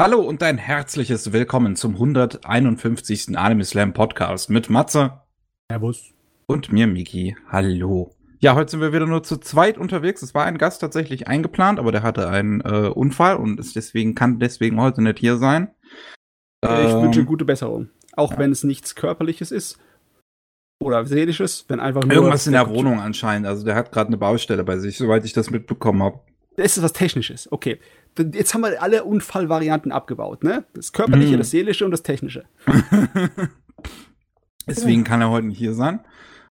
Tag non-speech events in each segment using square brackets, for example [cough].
Hallo und ein herzliches Willkommen zum 151. Anime Slam Podcast mit Matze. Servus. Und mir, Miki. Hallo. Ja, heute sind wir wieder nur zu zweit unterwegs. Es war ein Gast tatsächlich eingeplant, aber der hatte einen äh, Unfall und ist deswegen, kann deswegen heute nicht hier sein. Ich ähm, wünsche gute Besserung. Auch ja. wenn es nichts Körperliches ist oder Seelisches, wenn einfach nur. Irgendwas in der Wohnung anscheinend. Also der hat gerade eine Baustelle bei sich, soweit ich das mitbekommen habe. Es ist was Technisches, okay. Jetzt haben wir alle Unfallvarianten abgebaut, ne? Das Körperliche, hm. das Seelische und das Technische. [laughs] Deswegen kann er heute nicht hier sein.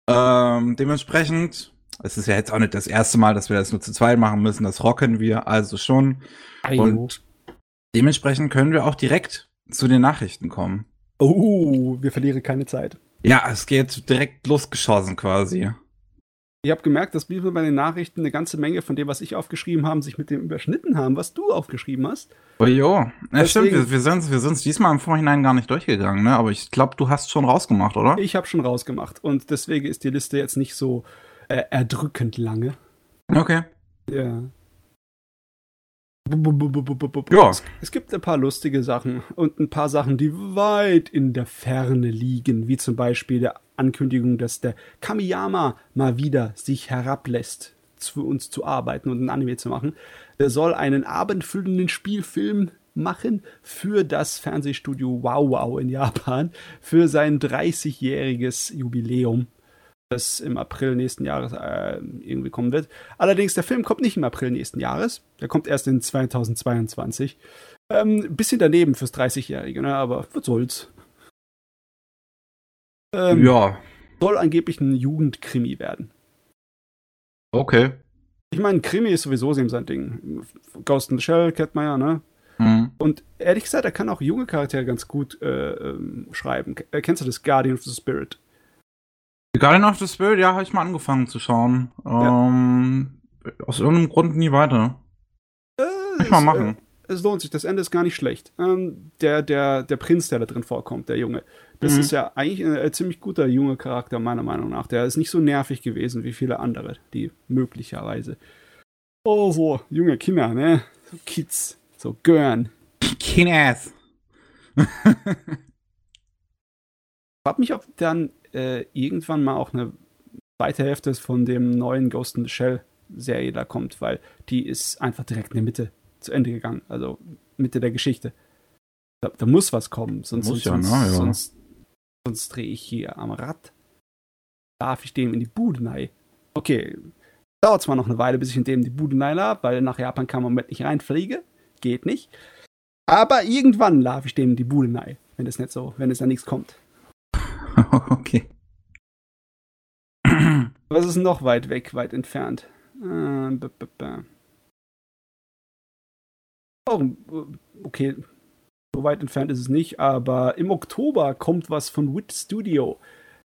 Ähm, dementsprechend, es ist ja jetzt auch nicht das erste Mal, dass wir das nur zu zweit machen müssen. Das rocken wir also schon. Ayo. Und dementsprechend können wir auch direkt zu den Nachrichten kommen. Oh, wir verlieren keine Zeit. Ja, es geht direkt losgeschossen quasi. Ich habe gemerkt, dass wir bei den Nachrichten eine ganze Menge von dem, was ich aufgeschrieben habe, sich mit dem überschnitten haben, was du aufgeschrieben hast. Oh jo, ja, stimmt, wir, wir sind wir sind's diesmal im Vorhinein gar nicht durchgegangen, ne? Aber ich glaube, du hast schon rausgemacht, oder? Ich habe schon rausgemacht und deswegen ist die Liste jetzt nicht so äh, erdrückend lange. Okay. Ja. Ja. Es gibt ein paar lustige Sachen und ein paar Sachen, die weit in der Ferne liegen, wie zum Beispiel der Ankündigung, dass der Kamiyama mal wieder sich herablässt, für uns zu arbeiten und ein Anime zu machen. Der soll einen abendfüllenden Spielfilm machen für das Fernsehstudio Wow Wow in Japan für sein 30-jähriges Jubiläum das im April nächsten Jahres äh, irgendwie kommen wird. Allerdings, der Film kommt nicht im April nächsten Jahres. Der kommt erst in 2022. Ähm, bisschen daneben fürs 30-Jährige, ne? aber was soll's. Ähm, ja. Soll angeblich ein Jugendkrimi werden. Okay. Ich meine, Krimi ist sowieso sein Ding. Ghost in the Shell kennt man ja, ne? Mhm. Und ehrlich gesagt, er kann auch junge Charaktere ganz gut äh, ähm, schreiben. Kennst du das Guardian of the Spirit? Guardian of the Spirit, ja, habe ich mal angefangen zu schauen. Ja. Ähm, aus irgendeinem Grund nie weiter. Äh, ich mal machen. Äh, es lohnt sich, das Ende ist gar nicht schlecht. Ähm, der, der, der Prinz, der da drin vorkommt, der Junge, das mhm. ist ja eigentlich ein, ein, ziemlich guter junger Charakter, meiner Meinung nach. Der ist nicht so nervig gewesen wie viele andere, die möglicherweise. Oh, so, junge Kinder, ne? So Kids, so Girn. Kinders. [laughs] Hab mich auf dann äh, irgendwann mal auch eine zweite Hälfte von dem neuen Ghost in the Shell Serie da kommt, weil die ist einfach direkt in der Mitte zu Ende gegangen. Also Mitte der Geschichte. Da, da muss was kommen, sonst, sonst, ja, ne? ja. sonst, sonst drehe ich hier am Rad. Darf ich dem in die Bude nein? Okay, dauert zwar noch eine Weile, bis ich in dem die Bude nein habe, weil nach Japan kann man mit nicht reinfliege. Geht nicht. Aber irgendwann darf ich dem in die Bude nein, wenn es nicht so, wenn es da nichts kommt. [laughs] okay. Was ist noch weit weg, weit entfernt? Äh, oh, okay. So weit entfernt ist es nicht, aber im Oktober kommt was von Wit Studio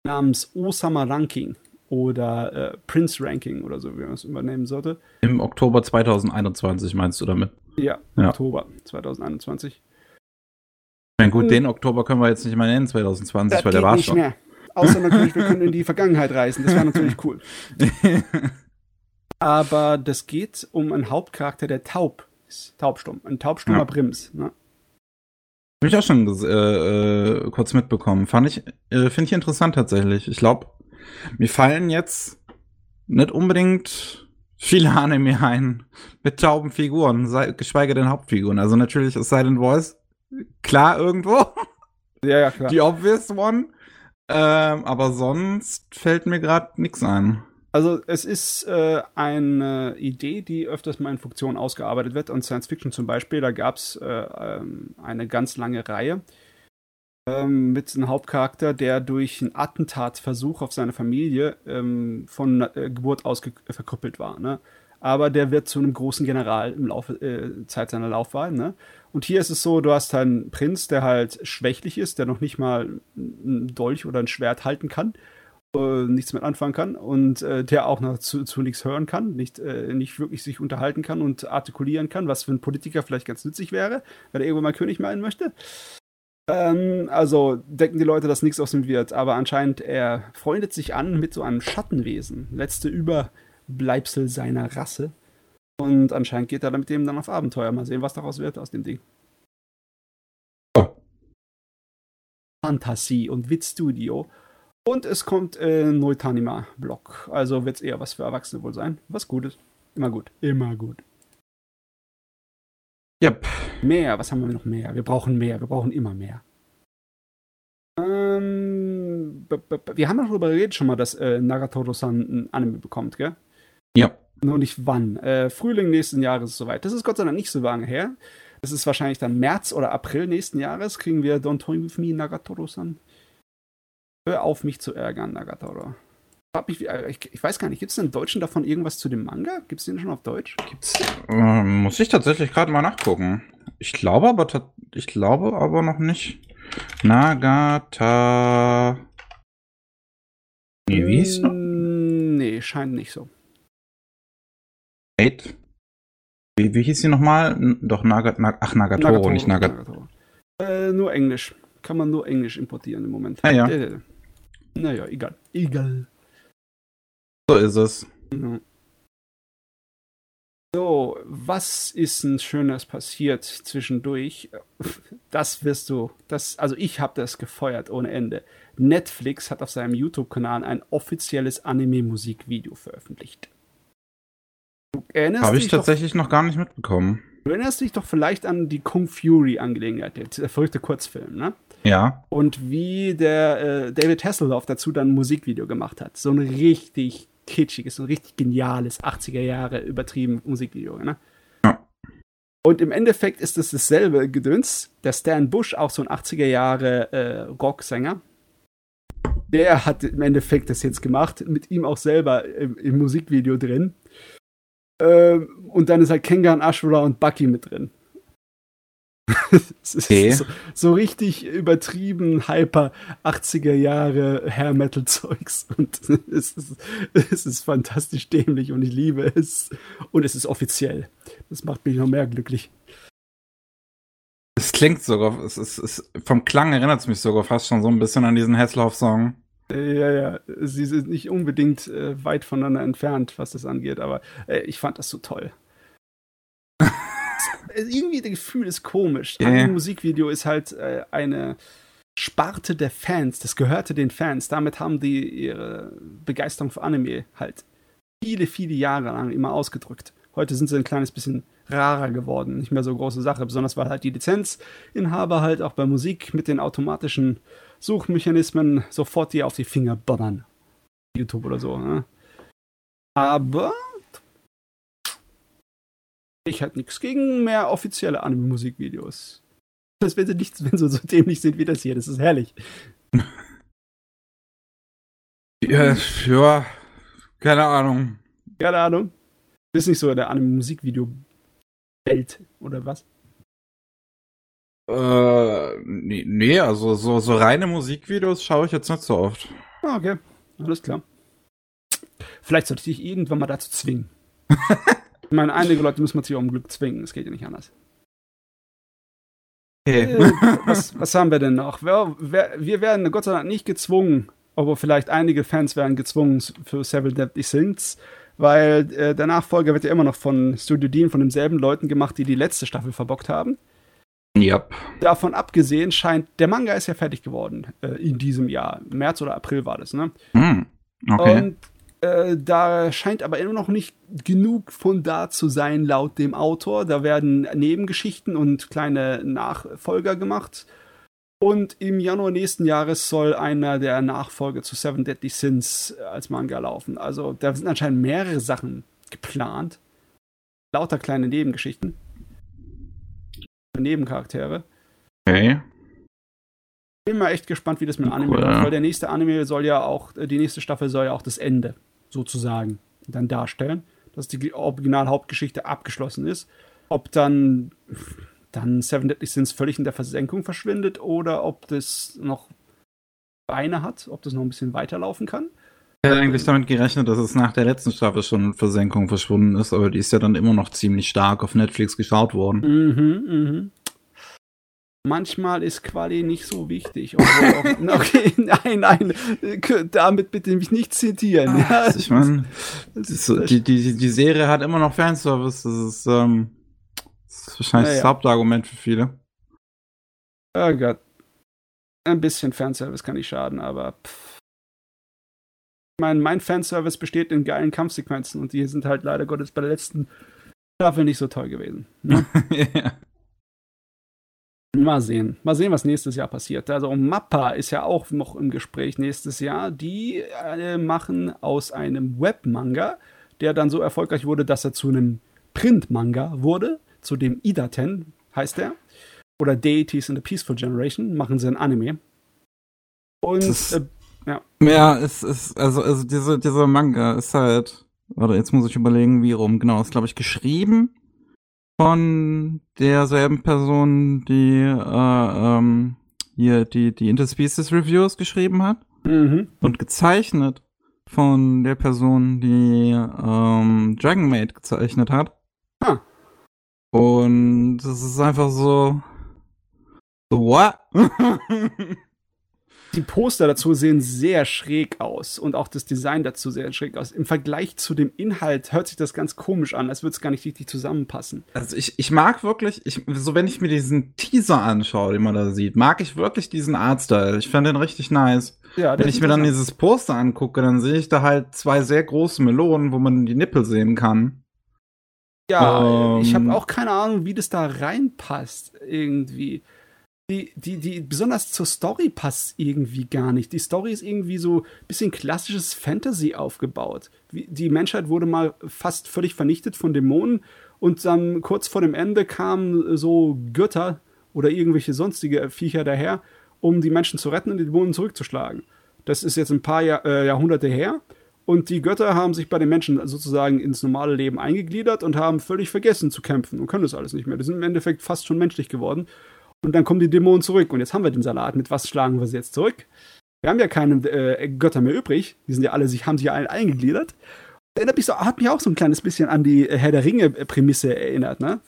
namens Osama Ranking oder äh, Prince Ranking oder so, wie man es übernehmen sollte. Im Oktober 2021 meinst du damit? Ja, ja. Oktober 2021. Na gut, hm. den Oktober können wir jetzt nicht mehr nennen, 2020, das weil der war nicht schon. Mehr. Außer natürlich, wir können in die Vergangenheit reisen. Das wäre natürlich cool. [laughs] Aber das geht um einen Hauptcharakter, der taub ist. Taubstumm. Ein taubstummer ja. Brims. Ne? Habe ich auch schon äh, äh, kurz mitbekommen. Fand ich, äh, finde ich interessant tatsächlich. Ich glaube, mir fallen jetzt nicht unbedingt viele Anime ein mit tauben Figuren, sei, geschweige denn Hauptfiguren. Also natürlich ist Silent Voice klar irgendwo. [laughs] Ja, ja, klar. Die obvious one. Ähm, aber sonst fällt mir gerade nichts ein. Also es ist äh, eine Idee, die öfters mal in Funktionen ausgearbeitet wird. Und Science Fiction zum Beispiel, da gab es äh, ähm, eine ganz lange Reihe ähm, mit einem Hauptcharakter, der durch einen Attentatsversuch auf seine Familie ähm, von äh, Geburt aus verkrüppelt war. Ne? aber der wird zu einem großen General im Laufe äh, Zeit seiner Laufbahn. Ne? Und hier ist es so, du hast einen Prinz, der halt schwächlich ist, der noch nicht mal ein Dolch oder ein Schwert halten kann, äh, nichts mit anfangen kann und äh, der auch noch zu, zu nichts hören kann, nicht, äh, nicht wirklich sich unterhalten kann und artikulieren kann, was für einen Politiker vielleicht ganz nützlich wäre, wenn er irgendwann mal König meinen möchte. Ähm, also denken die Leute, dass nichts aus ihm wird, aber anscheinend er freundet sich an mit so einem Schattenwesen, letzte über Bleibsel seiner Rasse. Und anscheinend geht er mit dem dann auf Abenteuer. Mal sehen, was daraus wird aus dem Ding. Fantasie und Wit Studio. Und es kommt äh, ein Neutanima-Block. Also wird es eher was für Erwachsene wohl sein. Was Gutes. Immer gut. Immer gut. Yep. Mehr, was haben wir noch mehr? Wir brauchen mehr, wir brauchen immer mehr. Ähm, wir haben darüber geredet schon mal, dass äh, Nagatoro-san ein Anime bekommt, gell? Ja. Nur nicht wann. Äh, Frühling nächsten Jahres ist soweit. Das ist Gott sei Dank nicht so lange her. Das ist wahrscheinlich dann März oder April nächsten Jahres. Kriegen wir Don't Toy With Me Nagatoro-san. Hör auf, mich zu ärgern, Nagatoro. Ich, ich, ich, weiß gar nicht, gibt es im Deutschen davon irgendwas zu dem Manga? Gibt es den schon auf Deutsch? Gibt's, äh, muss ich tatsächlich gerade mal nachgucken. Ich glaube aber, ich glaube aber noch nicht. Nagata. Nee, wie hieß noch? Nee, scheint nicht so. Wait. Wie, wie hieß sie nochmal? Doch, Naga, Nag, ach, Nagatoro, Nagatoro nicht Nagatoro. Äh, nur Englisch. Kann man nur Englisch importieren im Moment. Ah, ja. Äh, naja, egal. Egal. So ist es. Ja. So, was ist ein Schönes passiert zwischendurch? [laughs] Das wirst du, das, also ich habe das gefeuert ohne Ende. Netflix hat auf seinem YouTube-Kanal ein offizielles Anime-Musikvideo veröffentlicht. Habe ich tatsächlich noch gar nicht mitbekommen. Du erinnerst dich doch vielleicht an die Kung Fury-Angelegenheit, der verrückte Kurzfilm, ne? Ja. Und wie der äh, David Hasselhoff dazu dann ein Musikvideo gemacht hat. So ein richtig kitschiges, so ein richtig geniales 80er Jahre übertrieben Musikvideo, ne? Ja. Und im Endeffekt ist es dasselbe Gedöns. Der Stan Bush, auch so ein 80er Jahre äh, Rocksänger, der hat im Endeffekt das jetzt gemacht, mit ihm auch selber im, im Musikvideo drin. Ähm, und dann ist halt Kengan, Ashura und Bucky mit drin. [laughs] okay. so, so, richtig übertrieben, hyper 80er Jahre Hair Metal Zeugs [laughs] und es ist, es ist fantastisch dämlich und ich liebe es und es ist offiziell. Das macht mich noch mehr glücklich. Es klingt sogar, es ist, es, vom Klang erinnert es mich sogar fast schon so ein bisschen an diesen Hasselhoff-Song. Ja, ja, sie sind nicht unbedingt äh, weit voneinander entfernt, was das angeht, aber äh, ich fand das so toll. [laughs] irgendwie das Gefühl ist komisch. Yeah. Ein Musikvideo ist halt äh, eine Sparte der Fans, das gehörte den Fans. Damit haben die ihre Begeisterung für Anime halt viele, viele Jahre lang immer ausgedrückt. Heute sind sie ein kleines bisschen rarer geworden, nicht mehr so große Sache, besonders weil halt die Lizenzinhaber halt auch bei Musik mit den automatischen Suchmechanismen sofort dir auf die Finger bonnern. YouTube oder so. Ne? Aber ich hatte nichts gegen mehr offizielle Anime-Musikvideos. Das wenn sie nicht, wenn sie so dämlich sind wie das hier, das ist herrlich. Ja, ja keine Ahnung. Keine Ahnung. Bist nicht so der Anime-Musikvideo-Welt, oder was? Äh, nee, nee, also so, so reine Musikvideos schaue ich jetzt nicht so oft. Ah, okay. Alles klar. Vielleicht sollte ich dich irgendwann mal dazu zwingen. [laughs] ich meine, einige Leute müssen man sich um Glück zwingen. Es geht ja nicht anders. Okay. Äh, was, was, haben wir denn noch? Wir, wir, werden Gott sei Dank nicht gezwungen, aber vielleicht einige Fans werden gezwungen für Seven Deadly Sins, weil äh, der Nachfolger wird ja immer noch von Studio Dean, von denselben Leuten gemacht, die die letzte Staffel verbockt haben. Yep. Davon abgesehen scheint, der Manga ist ja fertig geworden äh, in diesem Jahr. März oder April war das, ne? Mm, okay. Und äh, da scheint aber immer noch nicht genug von da zu sein, laut dem Autor. Da werden Nebengeschichten und kleine Nachfolger gemacht. Und im Januar nächsten Jahres soll einer der Nachfolger zu Seven Deadly Sins äh, als Manga laufen. Also da sind anscheinend mehrere Sachen geplant. Lauter kleine Nebengeschichten. Nebencharaktere. Okay. Bin mal echt gespannt, wie das mit Anime cool, wird, weil der nächste Anime soll ja auch, äh, die nächste Staffel soll ja auch das Ende sozusagen dann darstellen, dass die Original-Hauptgeschichte abgeschlossen ist. Ob dann, dann Seven Deadly Sins völlig in der Versenkung verschwindet oder ob das noch Beine hat, ob das noch ein bisschen weiterlaufen kann. Ich hätte eigentlich damit gerechnet, dass es nach der letzten Staffel schon in Versenkung verschwunden ist, aber die ist ja dann immer noch ziemlich stark auf Netflix geschaut worden. Mhm, mhm. Manchmal ist Quali nicht so wichtig. Auch, [laughs] okay, nein, nein, damit bitte mich nicht zitieren. Ja, also ich meine, die, die, die Serie hat immer noch Fanservice. Das ist, ähm, das ist wahrscheinlich ja, das Hauptargument für viele. Oh Gott. Ein bisschen Fanservice kann nicht schaden, aber pff. Ich meine, mein Fanservice besteht in geilen Kampfsequenzen und die sind halt leider Gottes bei der letzten Staffel nicht so toll gewesen. Ne? [laughs] ja. Mal sehen. Mal sehen, was nächstes Jahr passiert. Also Mappa ist ja auch noch im Gespräch nächstes Jahr. Die äh, machen aus einem Webmanga, der dann so erfolgreich wurde, dass er zu einem Printmanga wurde, zu dem Idaten heißt er. Oder Deities in the Peaceful Generation, machen sie ein Anime. Und äh, ja. Ja, es ist, also, also diese, dieser Manga ist halt, oder jetzt muss ich überlegen, wie rum, genau, ist glaube ich geschrieben von derselben Person, die äh, ähm, hier die, die Interspecies Reviews geschrieben hat. Mhm. Und gezeichnet von der Person, die ähm, Dragon Maid gezeichnet hat. Ah. Und es ist einfach so. So, what? [laughs] Die Poster dazu sehen sehr schräg aus und auch das Design dazu sehr schräg aus. Im Vergleich zu dem Inhalt hört sich das ganz komisch an, als würde es gar nicht richtig zusammenpassen. Also ich, ich mag wirklich, ich, so wenn ich mir diesen Teaser anschaue, den man da sieht, mag ich wirklich diesen Artstyle. Ich fand den richtig nice. Ja, wenn ich mir dann dieses Poster angucke, dann sehe ich da halt zwei sehr große Melonen, wo man die Nippel sehen kann. Ja, ähm, ich habe auch keine Ahnung, wie das da reinpasst irgendwie die, die, die, besonders zur Story passt irgendwie gar nicht. Die Story ist irgendwie so ein bisschen klassisches Fantasy aufgebaut. Die Menschheit wurde mal fast völlig vernichtet von Dämonen und dann kurz vor dem Ende kamen so Götter oder irgendwelche sonstige Viecher daher, um die Menschen zu retten und die Dämonen zurückzuschlagen. Das ist jetzt ein paar Jahr, äh, Jahrhunderte her. Und die Götter haben sich bei den Menschen sozusagen ins normale Leben eingegliedert und haben völlig vergessen zu kämpfen und können das alles nicht mehr. Die sind im Endeffekt fast schon menschlich geworden. Und dann kommen die Dämonen zurück. Und jetzt haben wir den Salat. Mit was schlagen wir sie jetzt zurück? Wir haben ja keine äh, Götter mehr übrig. Die sind ja alle, sich, haben sich ja alle eingegliedert. Erinnert mich so, hat mich auch so ein kleines bisschen an die äh, Herr der Ringe-Prämisse erinnert, ne?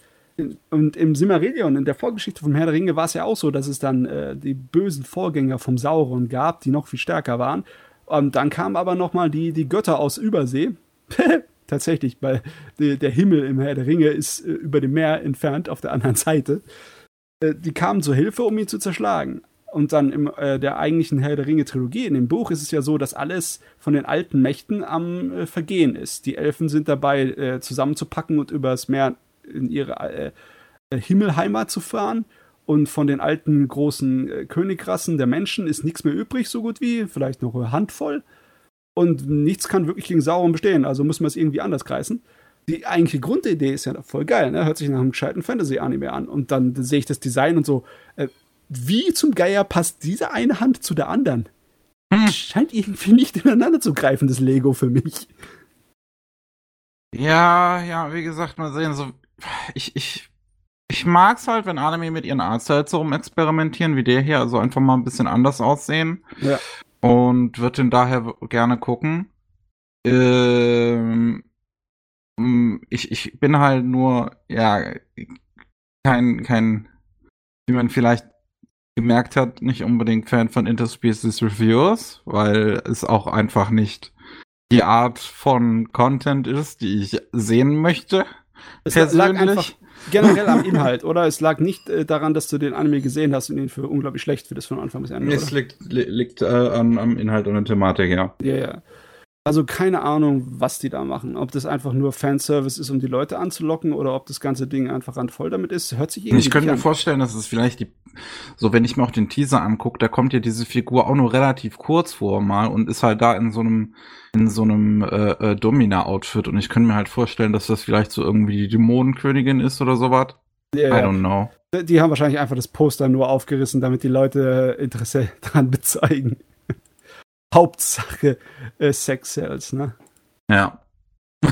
Und im Simmerillion, in der Vorgeschichte vom Herr der Ringe, war es ja auch so, dass es dann äh, die bösen Vorgänger vom Sauron gab, die noch viel stärker waren. Und dann kamen aber nochmal die, die Götter aus Übersee. [laughs] Tatsächlich, weil die, der Himmel im Herr der Ringe ist äh, über dem Meer entfernt auf der anderen Seite. Äh, die kamen zur Hilfe, um ihn zu zerschlagen. Und dann in äh, der eigentlichen Herr der Ringe Trilogie, in dem Buch, ist es ja so, dass alles von den alten Mächten am äh, Vergehen ist. Die Elfen sind dabei, äh, zusammenzupacken und übers Meer in ihre äh, Himmelheimat zu fahren. Und von den alten großen Königrassen der Menschen ist nichts mehr übrig, so gut wie, vielleicht noch eine Handvoll. Und nichts kann wirklich gegen Sauron bestehen, also müssen wir es irgendwie anders kreisen die eigentliche Grundidee ist ja voll geil, ne? Hört sich nach einem gescheiten Fantasy-Anime an. Und dann sehe ich das Design und so, äh, wie zum Geier passt diese eine Hand zu der anderen? Hm. Scheint irgendwie nicht ineinander zu greifen, das Lego für mich. Ja, ja, wie gesagt, mal sehen, so, ich, ich, ich mag's halt, wenn Anime mit ihren Artstyles so rumexperimentieren, wie der hier, also einfach mal ein bisschen anders aussehen. Ja. Und würde den daher gerne gucken. Ähm, ich, ich bin halt nur, ja, kein, kein, wie man vielleicht gemerkt hat, nicht unbedingt Fan von Interspecies Reviews, weil es auch einfach nicht die Art von Content ist, die ich sehen möchte. Es persönlich. lag einfach generell am [laughs] Inhalt, oder? Es lag nicht äh, daran, dass du den Anime gesehen hast und ihn für unglaublich schlecht findest von Anfang bis Ende. Es liegt, liegt äh, am, am Inhalt und der Thematik, ja. Ja, ja. Also keine Ahnung, was die da machen. Ob das einfach nur Fanservice ist, um die Leute anzulocken, oder ob das ganze Ding einfach randvoll damit ist, hört sich irgendwie Ich könnte mir vorstellen, dass es vielleicht die, so wenn ich mir auch den Teaser angucke, da kommt ja diese Figur auch nur relativ kurz vor mal und ist halt da in so einem, in so einem äh, äh, Domina-Outfit. Und ich könnte mir halt vorstellen, dass das vielleicht so irgendwie die Dämonenkönigin ist oder sowas. Yeah. I don't know. Die haben wahrscheinlich einfach das Poster nur aufgerissen, damit die Leute Interesse [laughs] daran bezeigen. Hauptsache äh, Sex Cells, ne? Ja. [laughs]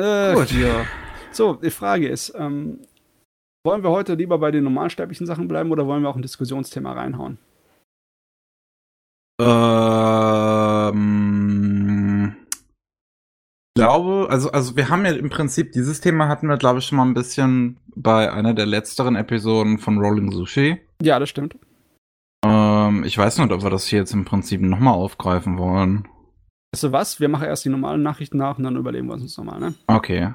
äh, Gut. Ja. So, die Frage ist, ähm, wollen wir heute lieber bei den normalsterblichen Sachen bleiben oder wollen wir auch ein Diskussionsthema reinhauen? Ähm, ich glaube, also, also wir haben ja im Prinzip, dieses Thema hatten wir, glaube ich, schon mal ein bisschen bei einer der letzteren Episoden von Rolling Sushi. Ja, das stimmt. Ähm, ich weiß nicht, ob wir das hier jetzt im Prinzip nochmal aufgreifen wollen. Weißt du was? Wir machen erst die normalen Nachrichten nach und dann überlegen wir uns nochmal, ne? Okay.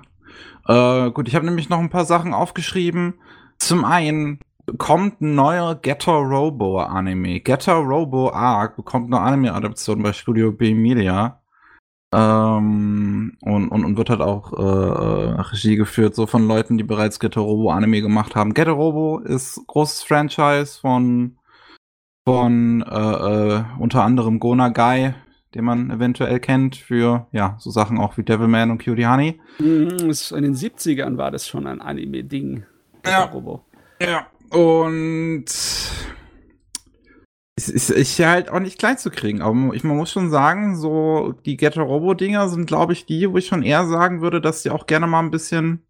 Äh, gut, ich habe nämlich noch ein paar Sachen aufgeschrieben. Zum einen kommt ein neuer Getter Robo Anime. Getter Robo Arc bekommt eine Anime-Adaption bei Studio B Media. Ähm, und, und, und wird halt auch äh, Regie geführt, so von Leuten, die bereits Getter Robo Anime gemacht haben. Getter Robo ist großes Franchise von, von äh, äh, unter anderem Gona Guy, den man eventuell kennt für ja so Sachen auch wie Devilman und Cutie Honey. Mhm, in den 70ern war das schon ein Anime-Ding. Ja. Robo. Ja. Und es ist, ist ja halt auch nicht klein zu kriegen. Aber ich, man muss schon sagen, so die Ghetto Robo Dinger sind, glaube ich, die, wo ich schon eher sagen würde, dass die auch gerne mal ein bisschen.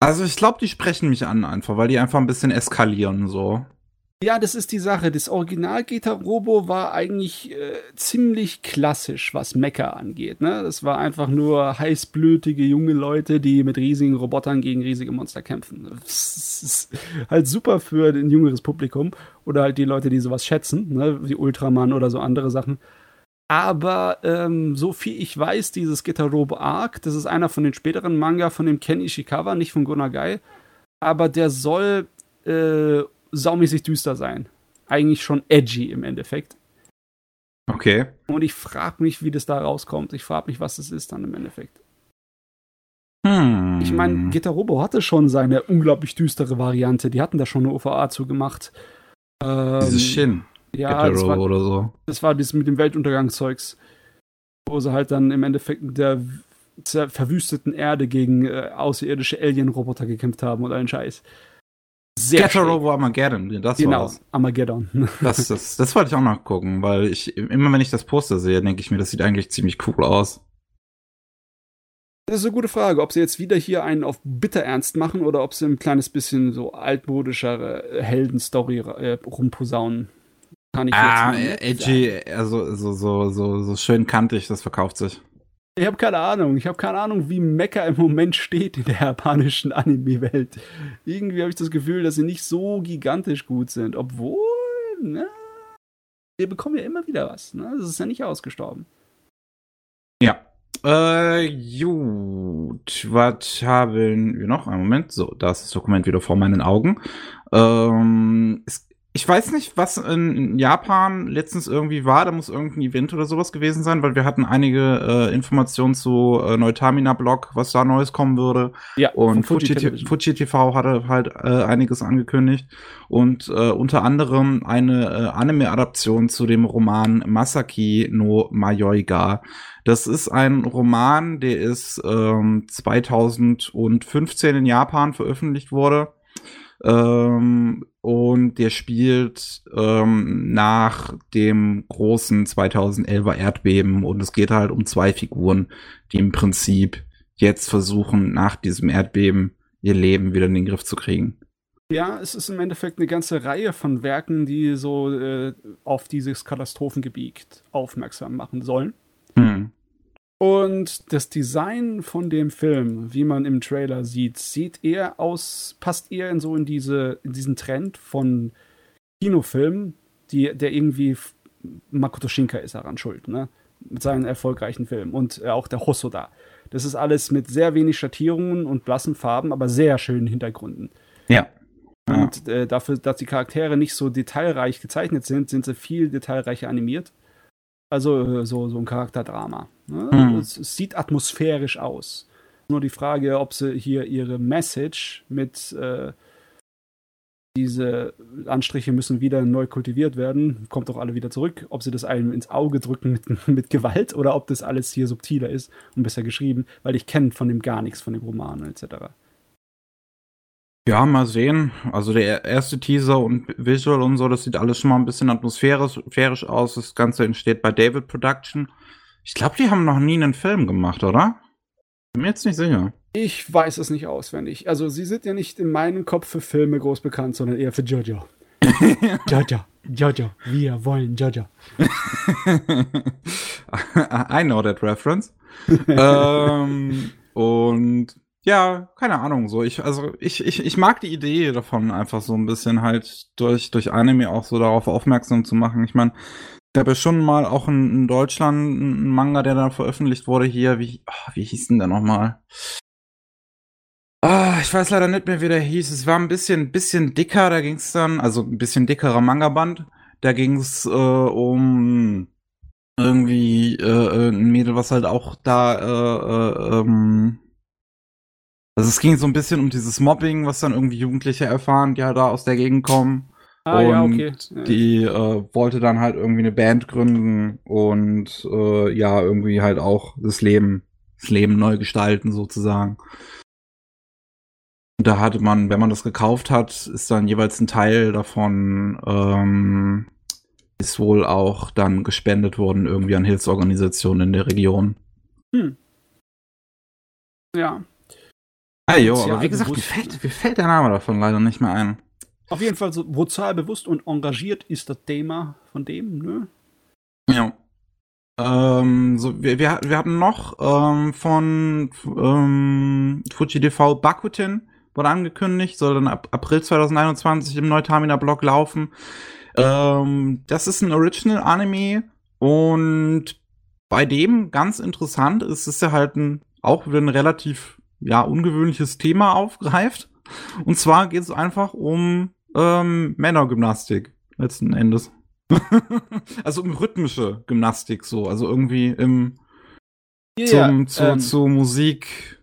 Also ich glaube, die sprechen mich an einfach, weil die einfach ein bisschen eskalieren so. Ja, das ist die Sache. Das Original Geta Robo war eigentlich äh, ziemlich klassisch, was Mecha angeht. Ne? Das war einfach nur heißblütige junge Leute, die mit riesigen Robotern gegen riesige Monster kämpfen. Das [laughs] ist halt super für ein jüngeres Publikum oder halt die Leute, die sowas schätzen, ne? wie Ultraman oder so andere Sachen. Aber ähm, so viel ich weiß, dieses Robo Arc, das ist einer von den späteren Manga von dem Ken Ishikawa, nicht von Gonagai. Aber der soll äh, saumäßig düster sein. Eigentlich schon edgy im Endeffekt. Okay. Und ich frage mich, wie das da rauskommt. Ich frage mich, was das ist dann im Endeffekt. Hm. Ich meine, Gitter Robo hatte schon seine unglaublich düstere Variante. Die hatten da schon eine OVA zugemacht. Ähm, Dieses Shin. Ja, das war, oder so. Das war das mit dem Weltuntergangszeugs. Wo sie halt dann im Endeffekt der verwüsteten Erde gegen äh, außerirdische Alien-Roboter gekämpft haben und allen Scheiß. Sehr Getter Robo Armageddon, das genau, war's. Armageddon. [laughs] das, das, das wollte ich auch noch gucken, weil ich immer wenn ich das Poster sehe, denke ich mir, das sieht eigentlich ziemlich cool aus. Das ist eine gute Frage, ob sie jetzt wieder hier einen auf bitter ernst machen oder ob sie ein kleines bisschen so altmodischere Heldenstory äh, rumposaunen. Kann ich ah, jetzt edgy, also so, so, so, so schön kantig, das verkauft sich. Ich habe keine Ahnung. Ich habe keine Ahnung, wie Mecha im Moment steht in der japanischen Anime-Welt. Irgendwie habe ich das Gefühl, dass sie nicht so gigantisch gut sind. Obwohl, ne? Wir bekommen ja immer wieder was. Ne? Das ist ja nicht ausgestorben. Ja. Äh, gut. Was haben wir noch? Einen Moment. So, da ist das Dokument wieder vor meinen Augen. Ähm, es ich weiß nicht, was in Japan letztens irgendwie war. Da muss irgendein Event oder sowas gewesen sein, weil wir hatten einige äh, Informationen zu äh, Neutamina Blog, was da Neues kommen würde. Ja, und Fuji, Fuji TV hatte halt äh, einiges angekündigt. Und äh, unter anderem eine äh, Anime-Adaption zu dem Roman Masaki no Mayoiga. Das ist ein Roman, der ist ähm, 2015 in Japan veröffentlicht wurde ähm, und der spielt ähm, nach dem großen 2011er Erdbeben. Und es geht halt um zwei Figuren, die im Prinzip jetzt versuchen, nach diesem Erdbeben ihr Leben wieder in den Griff zu kriegen. Ja, es ist im Endeffekt eine ganze Reihe von Werken, die so äh, auf dieses Katastrophengebiet aufmerksam machen sollen. Hm. Und das Design von dem Film, wie man im Trailer sieht, sieht eher aus, passt eher in so in diese, in diesen Trend von Kinofilmen, die, der irgendwie Makoto Shinkai ist daran schuld, ne? Mit seinen erfolgreichen Filmen und äh, auch der Hosoda. Das ist alles mit sehr wenig Schattierungen und blassen Farben, aber sehr schönen Hintergründen. Ja. Und äh, dafür, dass die Charaktere nicht so detailreich gezeichnet sind, sind sie viel detailreicher animiert. Also äh, so, so ein Charakterdrama. Ne? Mhm. Es, es, sieht atmosphärisch aus. Nur die Frage, ob sie hier ihre Message mit äh, diese Anstriche müssen wieder neu kultiviert werden, kommt doch alle wieder zurück, ob sie das einem ins Auge drücken mit, [laughs] mit Gewalt oder ob das alles hier subtiler ist und besser geschrieben, weil ich kenne von dem gar nichts, von dem Roman etc. Ja, mal sehen. Also der erste Teaser und Visual und so, das sieht alles schon mal ein bisschen atmosphärisch aus. Das Ganze entsteht bei David Production. Ich glaube, die haben noch nie einen Film gemacht, oder? Bin mir jetzt nicht sicher. Ich weiß es nicht auswendig. Also sie sind ja nicht in meinem Kopf für Filme groß bekannt, sondern eher für Jojo. [laughs] Jojo, Jojo, wir wollen Jojo. [laughs] I know that reference. [laughs] ähm, und ja, keine Ahnung, so ich also ich, ich ich mag die Idee davon einfach so ein bisschen halt durch durch Anime auch so darauf aufmerksam zu machen. Ich meine, gab ja schon mal auch in, in Deutschland einen Manga, der da veröffentlicht wurde hier, wie oh, wie hieß denn der nochmal? Ah, ich weiß leider nicht mehr, wie der hieß. Es war ein bisschen, bisschen dicker, da ging es dann, also ein bisschen dickerer Manga-Band. Da ging es äh, um irgendwie äh, ein Mädel, was halt auch da äh, äh, ähm, also es ging so ein bisschen um dieses Mobbing, was dann irgendwie Jugendliche erfahren, die halt da aus der Gegend kommen. Ah, und ja, okay. die äh, wollte dann halt irgendwie eine Band gründen und äh, ja, irgendwie halt auch das Leben, das Leben neu gestalten sozusagen. Und da hatte man, wenn man das gekauft hat, ist dann jeweils ein Teil davon ähm, ist wohl auch dann gespendet worden irgendwie an Hilfsorganisationen in der Region. Hm. Ja. Ah, jo, Sozial aber wie gesagt, mir fällt, mir fällt der Name davon leider nicht mehr ein. Auf jeden Fall so sozial bewusst und engagiert ist das Thema von dem, ne? Ja. Ähm, so, wir, wir, wir hatten noch ähm, von ähm, Fuji TV Bakuten wurde angekündigt, soll dann ab April 2021 im Neutamina-Blog laufen. Ähm, das ist ein Original-Anime und bei dem ganz interessant ist, ist er halt ein, auch wieder ein relativ ja, ungewöhnliches Thema aufgreift. Und zwar geht es einfach um ähm, Männergymnastik letzten Endes. [laughs] also um rhythmische Gymnastik so, also irgendwie im zum, zu, ähm, zu Musik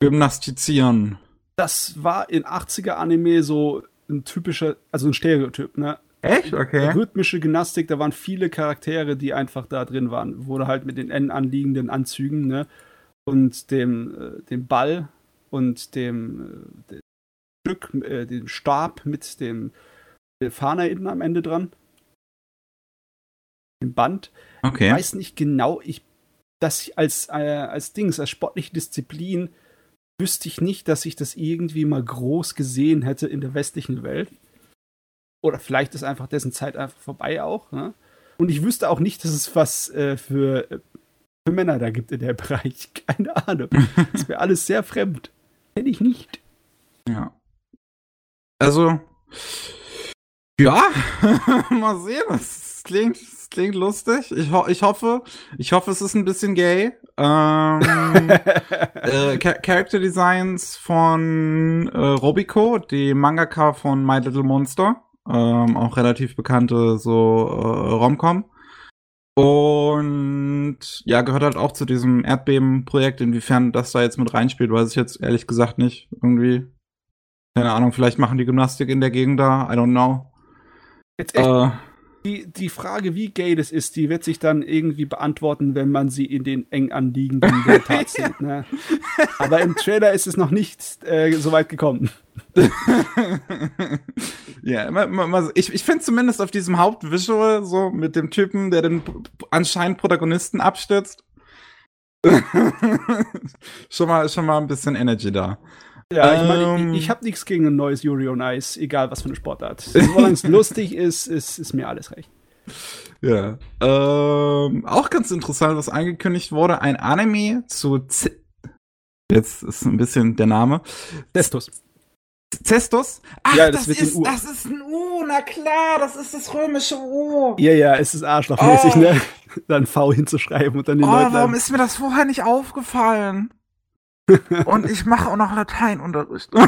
gymnastizieren. das war in 80er Anime so ein typischer, also ein Stereotyp, ne? Echt? Okay. Rhythmische Gymnastik, da waren viele Charaktere, die einfach da drin waren. Wurde halt mit den N anliegenden Anzügen, ne? Und dem, äh, dem Ball und dem, äh, dem Stück, äh, dem Stab mit dem der Fahne hinten am Ende dran. Dem Band. Ich Okay. weiß nicht genau, ich, dass ich als, äh, als Dings, als sportliche Disziplin, wüsste ich nicht, dass ich das irgendwie mal groß gesehen hätte in der westlichen Welt. Oder vielleicht ist einfach dessen Zeit einfach vorbei auch. Ne? Und ich wüsste auch nicht, dass es was äh, für, für Männer da gibt in der [laughs] Bereich. Keine Ahnung. Das wäre alles sehr fremd. Kenne ich nicht. Ja. Also, ja, [laughs] mal sehen. Das klingt, das klingt lustig. Ich, ho ich hoffe, ich hoffe, es ist ein bisschen gay. Ähm, [laughs] äh, Cha- Character Designs von äh, Robico, die Mangaka von My Little Monster. Ähm, auch relativ bekannte so äh, Romcom. Und ja, gehört halt auch zu diesem Erdbeben-Projekt. Inwiefern das da jetzt mit reinspielt, weiß ich jetzt ehrlich gesagt nicht. Irgendwie. Keine Ahnung, vielleicht machen die Gymnastik in der Gegend da. I don't know. Jetzt echt, Äh, die, die Frage, wie gay das ist, die wird sich dann irgendwie beantworten, wenn man sie in den eng anliegenden [laughs] Weltart sieht. Ne? Aber im Trailer ist es noch nicht äh, so weit gekommen. [laughs] ja, ich, ich finde zumindest auf diesem Hauptvisual, so mit dem Typen, der den anscheinend Protagonisten abstürzt, [laughs] schon, mal, schon mal ein bisschen Energy da. Ja, ich meine, Ähm. ich, ich habe nichts gegen ein neues Yuri on Ice, egal was für eine Sportart. Solange es [laughs] lustig ist, ist, ist mir alles recht. Ja. Ähm, auch ganz interessant, was angekündigt wurde, ein Anime zu Z Jetzt ist ein bisschen der Name. Destus. Zestus? Ach, Ja, das das, ist, U. das ist ein U, na klar, das ist das römische U. Ja, ja, es ist arschlochmäßig, Oh. ne? [laughs] Dann V hinzuschreiben und dann den Oh, Leuten. warum ist mir das vorher nicht aufgefallen? Und ich mache auch noch Lateinunterricht. [laughs]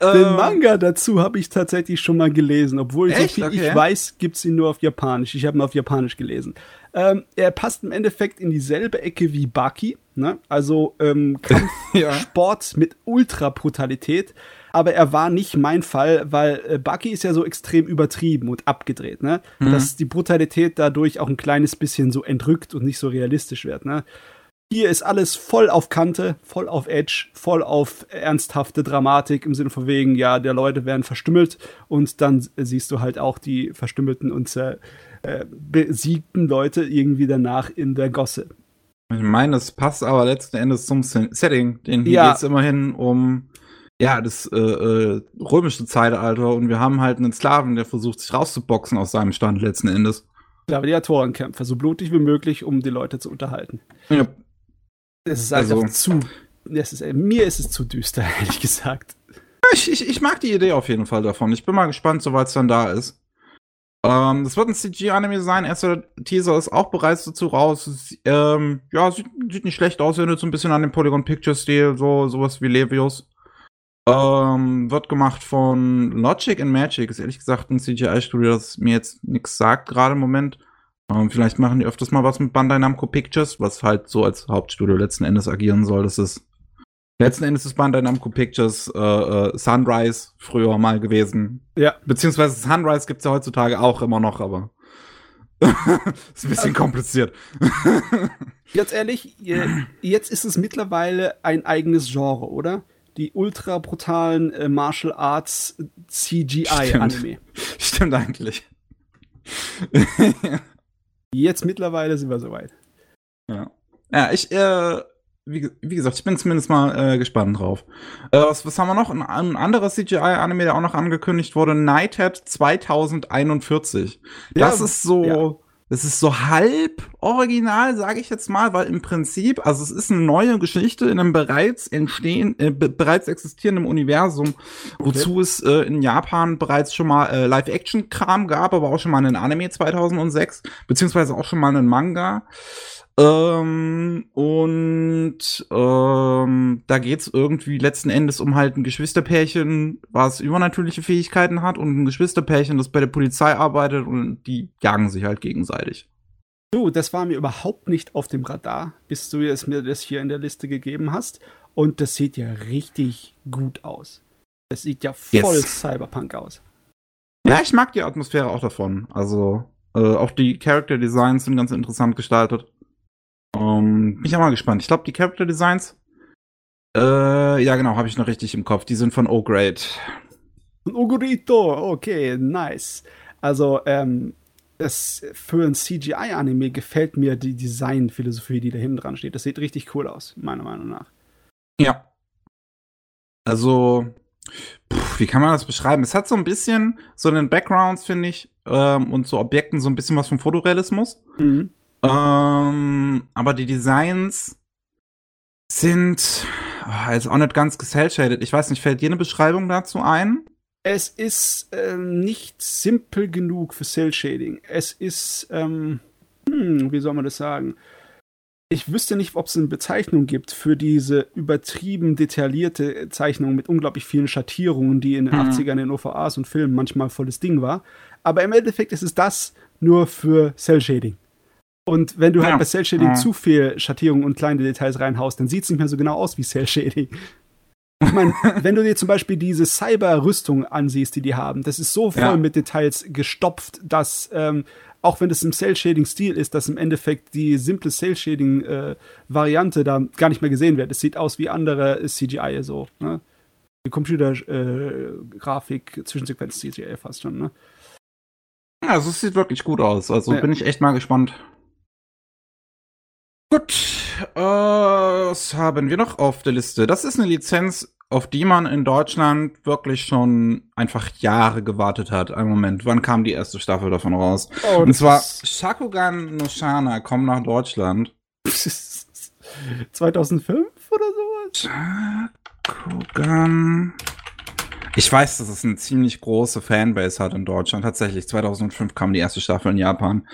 Den Ähm, Manga dazu habe ich tatsächlich schon mal gelesen, obwohl Echt? so viel Okay. ich weiß, gibt es ihn nur auf Japanisch. Ich habe ihn auf Japanisch gelesen. Ähm, er passt im Endeffekt in dieselbe Ecke wie Baki, ne? also ähm, [laughs] Ja. Kampfsport mit Ultra-Brutalität. Aber er war nicht mein Fall, weil äh, Baki ist ja so extrem übertrieben und abgedreht, ne? Mhm. Dass die Brutalität dadurch auch ein kleines bisschen so entrückt und nicht so realistisch wird, ne? Hier ist alles voll auf Kante, voll auf Edge, voll auf ernsthafte Dramatik im Sinne von wegen, ja, der Leute werden verstümmelt und dann siehst du halt auch die verstümmelten und äh, besiegten Leute irgendwie danach in der Gosse. Ich meine, das passt aber letzten Endes zum Setting. Denn hier Ja. geht's immerhin um ja, das äh, äh, römische Zeitalter und wir haben halt einen Sklaven, der versucht, sich rauszuboxen aus seinem Stand letzten Endes. Gladiatorenkämpfe, so blutig wie möglich, um die Leute zu unterhalten. Ja. Es ist Also- einfach zu. Es ist, äh, mir ist es zu düster, [laughs] ehrlich gesagt. Ich, ich, ich mag die Idee auf jeden Fall davon. Ich bin mal gespannt, soweit es dann da ist. Ähm, das wird ein CG-Anime sein. Erster Teaser ist auch bereits dazu raus. Ähm, ja, sieht, sieht, nicht schlecht aus. Erinnert so ein bisschen an den Polygon Picture-Stil, so sowas wie Levius. Ähm, wird gemacht von Logic and Magic. Ist ehrlich gesagt ein CGI-Studio, das mir jetzt nichts sagt gerade im Moment. Ähm, vielleicht machen die öfters mal was mit Bandai Namco Pictures, was halt so als Hauptstudio letzten Endes agieren soll. Das ist letzten Endes ist Bandai Namco Pictures äh, äh, Sunrise früher mal gewesen. Ja. Beziehungsweise Sunrise gibt's ja heutzutage auch immer noch, aber [laughs] ist ein bisschen kompliziert. [laughs] Ganz ehrlich, jetzt ist es mittlerweile ein eigenes Genre, oder? Die ultra brutalen äh, Martial Arts CGI Anime. Stimmt, [laughs] Stimmt eigentlich. Jetzt mittlerweile sind wir soweit. Ja. Ja, ich, äh, wie, wie gesagt, ich bin zumindest mal äh, gespannt drauf. Äh, was, was haben wir noch? Ein, ein anderer CGI-Anime, der auch noch angekündigt wurde, Nighthead 2041. Das ja, ist so. Ja. Das ist so halb original, sage ich jetzt mal, weil im Prinzip, also es ist eine neue Geschichte in einem bereits entstehen, äh, bereits existierenden Universum, wozu okay. es äh, in Japan bereits schon mal äh, Live-Action-Kram gab, aber auch schon mal einen Anime 2006, beziehungsweise auch schon mal einen Manga. Ähm, und ähm, da geht's irgendwie letzten Endes um halt ein Geschwisterpärchen, was übernatürliche Fähigkeiten hat und ein Geschwisterpärchen, das bei der Polizei arbeitet und die jagen sich halt gegenseitig. Du, das war mir überhaupt nicht auf dem Radar, bis du es mir das hier in der Liste gegeben hast. Und das sieht ja richtig gut aus. Es sieht ja voll yes. Cyberpunk aus. Ja, ich mag die Atmosphäre auch davon. Also, äh, auch die Character Designs sind ganz interessant gestaltet. Um, bin ich auch mal gespannt. Ich glaube, die Character Designs, äh, ja genau, habe ich noch richtig im Kopf. Die sind von O-Grade. Ogurito, okay, nice. Also, ähm, das für ein CGI-Anime gefällt mir die Designphilosophie, die da hinten dran steht. Das sieht richtig cool aus, meiner Meinung nach. Ja. Also, pff, wie kann man das beschreiben? Es hat so ein bisschen so einen Backgrounds, finde ich, ähm, und so Objekten so ein bisschen was vom Fotorealismus. Mhm. Ähm, aber die Designs sind oh, jetzt auch nicht ganz cel-shaded. Ich weiß nicht, fällt dir eine Beschreibung dazu ein? Es ist äh, nicht simpel genug für Cell-Shading. Es ist, ähm, hm, wie soll man das sagen? Ich wüsste nicht, ob es eine Bezeichnung gibt für diese übertrieben detaillierte Zeichnung mit unglaublich vielen Schattierungen, die in den mhm. 80ern in OVAs und Filmen manchmal volles Ding war. Aber im Endeffekt ist es das nur für Cell-Shading. Und wenn du halt ja. bei Cell Shading ja. zu viel Schattierung und kleine Details reinhaust, dann sieht es nicht mehr so genau aus wie Cell Shading. Ich meine, [laughs] wenn du dir zum Beispiel diese Cyber-Rüstung ansiehst, die die haben, das ist so voll ja. mit Details gestopft, dass ähm, auch wenn es im Cell-Shading-Stil ist, dass im Endeffekt die simple Cell-Shading-Variante äh, da gar nicht mehr gesehen wird. Es sieht aus wie andere CGI so, ne? Computergrafik, äh, Zwischensequenz CGI fast schon, ne? Ja, also es sieht wirklich gut aus. Also ja. bin ich echt mal gespannt. Gut, äh, was haben wir noch auf der Liste? Das ist eine Lizenz, auf die man in Deutschland wirklich schon einfach Jahre gewartet hat. Ein Moment, wann kam die erste Staffel davon raus? Oh, Und zwar Shakugan no Shana kommt nach Deutschland. [laughs] 2005 oder sowas? Shakugan ich weiß, dass es eine ziemlich große Fanbase hat in Deutschland. Tatsächlich, 2005 kam die erste Staffel in Japan.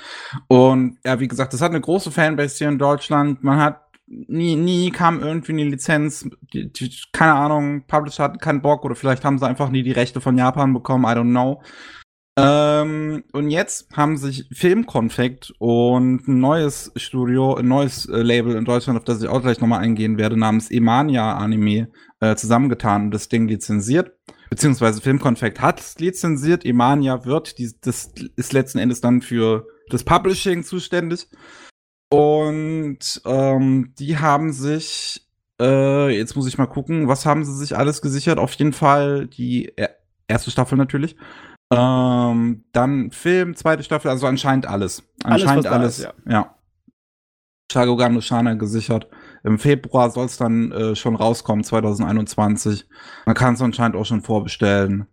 Und ja, wie gesagt, es hat eine große Fanbase hier in Deutschland. Man hat nie, nie kam irgendwie eine Lizenz. Die, die, keine Ahnung, Publisher hatten keinen Bock oder vielleicht haben sie einfach nie die Rechte von Japan bekommen. I don't know. Ähm, und jetzt haben sich Filmkonfekt und ein neues Studio, ein neues äh, Label in Deutschland, auf das ich auch gleich nochmal eingehen werde, namens Emania Anime, äh, zusammengetan und das Ding lizenziert beziehungsweise Filmkonfekt hat lizenziert. Emania wird, die, das ist letzten Endes dann für das Publishing zuständig. Und ähm, die haben sich, äh, jetzt muss ich mal gucken, was haben sie sich alles gesichert? Auf jeden Fall die erste Staffel natürlich. Ähm, dann Film, zweite Staffel, also anscheinend alles. Anscheinend alles, alles ist, ja. ja. Shagogan Shana gesichert. Im Februar soll es dann äh, schon rauskommen, 2021. Man kann es anscheinend auch schon vorbestellen.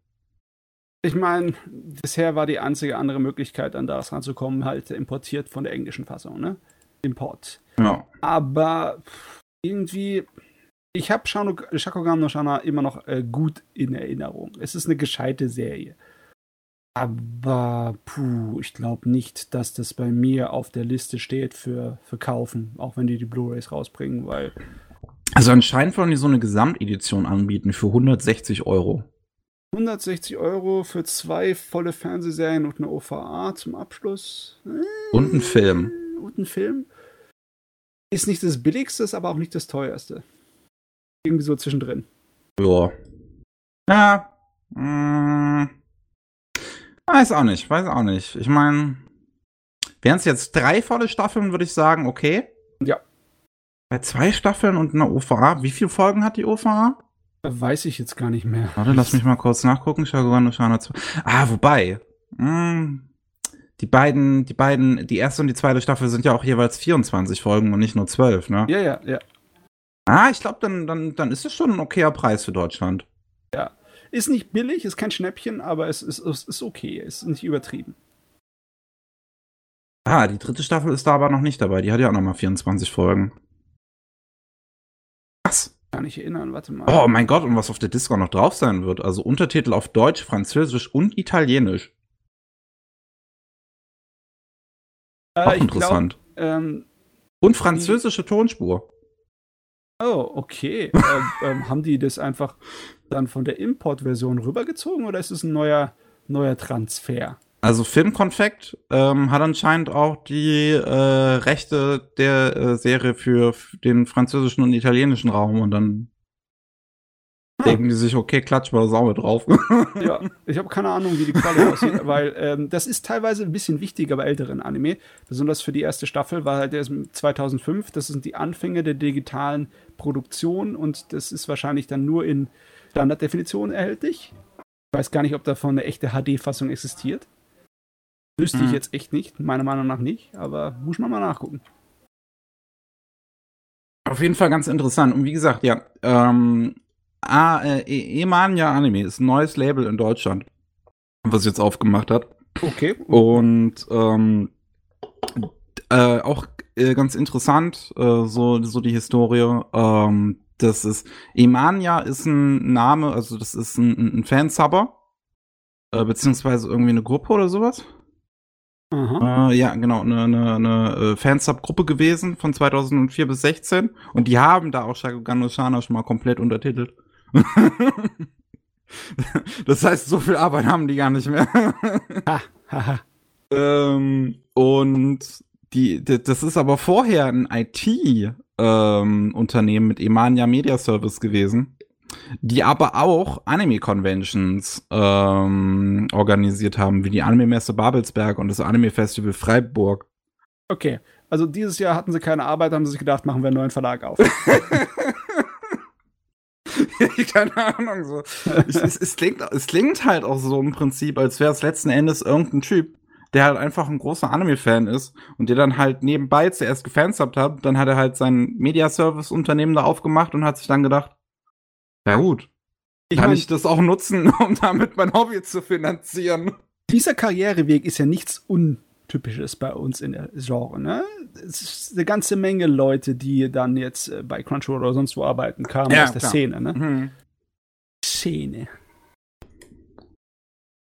Ich meine, bisher war die einzige andere Möglichkeit, an das ranzukommen, halt importiert von der englischen Fassung, ne? Import. Ja. Aber irgendwie, ich habe Shakogan no Shana immer noch äh, gut in Erinnerung. Es ist eine gescheite Serie. Aber puh, ich glaube nicht, dass das bei mir auf der Liste steht für, für kaufen, auch wenn die die Blu-rays rausbringen, weil. Also anscheinend wollen die so eine Gesamtedition anbieten für 160 Euro. 160 Euro für zwei volle Fernsehserien und eine OVA zum Abschluss. Und ein Film. Und ein Film. Ist nicht das billigste, aber auch nicht das teuerste. Irgendwie so zwischendrin. Ja. Ja. Mh, weiß auch nicht, weiß auch nicht. Ich meine, wären es jetzt drei volle Staffeln, würde ich sagen, okay. Ja. Bei zwei Staffeln und einer OVA, wie viele Folgen hat die OVA? Weiß ich jetzt gar nicht mehr. Warte, lass mich mal kurz nachgucken. Shagoran Shana 2. Ah, wobei. Mh, die beiden, die beiden, die erste und die zweite Staffel sind ja auch jeweils 24 Folgen und nicht nur 12, ne? Ja, ja, ja. Ah, ich glaube, dann, dann, dann ist es schon ein okayer Preis für Deutschland. Ist nicht billig, ist kein Schnäppchen, aber es ist, es ist okay. Es ist nicht übertrieben. Ah, die dritte Staffel ist da aber noch nicht dabei. Die hat ja auch nochmal 24 Folgen. Was? Kann ich erinnern, warte mal. Oh mein Gott, und was auf der Disco noch drauf sein wird. Also Untertitel auf Deutsch, Französisch und Italienisch. Äh, Auch interessant. Glaub, ähm, und französische Tonspur. Oh, okay. [laughs] ähm, ähm, haben die das einfach dann von der Importversion rübergezogen oder ist es ein neuer, neuer Transfer? Also Filmkonfekt ähm, hat anscheinend auch die äh, Rechte der äh, Serie für den französischen und italienischen Raum und dann. [laughs] denken die sich, okay, klatsch mal auch mit drauf. [laughs] Ja, ich habe keine Ahnung, wie die Qualität [laughs] aussieht, weil ähm, das ist teilweise ein bisschen wichtiger bei älteren Anime. Besonders für die erste Staffel war halt erst 2005. Das sind die Anfänge der digitalen Produktion und das ist wahrscheinlich dann nur in Standarddefinition erhältlich. Ich weiß gar nicht, ob davon eine echte HD-Fassung existiert. Wüsste ich Mhm. jetzt echt nicht, meiner Meinung nach nicht, aber muss man mal nachgucken. Auf jeden Fall ganz interessant. Und wie gesagt, ja, ähm, ah, äh, E- Emania Anime ist ein neues Label in Deutschland, was jetzt aufgemacht hat. Okay. Und ähm, äh, auch äh, ganz interessant, äh, so, so die Historie. Ähm, das ist Emania ist ein Name, also das ist ein, ein Fansubber, äh, beziehungsweise irgendwie eine Gruppe oder sowas. Aha. Äh, ja, genau, eine, eine, eine äh, Fansub-Gruppe gewesen von 2004 bis 16 und die haben da auch Shakugan no Shana schon mal komplett untertitelt. [laughs] das heißt, so viel Arbeit haben die gar nicht mehr. Ähm, und die, das ist aber vorher ein IT-Unternehmen mit Emania Media Service gewesen, die aber auch Anime-Conventions ähm, organisiert haben, wie die Anime-Messe Babelsberg und das Anime-Festival Freiburg. Okay. Also dieses Jahr hatten sie keine Arbeit, haben sie sich gedacht, machen wir einen neuen Verlag auf. [laughs] [laughs] Keine Ahnung, so. Ich, es, es, klingt, es klingt halt auch so im Prinzip, als wäre es letzten Endes irgendein Typ, der halt einfach ein großer Anime-Fan ist und der dann halt nebenbei zuerst gefansubt hat, dann hat er halt sein Media-Service-Unternehmen da aufgemacht und hat sich dann gedacht, ja gut, Ich kann mein- ich das auch nutzen, [laughs] um damit mein Hobby zu finanzieren? dieser Karriereweg ist ja nichts Untypisches bei uns in der Genre. Ne? Es ist eine ganze Menge Leute, die dann jetzt äh, bei Crunchyroll oder sonst wo arbeiten, kamen Ja, aus der klar. Szene. Ne? Mhm. Szene.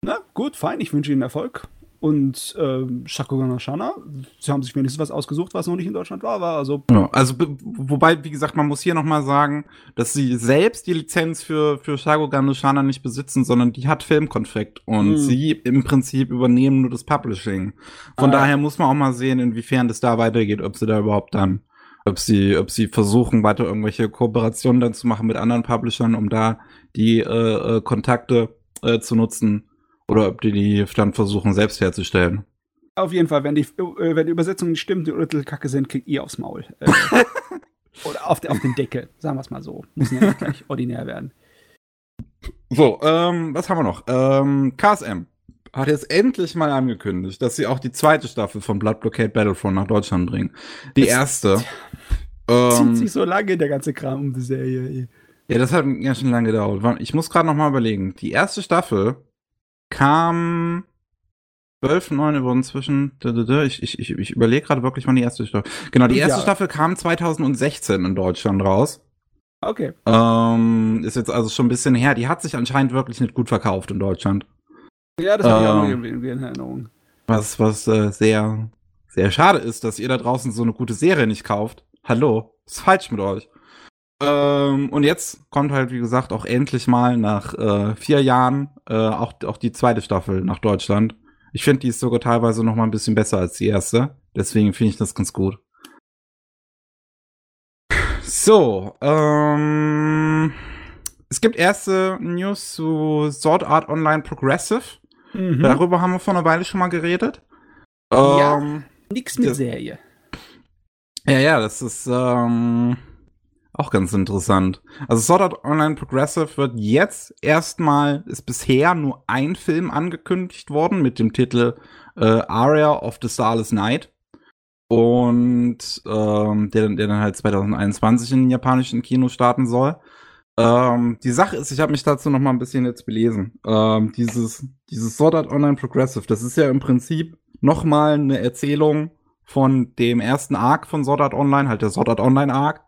Na gut, fein, ich wünsche Ihnen Erfolg. Und ähm, Shakugan Shana, Sie haben sich wenigstens was ausgesucht, was noch nicht in Deutschland war, war also Ja, also be- wobei, wie gesagt, man muss hier noch mal sagen, dass sie selbst die Lizenz für für Shagogan no Shana nicht besitzen, sondern die hat Filmkonfekt und Hm. sie im Prinzip übernehmen nur das Publishing. Von Ah, daher muss man auch mal sehen, inwiefern das da weitergeht, ob sie da überhaupt dann, ob sie, ob sie versuchen, weiter irgendwelche Kooperationen dann zu machen mit anderen Publishern, um da die äh, äh, Kontakte äh, zu nutzen, oder ob die die dann versuchen selbst herzustellen. auf jeden Fall, wenn die, äh, wenn die Übersetzungen nicht stimmen, die Urteil kacke sind, kriegt ihr aufs Maul. Äh, [laughs] oder auf, auf den Deckel, sagen wir es mal so. Müssen ja nicht gleich ordinär werden. So, ähm, was haben wir noch? Ähm, KSM hat jetzt endlich mal angekündigt, dass sie auch die zweite Staffel von Blood Blockade Battlefront nach Deutschland bringen. Die Es- erste. Zieht Ähm, sich so lange, der ganze Kram um die Serie. ja, das hat ganz schön lange gedauert. Ich muss gerade noch mal überlegen. Die erste Staffel kam 12, 9 wurden zwischen. Ich, ich, ich, ich überlege gerade wirklich, wann die erste Staffel. Genau, die erste Ja. Staffel kam 2016 in Deutschland raus. Okay. Ähm, ist jetzt also schon ein bisschen her. Die hat sich anscheinend wirklich nicht gut verkauft in Deutschland. Ja, das habe ich auch noch irgendwie in Erinnerung. Was, was äh, sehr, sehr schade ist, dass ihr da draußen so eine gute Serie nicht kauft. Hallo, ist falsch mit euch. Ähm, und jetzt kommt halt, wie gesagt, auch endlich mal nach äh, vier Jahren äh, auch, auch die zweite Staffel nach Deutschland. Ich finde, die ist sogar teilweise noch mal ein bisschen besser als die erste. Deswegen finde ich das ganz gut. So, ähm, es gibt erste News zu Sword Art Online Progressive. Mhm. Darüber haben wir vor einer Weile schon mal geredet. Ja, ähm, nix mit Serie. Ja, ja, das ist ähm, auch ganz interessant. Also Sword Art Online Progressive wird jetzt erstmal, ist bisher nur ein Film angekündigt worden mit dem Titel äh, Aria of the Starless Night. Und ähm, der, der dann halt 2021 in den japanischen Kino starten soll. Ähm, die Sache ist, ich habe mich dazu noch mal ein bisschen jetzt belesen. Ähm, dieses, dieses Sword Art Online Progressive, das ist ja im Prinzip noch mal eine Erzählung von dem ersten Arc von Sword Art Online, halt der Sword Art Online Arc.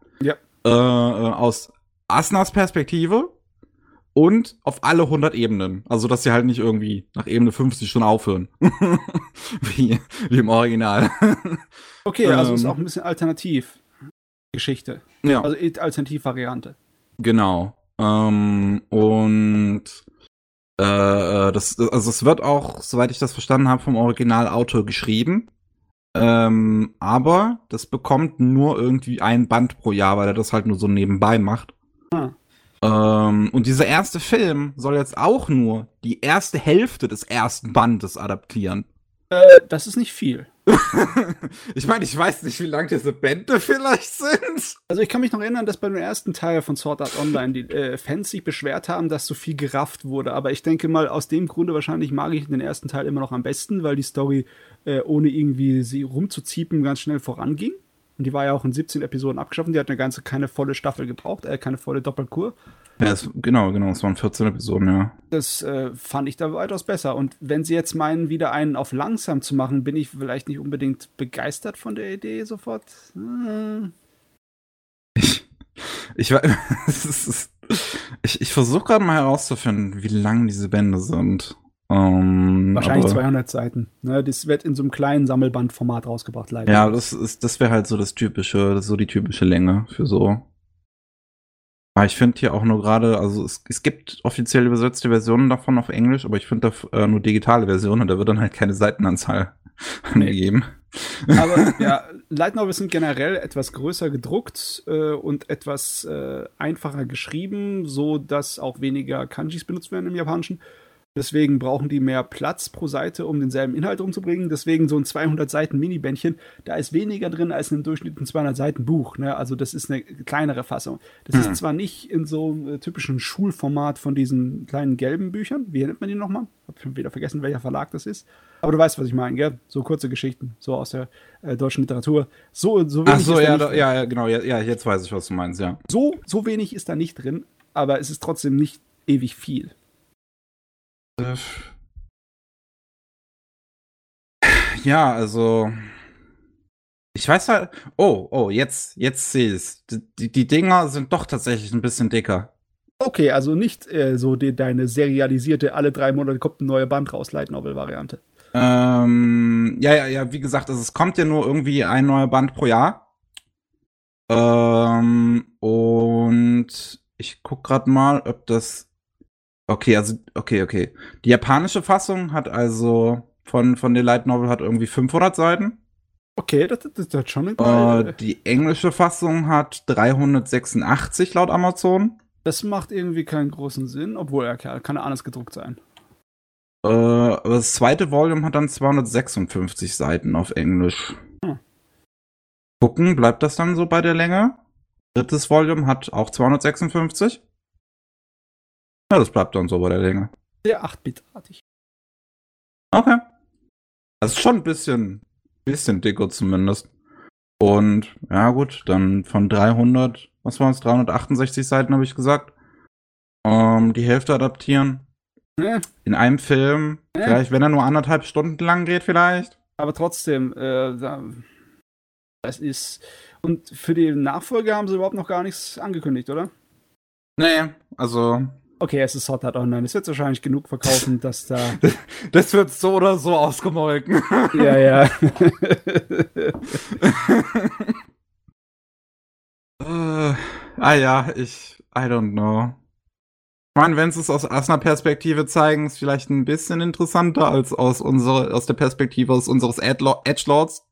Äh, äh aus Asnas Perspektive und auf alle 100 Ebenen. Also, dass sie halt nicht irgendwie nach Ebene 50 schon aufhören. [laughs] wie, wie im Original. [laughs] okay, also ähm, ist auch ein bisschen alternativ. Geschichte. Ja. Also Alternativvariante. Genau. Ähm, und äh, äh, das, also es wird auch, soweit ich das verstanden habe, vom Originalautor geschrieben. Ähm, aber das bekommt nur irgendwie ein Band pro Jahr, weil er das halt nur so nebenbei macht. Ah. Ähm, und dieser erste Film soll jetzt auch nur die erste Hälfte des ersten Bandes adaptieren. Äh, das ist nicht viel. [laughs] ich meine, ich weiß nicht, wie lang diese Bände vielleicht sind. Also ich kann mich noch erinnern, dass bei dem ersten Teil von Sword Art Online die äh, Fans sich beschwert haben, dass so viel gerafft wurde. Aber ich denke mal, aus dem Grunde wahrscheinlich mag ich den ersten Teil immer noch am besten, weil die Story äh, ohne irgendwie sie rumzuziepen ganz schnell voranging. Und die war ja auch in 17 Episoden abgeschaffen. Die hat eine ganze, keine volle Staffel gebraucht, äh, keine volle Doppelkur. Ja, es, genau, genau, es waren 14 Episoden, ja. Das äh, fand ich da weitaus besser. Und wenn sie jetzt meinen, wieder einen auf langsam zu machen, bin ich vielleicht nicht unbedingt begeistert von der Idee sofort. Hm. Ich, ich, [laughs] ich, ich versuche gerade mal herauszufinden, wie lang diese Bände sind. Um, Wahrscheinlich 200 Seiten. Ne, das wird in so einem kleinen Sammelbandformat rausgebracht, leider. Ja, das ist, das wäre halt so das typische, das so die typische Länge für so. Aber ich finde hier auch nur gerade, also es, es gibt offiziell übersetzte Versionen davon auf Englisch, aber ich finde da äh, nur digitale Versionen und da wird dann halt keine Seitenanzahl [laughs] nee. angegeben. Aber [laughs] ja, Light Novels sind generell etwas größer gedruckt äh, und etwas äh, einfacher geschrieben, so dass auch weniger Kanjis benutzt werden im Japanischen. Deswegen brauchen die mehr Platz pro Seite, um denselben Inhalt umzubringen. Deswegen so ein 200 Seiten Mini-Bändchen, da ist weniger drin als in einem Durchschnitt ein 200 Seiten Buch. Ne? Also das ist eine kleinere Fassung. Das mhm. ist zwar nicht in so einem äh, typischen Schulformat von diesen kleinen gelben Büchern. Wie nennt man die nochmal? Hab schon wieder vergessen, welcher Verlag das ist. Aber du weißt, was ich meine, gell? So kurze Geschichten, so aus der äh, deutschen Literatur. So, so wenig Ach so, ja, da, ja, ja, genau. Ja, ja, jetzt weiß ich, was du meinst, ja. So, so wenig ist da nicht drin, aber es ist trotzdem nicht ewig viel. Ja, also. Ich weiß halt. Oh, oh, jetzt, jetzt sehe ich es. Die, die Dinger sind doch tatsächlich ein bisschen dicker. Okay, also nicht äh, so die, deine serialisierte, alle drei Monate kommt ein neuer Band raus, Light Novel-Variante. Ähm, ja, ja, ja, wie gesagt, also es kommt ja nur irgendwie ein neuer Band pro Jahr. Ähm, und ich guck grad mal, ob das Okay, also, okay, okay. Die japanische Fassung hat also von, von der Light Novel hat irgendwie 500 Seiten. Okay, das, das, das ist schon eine uh, Die englische Fassung hat 386 laut Amazon. Das macht irgendwie keinen großen Sinn, obwohl er ja, kann ja anders gedruckt sein. Uh, das zweite Volume hat dann 256 Seiten auf Englisch. Hm. Gucken, bleibt das dann so bei der Länge? Drittes Volume hat auch 256. Ja, das bleibt dann so bei der Länge. Sehr 8-Bit-artig. Okay. Das ist schon ein bisschen, bisschen dicker zumindest. Und, ja gut, dann von 300, was waren es, 368 Seiten habe ich gesagt. Ähm, die Hälfte adaptieren. Äh. In einem Film. Äh. Vielleicht, wenn er nur anderthalb Stunden lang geht, vielleicht. Aber trotzdem, äh, das ist. Und für die Nachfolge haben sie überhaupt noch gar nichts angekündigt, oder? Nee, also Okay, es ist Sword Art Online. Es wird wahrscheinlich genug verkaufen, [laughs] dass da. Das wird so oder so ausgemolken. [laughs] ja, ja. [laughs] äh, ah ja, ich. I don't know. Ich meine, wenn sie es aus Asner-Perspektive zeigen, ist vielleicht ein bisschen interessanter als aus, unsere, aus der Perspektive aus unseres Edgelords.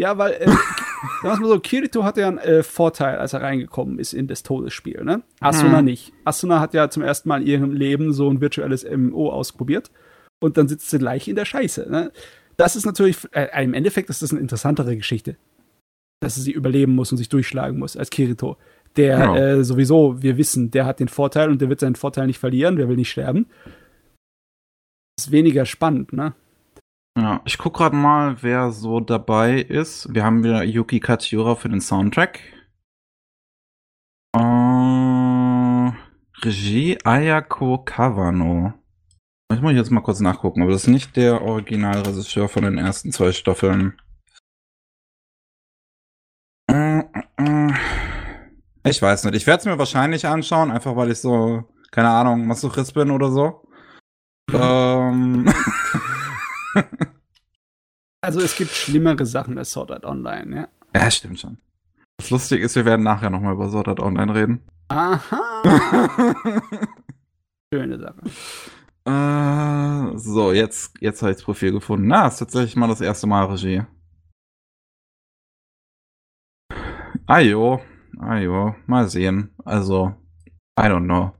Ja, weil, äh, [laughs] sagen wir mal so, Kirito hatte ja einen äh, Vorteil, als er reingekommen ist in das Todesspiel, ne? Asuna hm. nicht. Asuna hat ja zum ersten Mal in ihrem Leben so ein virtuelles MMO ausprobiert und dann sitzt sie gleich in der Scheiße, ne? Das ist natürlich, äh, im Endeffekt ist das eine interessantere Geschichte. Dass sie überleben muss und sich durchschlagen muss als Kirito. Der ja. äh, sowieso, wir wissen, der hat den Vorteil und der wird seinen Vorteil nicht verlieren, der will nicht sterben. Das ist weniger spannend, ne? Ja, ich guck gerade mal, wer so dabei ist. Wir haben wieder Yuki Katsura für den Soundtrack. Uh, Regie Ayako Kawano. Ich muss jetzt mal kurz nachgucken, aber das ist nicht der Originalregisseur von den ersten zwei Staffeln. Ich weiß nicht. Ich werde es mir wahrscheinlich anschauen, einfach weil ich so, keine Ahnung, Masochist bin oder so. ähm. [laughs] also es gibt schlimmere Sachen als Sword Art Online, ja. Ja, stimmt schon. Das Lustige ist, wir werden nachher nochmal über Sword Art Online reden. Aha. [laughs] Schöne Sache. Äh, so, jetzt, jetzt habe ich das Profil gefunden. Na, ist tatsächlich mal das erste Mal Regie. Ajo. Ah jo, mal sehen. Also, I don't know.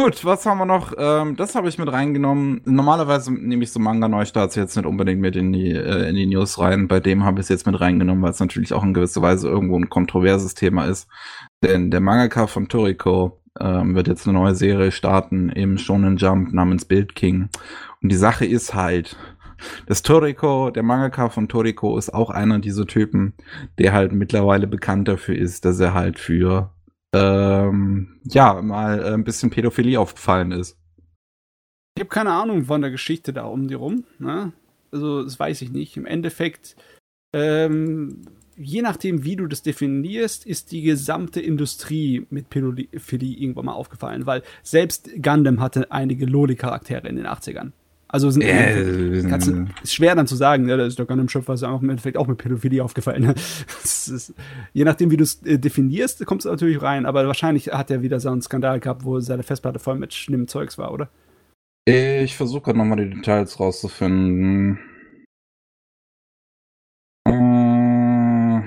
Gut, was haben wir noch? Ähm, das habe ich mit reingenommen. Normalerweise nehme ich so Manga-Neustarts jetzt nicht unbedingt mit in die, äh, in die News rein. Bei dem habe ich es jetzt mit reingenommen, weil es natürlich auch in gewisser Weise irgendwo ein kontroverses Thema ist. Denn der Mangaka von Toriko ähm, wird jetzt eine neue Serie starten im Shonen Jump namens Bild King. Und die Sache ist halt, das Toriko, der Mangaka von Toriko ist auch einer dieser Typen, der halt mittlerweile bekannt dafür ist, dass er halt für ähm, ja, mal äh, ein bisschen Pädophilie aufgefallen ist. Ich habe keine Ahnung von der Geschichte da um die rum. Ne? Also, das weiß ich nicht. Im Endeffekt, ähm, je nachdem, wie du das definierst, ist die gesamte Industrie mit Pädophilie irgendwann mal aufgefallen, weil selbst Gundam hatte einige Loli-Charaktere in den 80ern. Also sind äh, kannst, ist schwer dann zu sagen, ne? da ist doch gar nicht Schöpfer ist auch im Endeffekt auch mit Pädophilie aufgefallen. Ne? [laughs] Ist, je nachdem, wie du es äh, definierst, kommst du natürlich rein, aber wahrscheinlich hat er wieder so einen Skandal gehabt, wo seine Festplatte voll mit schlimmem Zeugs war, oder? Ich versuche gerade nochmal die Details rauszufinden. Uh,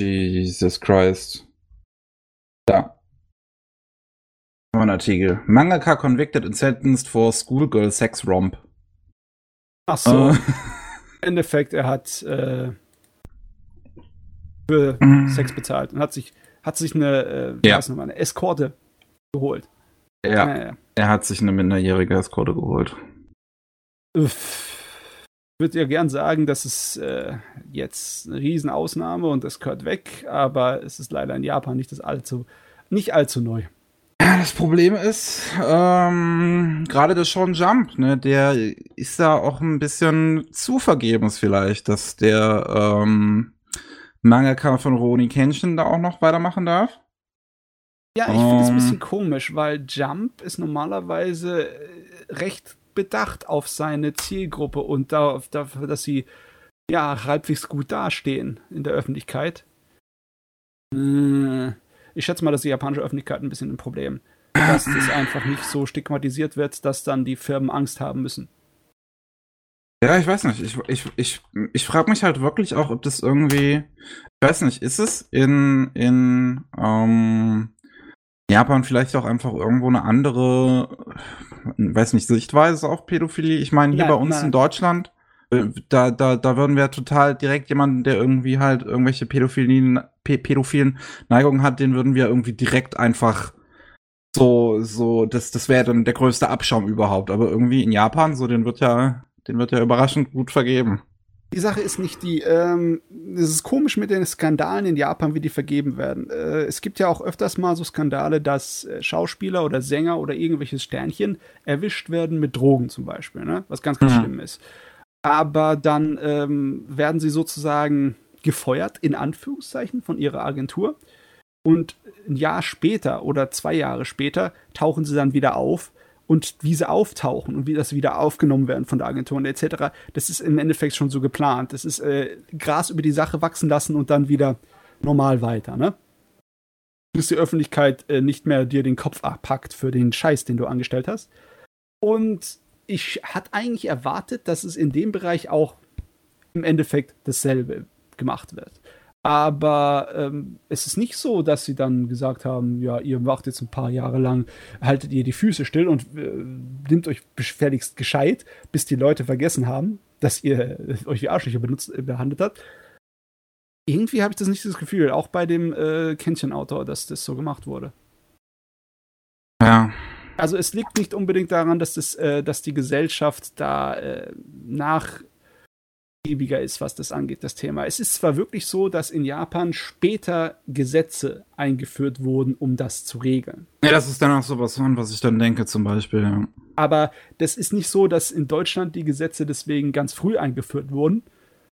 Jesus Christ. Da Artikel. Mangaka convicted and sentenced for schoolgirl sex romp. Ach so. Äh. [laughs] Im Endeffekt, er hat äh, für mm. Sex bezahlt und hat sich, hat sich eine, äh, ja. weiß noch mal, eine Eskorte geholt. Ja, ja, ja, er hat sich eine minderjährige Eskorte geholt. Ich würde ja gern sagen, das ist äh, jetzt eine Riesenausnahme und das gehört weg, aber es ist leider in Japan nicht das allzu, nicht allzu neu. Das Problem ist, ähm, gerade der Sean Jump, ne, der ist da auch ein bisschen zu vergebens vielleicht, dass der ähm, Mangaka von Roni Kenshin da auch noch weitermachen darf. Ja, ich finde es ein bisschen komisch, weil Jump ist normalerweise äh, recht bedacht auf seine Zielgruppe und darauf, dafür, dass sie ja halbwegs gut dastehen in der Öffentlichkeit. Äh, ich schätze mal, dass die japanische Öffentlichkeit ein bisschen ein Problem. Dass das einfach nicht so stigmatisiert wird, dass dann die Firmen Angst haben müssen. Ja, ich weiß nicht. Ich, ich, ich, ich frage mich halt wirklich auch, ob das irgendwie. Ich weiß nicht, ist es in, in ähm, Japan vielleicht auch einfach irgendwo eine andere, weiß nicht, Sichtweise auf Pädophilie? Ich meine, hier ja, bei uns nein. in Deutschland äh, da, da, da würden wir total direkt jemanden, der irgendwie halt irgendwelche pädophilen, pädophilen Neigungen hat, den würden wir irgendwie direkt einfach so, so, das, das wäre dann der größte Abschaum überhaupt. Aber irgendwie in Japan, so, den wird ja, den wird ja überraschend gut vergeben. Die Sache ist nicht die, ähm, es ist komisch mit den Skandalen in Japan, wie die vergeben werden. Äh, es gibt ja auch öfters mal so Skandale, dass äh, Schauspieler oder Sänger oder irgendwelches Sternchen erwischt werden mit Drogen zum Beispiel, ne? was ganz, ganz mhm. schlimm ist aber dann ähm, werden sie sozusagen gefeuert, in Anführungszeichen, von ihrer Agentur. und ein Jahr später oder zwei Jahre später tauchen sie dann wieder auf und wie sie auftauchen und wie das wieder aufgenommen werden von der Agentur und etc., das ist im Endeffekt schon so geplant. Das ist äh, Gras über die Sache wachsen lassen und dann wieder normal weiter, ne? Bis die Öffentlichkeit äh, nicht mehr dir den Kopf abpackt für den Scheiß, den du angestellt hast. Und ich hatte eigentlich erwartet, dass es in dem Bereich auch im Endeffekt dasselbe gemacht wird. Aber ähm, es ist nicht so, dass sie dann gesagt haben, ja, ihr macht jetzt ein paar Jahre lang, haltet ihr die Füße still und äh, nimmt euch gefährlichst gescheit, bis die Leute vergessen haben, dass ihr äh, euch wie Arschlöcher benutzt, äh, behandelt habt. Irgendwie habe ich das nicht das Gefühl, auch bei dem äh, Kännchen-Autor, dass das so gemacht wurde. Ja. Also es liegt nicht unbedingt daran, dass, das, äh, dass die Gesellschaft da äh, nach lebenslebiger ist, was das angeht, das Thema. Es ist zwar wirklich so, dass in Japan später Gesetze eingeführt wurden, um das zu regeln. Ja, das ist dann auch so was, was ich dann denke, zum Beispiel, ja. Aber das ist nicht so, dass in Deutschland die Gesetze deswegen ganz früh eingeführt wurden.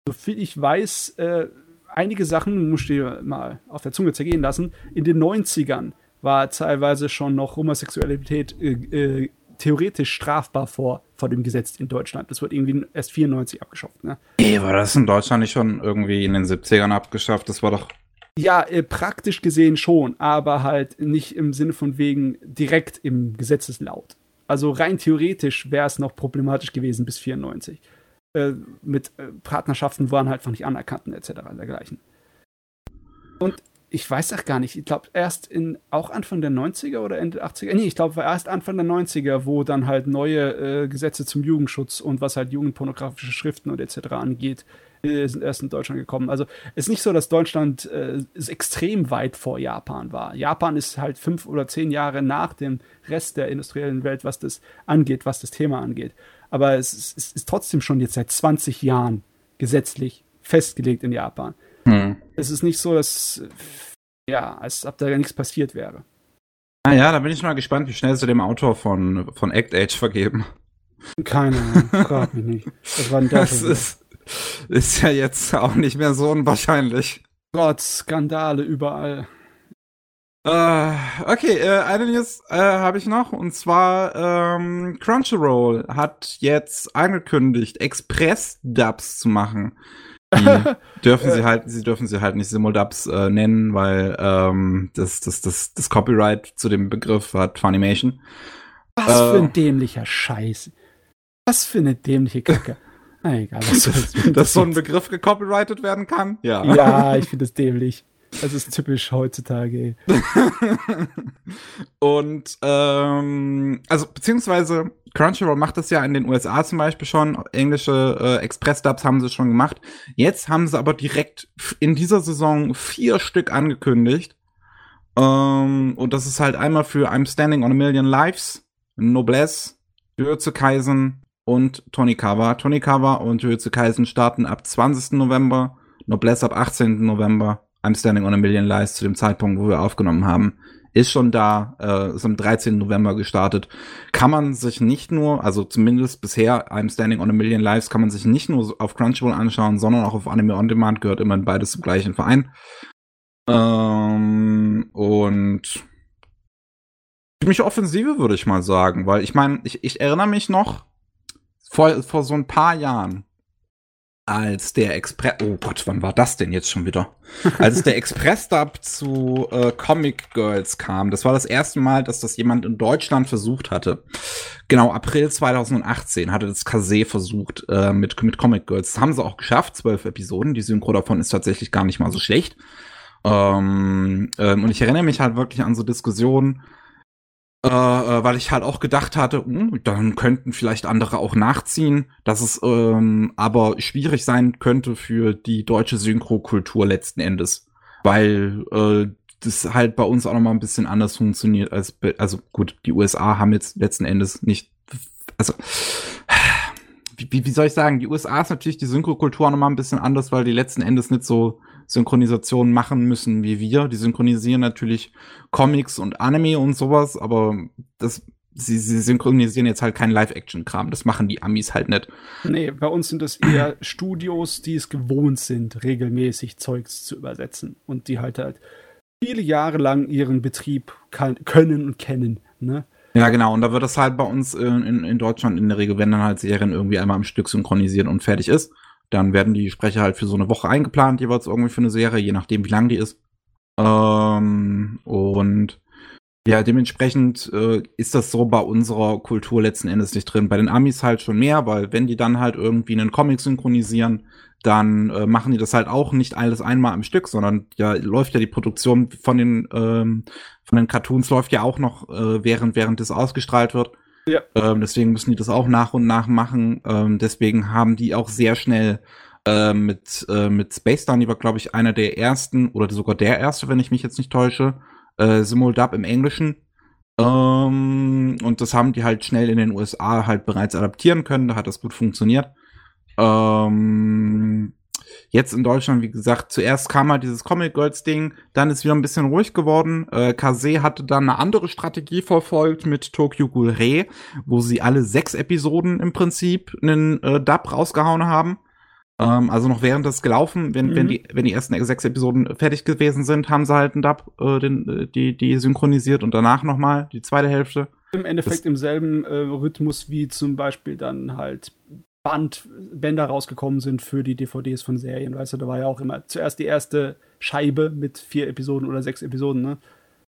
Soviel ich weiß, äh, einige Sachen, muss ich dir mal auf der Zunge zergehen lassen, in den 90ern war teilweise schon noch Homosexualität äh, äh, theoretisch strafbar vor, vor dem Gesetz in Deutschland. Das wird irgendwie erst 94 abgeschafft. Ne? Nee, war das in Deutschland nicht schon irgendwie in den 70ern abgeschafft? Das war doch. Ja, äh, praktisch gesehen schon, aber halt nicht im Sinne von wegen direkt im Gesetzeslaut. Also rein theoretisch wäre es noch problematisch gewesen bis 94. Äh, mit äh, Partnerschaften waren halt einfach nicht anerkannt etc. dergleichen. Und ich weiß auch gar nicht, ich glaube erst in auch Anfang der 90er oder Ende 80er, nee, ich glaube erst Anfang der 90er, wo dann halt neue äh, Gesetze zum Jugendschutz und was halt jugendpornografische Schriften und etc. angeht, äh, sind erst in Deutschland gekommen. Also es ist nicht so, dass Deutschland äh, extrem weit vor Japan war. Japan ist halt fünf oder zehn Jahre nach dem Rest der industriellen Welt, was das angeht, was das Thema angeht. Aber es ist, es ist trotzdem schon jetzt seit 20 Jahren gesetzlich festgelegt in Japan. Hm. Es ist nicht so, dass ja, als ob da nichts passiert wäre. Ah ja, da bin ich mal gespannt, wie schnell sie dem Autor von, von Act Age vergeben. Keine Ahnung, frag mich nicht. Was war [laughs] das? Das ist, ist ja jetzt auch nicht mehr so unwahrscheinlich. Gott, Skandale überall. Uh, okay, äh, eine News äh, habe ich noch und zwar ähm, Crunchyroll hat jetzt angekündigt, Express-Dubs zu machen. Die [laughs] dürfen sie halt, sie dürfen sie halt nicht Simuldubs äh, nennen, weil ähm, das, das, das, das Copyright zu dem Begriff hat Funimation. Was äh, für ein dämlicher Scheiß. Was für eine dämliche Kacke. Na egal, was [laughs] das, dass so ein Begriff gecopyrightet werden kann? Ja. Ja, ich finde das dämlich. Das ist typisch heutzutage. [laughs] und ähm, also beziehungsweise Crunchyroll macht das ja in den USA zum Beispiel schon. Englische äh, Express-Dubs haben sie schon gemacht. Jetzt haben sie aber direkt in dieser Saison vier Stück angekündigt. Ähm, und das ist halt einmal für I'm Standing on a Million Lives, Noblesse, Jujutsu Kaisen und Tonikawa. Tonikawa und Jujutsu Kaisen starten ab 20. November, Noblesse ab 18. November I'm Standing on a Million Lies zu dem Zeitpunkt, wo wir aufgenommen haben, ist schon da, äh, ist am 13. November gestartet. Kann man sich nicht nur, also zumindest bisher I'm Standing on a Million Lives, kann man sich nicht nur auf Crunchyroll anschauen, sondern auch auf Anime On Demand, gehört immerhin beides zum gleichen Verein. Ähm, und ziemlich offensive, würde ich mal sagen, weil ich meine, ich, ich erinnere mich noch vor, vor so ein paar Jahren, als der Express, oh Gott, wann war das denn jetzt schon wieder? Als der Express-Dub zu äh, Comic Girls kam, das war das erste Mal, dass das jemand in Deutschland versucht hatte. Genau, April 2018 hatte das Kase versucht äh, mit, mit Comic Girls. Das haben sie auch geschafft, zwölf Episoden. Die Synchro davon ist tatsächlich gar nicht mal so schlecht. Ähm, ähm, und ich erinnere mich halt wirklich an so Diskussionen, äh, äh, weil ich halt auch gedacht hatte, mh, hm, dann könnten vielleicht andere auch nachziehen, dass es ähm, aber schwierig sein könnte für die deutsche Synchrokultur letzten Endes, weil äh, das halt bei uns auch noch mal ein bisschen anders funktioniert als also gut, die USA haben jetzt letzten Endes nicht also wie, wie soll ich sagen, die USA ist natürlich die Synchrokultur noch mal ein bisschen anders, weil die letzten Endes nicht so Synchronisationen machen müssen wie wir. Die synchronisieren natürlich Comics und Anime und sowas, aber das, sie, sie synchronisieren jetzt halt keinen Live-Action-Kram. Das machen die Amis halt nicht. Nee, bei uns sind das eher [clears throat] Studios, die es gewohnt sind, regelmäßig Zeugs zu übersetzen und die halt halt viele Jahre lang ihren Betrieb kann, können und kennen. Ne? Ja, genau. Und da wird das halt bei uns in, in, in Deutschland in der Regel, wenn dann halt Serien irgendwie einmal am Stück synchronisiert und fertig ist, dann werden die Sprecher halt für so eine Woche eingeplant, jeweils irgendwie für eine Serie, je nachdem, wie lang die ist. Ähm, und ja, dementsprechend äh, ist das so bei unserer Kultur letzten Endes nicht drin. Bei den Amis halt schon mehr, weil wenn die dann halt irgendwie einen Comic synchronisieren, dann äh, machen die das halt auch nicht alles einmal am Stück, sondern ja läuft ja die Produktion von den ähm, von den Cartoons läuft ja auch noch äh, während während das ausgestrahlt wird. Ja. Ähm, deswegen müssen die das auch nach und nach machen. Ähm, deswegen haben die auch sehr schnell äh, mit äh, mit Space die war glaube ich einer der ersten oder sogar der erste, wenn ich mich jetzt nicht täusche äh, Simuldub im Englischen. Ähm, und das haben die halt schnell in den USA halt bereits adaptieren können. Da hat das gut funktioniert. Ähm, jetzt in Deutschland, wie gesagt, zuerst kam halt dieses Comic Girls Ding, dann ist wieder ein bisschen ruhig geworden. Äh, Kase hatte dann eine andere Strategie verfolgt mit Tokyo Ghoul Re, wo sie alle sechs Episoden im Prinzip einen äh, Dub rausgehauen haben. Ähm, also noch während das gelaufen, wenn, mhm. wenn, die, wenn die ersten sechs Episoden fertig gewesen sind, haben sie halt einen Dub, äh, den, äh, die, die synchronisiert und danach nochmal die zweite Hälfte. Im Endeffekt das, im selben äh, Rhythmus wie zum Beispiel dann halt Band, Bänder rausgekommen sind für die DVDs von Serien. Weißt du, da war ja auch immer zuerst die erste Scheibe mit vier Episoden oder sechs Episoden, ne?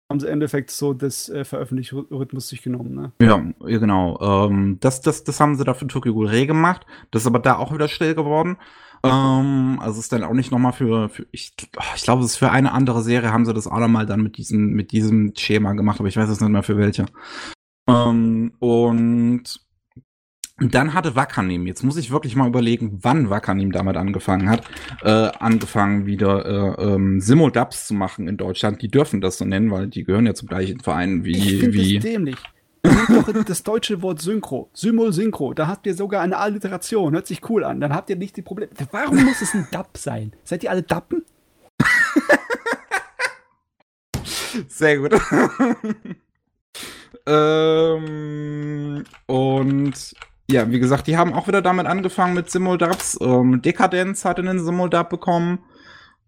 haben sie im Endeffekt so das äh, Veröffentlichungsrhythmus sich genommen, ne? Ja, genau. Ähm, das, das, das haben sie da für Tokyo Ghoul gemacht. Das ist aber da auch wieder still geworden. Ähm, also ist dann auch nicht nochmal für, für ich, ich glaube, es ist für eine andere Serie haben sie das auch nochmal dann mit diesem, mit diesem Schema gemacht, aber ich weiß es nicht mehr für welche. Ähm, und dann hatte Wakanim, jetzt muss ich wirklich mal überlegen, wann Wakanim damit angefangen hat, äh, angefangen wieder äh, ähm, Simodubs zu machen in Deutschland. Die dürfen das so nennen, weil die gehören ja zum gleichen Verein wie. Ich wie das dämlich. Doch das deutsche Wort Synchro, Symol Synchro, da habt ihr sogar eine Alliteration, hört sich cool an. Dann habt ihr nicht die Probleme. Warum [laughs] muss es ein Dub sein? Seid ihr alle Dappen? Sehr gut. [laughs] ähm, und ja, wie gesagt, die haben auch wieder damit angefangen mit Simuldubs. Ähm, Dekadenz hatte einen Simuldub bekommen.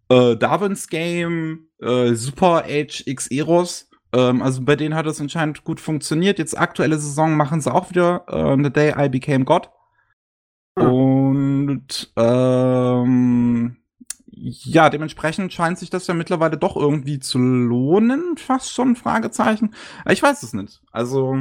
Äh, Darwin's Game, äh, Super Age X Eros. Ähm, also bei denen hat es anscheinend gut funktioniert. Jetzt aktuelle Saison machen sie auch wieder äh, The Day I Became God. Ah. Und ähm, ja, dementsprechend scheint sich das ja mittlerweile doch irgendwie zu lohnen. Fast schon Fragezeichen. Ich weiß es nicht. Also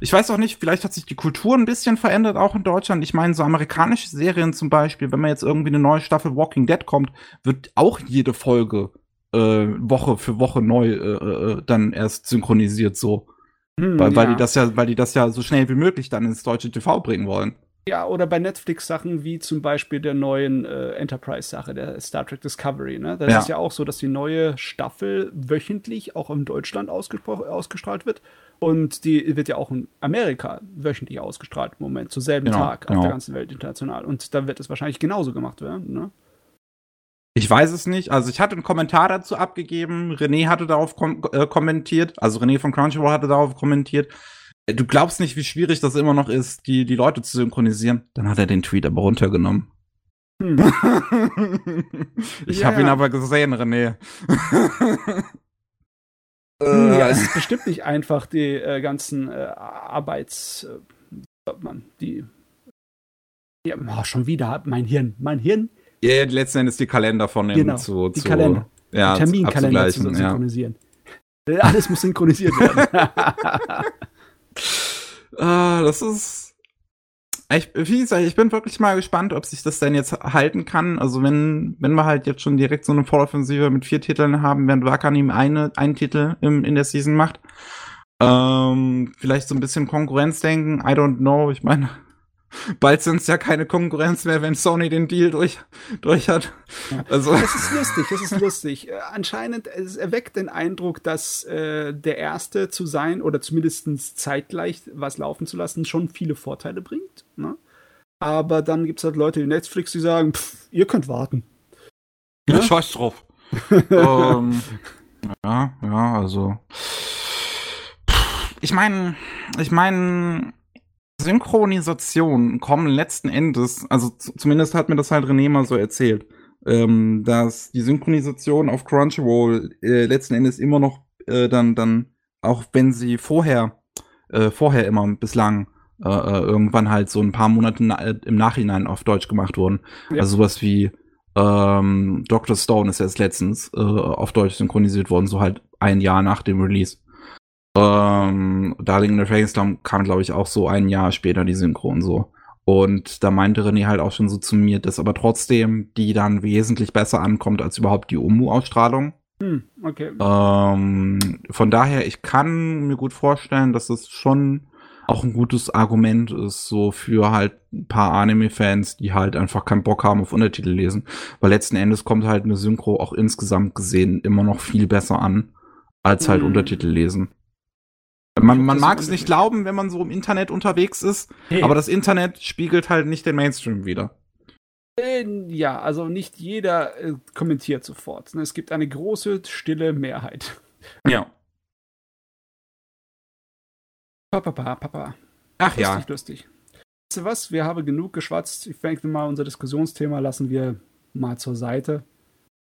ich weiß auch nicht, vielleicht hat sich die Kultur ein bisschen verändert, auch in Deutschland. Ich meine, so amerikanische Serien zum Beispiel, wenn man jetzt irgendwie eine neue Staffel Walking Dead kommt, wird auch jede Folge äh, Woche für Woche neu äh, äh, dann erst synchronisiert so. Hm, weil, weil ja. die das ja, weil die das ja so schnell wie möglich dann ins deutsche TV bringen wollen. Ja, oder bei Netflix-Sachen wie zum Beispiel der neuen äh, Enterprise-Sache, der Star Trek Discovery. Ne? Da ja. ist ja auch so, dass die neue Staffel wöchentlich auch in Deutschland ausgestrahlt wird. Und die wird ja auch in Amerika wöchentlich ausgestrahlt im Moment, zur selben genau, Tag genau. auf der ganzen Welt international. Und da wird es wahrscheinlich genauso gemacht werden. Ne? Ich weiß es nicht. Also ich hatte einen Kommentar dazu abgegeben. René hatte darauf kom äh, kommentiert. Also René von Crunchyroll hatte darauf kommentiert. Äh, du glaubst nicht, wie schwierig das immer noch ist, die, die Leute zu synchronisieren. Dann hat er den Tweet aber runtergenommen. Hm. [laughs] ich yeah. habe ihn aber gesehen, René. [laughs] Hm, ja, es ist bestimmt nicht einfach, die äh, ganzen äh, Arbeits... Äh, man, die... Ja, oh, schon wieder, mein Hirn, mein Hirn. Ja, letzten Endes die Kalender von dem genau, zu, die zu, Kalender. Ja, die Terminkalender zu synchronisieren. Ja. Alles muss synchronisiert werden. [laughs] ah, das ist ich, wie gesagt, ich bin wirklich mal gespannt, ob sich das denn jetzt halten kann. Also wenn, wenn wir halt jetzt schon direkt so eine Volloffensive mit vier Titeln haben, während Wakanim eine, einen Titel im, in der Season macht. Ähm, vielleicht so ein bisschen Konkurrenz denken, I don't know. Ich meine, bald sind es ja keine Konkurrenz mehr, wenn Sony den Deal durch, durch hat. Also. Das ist lustig, das ist lustig. Äh, anscheinend, es erweckt den Eindruck, dass äh, der Erste zu sein oder zumindest zeitgleich was laufen zu lassen schon viele Vorteile bringt. Ne? Aber dann gibt es halt Leute wie Netflix, die sagen, pff, ihr könnt warten. Ja, scheiß drauf. [laughs] ähm, ja, ja, also. Ich meine, ich meine, Synchronisationen kommen letzten Endes, also zumindest hat mir das halt René mal so erzählt, ähm, dass die Synchronisation auf Crunchyroll äh, letzten Endes immer noch äh, dann, dann, auch wenn sie vorher, äh, vorher immer bislang äh, äh irgendwann halt so ein paar Monate na im Nachhinein auf Deutsch gemacht wurden. Ja. Also sowas wie ähm, Dr. Stone ist jetzt letztens äh, auf Deutsch synchronisiert worden, so halt ein Jahr nach dem Release. Ähm, Darling in the Frankenstein kam, glaube ich, auch so ein Jahr später die Synchron so. Und da meinte René halt auch schon so zu mir, dass aber trotzdem die dann wesentlich besser ankommt als überhaupt die Umu-Ausstrahlung. Hm, okay. Ähm, von daher, ich kann mir gut vorstellen, dass es schon auch ein gutes Argument ist, so für halt ein paar Anime-Fans, die halt einfach keinen Bock haben auf Untertitel lesen. Weil letzten Endes kommt halt eine Synchro auch insgesamt gesehen immer noch viel besser an, als halt mhm. Untertitel lesen. Man, man mag es nicht glauben, wenn man so im Internet unterwegs ist, hey. aber das Internet spiegelt halt nicht den Mainstream wieder. Ja, also nicht jeder äh, kommentiert sofort. Es gibt eine große, stille Mehrheit. [laughs] Ja. Papa, Papa, Papa. Ach lustig, ja. Lustig. Weißt du was? Wir haben genug geschwatzt. Ich denke mal, unser Diskussionsthema lassen wir mal zur Seite.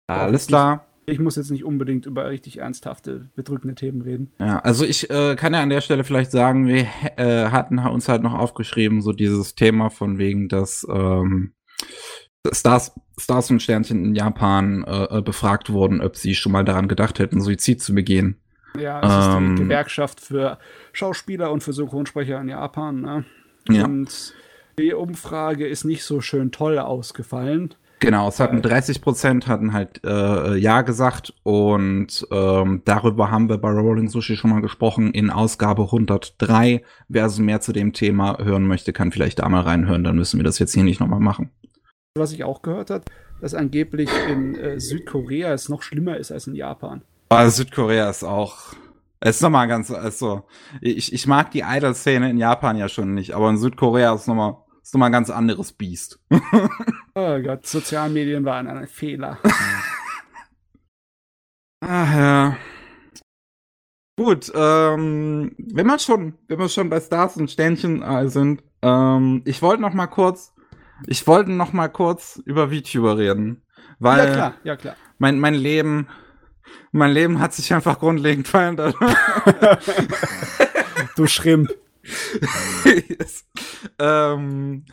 Alles klar. Ich, muss jetzt nicht unbedingt über richtig ernsthafte, bedrückende Themen reden. Ja, also ich äh, kann ja an der Stelle vielleicht sagen, wir äh, hatten uns halt noch aufgeschrieben, so dieses Thema von wegen, dass ähm, Stars, Stars und Sternchen in Japan äh, äh befragt wurden, ob sie schon mal daran gedacht hätten, Suizid zu begehen. Ja, es ähm, ist die Gewerkschaft für Schauspieler und für Synchronsprecher in Japan. Ne? Ja. Und die Umfrage ist nicht so schön toll ausgefallen. Genau, es hatten 30 Prozent hatten halt äh, Ja gesagt und ähm, darüber haben wir bei Rolling Sushi schon mal gesprochen in Ausgabe 103. Wer also mehr zu dem Thema hören möchte, kann vielleicht da mal reinhören, dann müssen wir das jetzt hier nicht nochmal machen. Was ich auch gehört habe, dass angeblich in äh, Südkorea es noch schlimmer ist als in Japan. Aber Südkorea ist auch. Es ist nochmal ganz, also, ich, ich mag die Idol-Szene in Japan ja schon nicht, aber in Südkorea ist nochmal, ist nochmal ein ganz anderes Biest. [laughs] oh Gott, Sozialmedien waren ein Fehler. [laughs] Ach ja. Gut, ähm, wenn wir schon, wenn wir schon bei Stars und Sternchen äh, sind, ähm, ich wollte noch mal kurz, ich wollte noch mal kurz über VTuber reden, weil ja klar, ja klar. Mein mein Leben mein Leben hat sich einfach grundlegend verändert. [laughs] du Schrimp. [laughs] yes. ähm,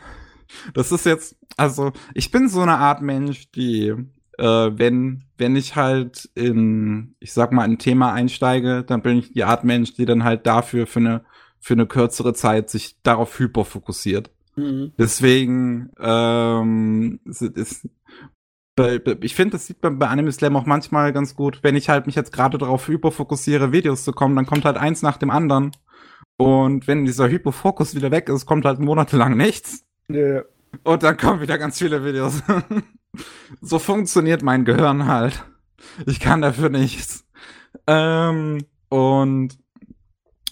das ist jetzt, also ich bin so eine Art Mensch, die, äh, wenn, wenn ich halt in, ich sag mal, ein Thema einsteige, dann bin ich die Art Mensch, die dann halt dafür für eine, für eine kürzere Zeit sich darauf hyperfokussiert. Mhm. Deswegen ähm, ist, ist, ich finde, das sieht man bei Anime Slam auch manchmal ganz gut. Wenn ich halt mich jetzt gerade darauf hyperfokussiere, Videos zu kommen, dann kommt halt eins nach dem anderen. Und wenn dieser Hyperfokus wieder weg ist, kommt halt monatelang nichts. Yeah. Und dann kommen wieder ganz viele Videos. [laughs] so funktioniert mein Gehirn halt. Ich kann dafür nichts. Ähm, und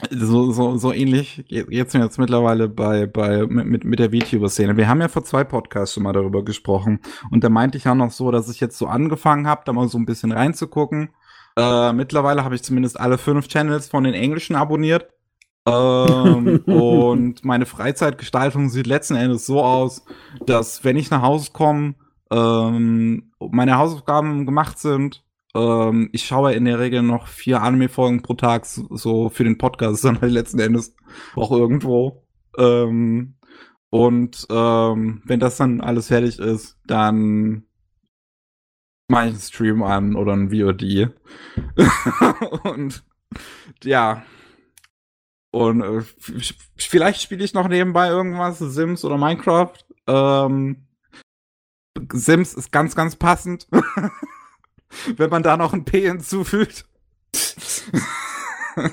so, so, so ähnlich geht's mir jetzt mittlerweile bei, bei, mit, mit der VTuber-Szene. Wir haben ja vor zwei Podcasts schon mal darüber gesprochen. Und da meinte ich auch noch so, dass ich jetzt so angefangen habe, da mal so ein bisschen reinzugucken. Äh, mittlerweile habe ich zumindest alle fünf Channels von den Englischen abonniert. Ähm, [laughs] und meine Freizeitgestaltung sieht letzten Endes so aus, dass wenn ich nach Hause komme, ähm, meine Hausaufgaben gemacht sind, ähm, ich schaue in der Regel noch vier Anime-Folgen pro Tag, so für den Podcast [laughs] dann halt letzten Endes auch irgendwo. Ähm, und ähm, wenn das dann alles fertig ist, dann mache ich einen Stream an oder ein VOD. [laughs] und ja. Und äh, vielleicht spiele ich noch nebenbei irgendwas, Sims oder Minecraft. Ähm, Sims ist ganz, ganz passend. [laughs] wenn man da noch ein P hinzufügt. [laughs]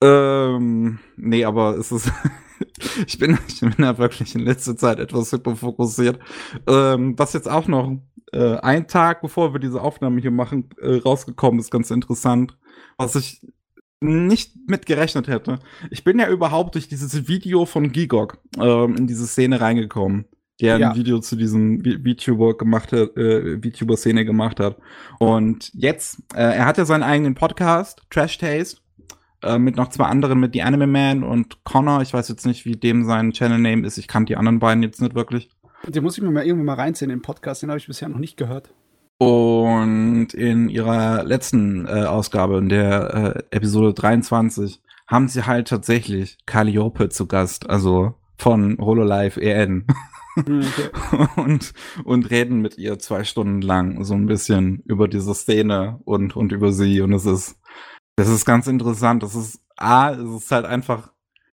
ähm, nee, aber es ist. [laughs] ich, bin, ich bin da wirklich in letzter Zeit etwas super fokussiert. Ähm, was jetzt auch noch äh, ein Tag, bevor wir diese Aufnahme hier machen, äh, rausgekommen ist, ganz interessant. Was ich nicht mit gerechnet hätte. Ich bin ja überhaupt durch dieses Video von Gigok ähm, in diese Szene reingekommen der ja. ein Video zu diesem VTuber gemacht hat, äh, VTuber-Szene gemacht hat. Und jetzt, äh, er hat ja seinen eigenen Podcast, Trash Taste, äh, mit noch zwei anderen, mit The Anime Man und Connor. Ich weiß jetzt nicht, wie dem sein Channel-Name ist. Ich kannte die anderen beiden jetzt nicht wirklich. Den muss ich mir mal irgendwann mal reinziehen, den Podcast, den habe ich bisher noch nicht gehört. Und in ihrer letzten äh, Ausgabe, in der äh, Episode 23, haben sie halt tatsächlich Calliope zu Gast, also von HoloLive EN. Okay. [laughs] und, und reden mit ihr zwei Stunden lang so ein bisschen über diese Szene und, und über sie. Und es ist, das ist ganz interessant. Das ist, A, es ist halt einfach,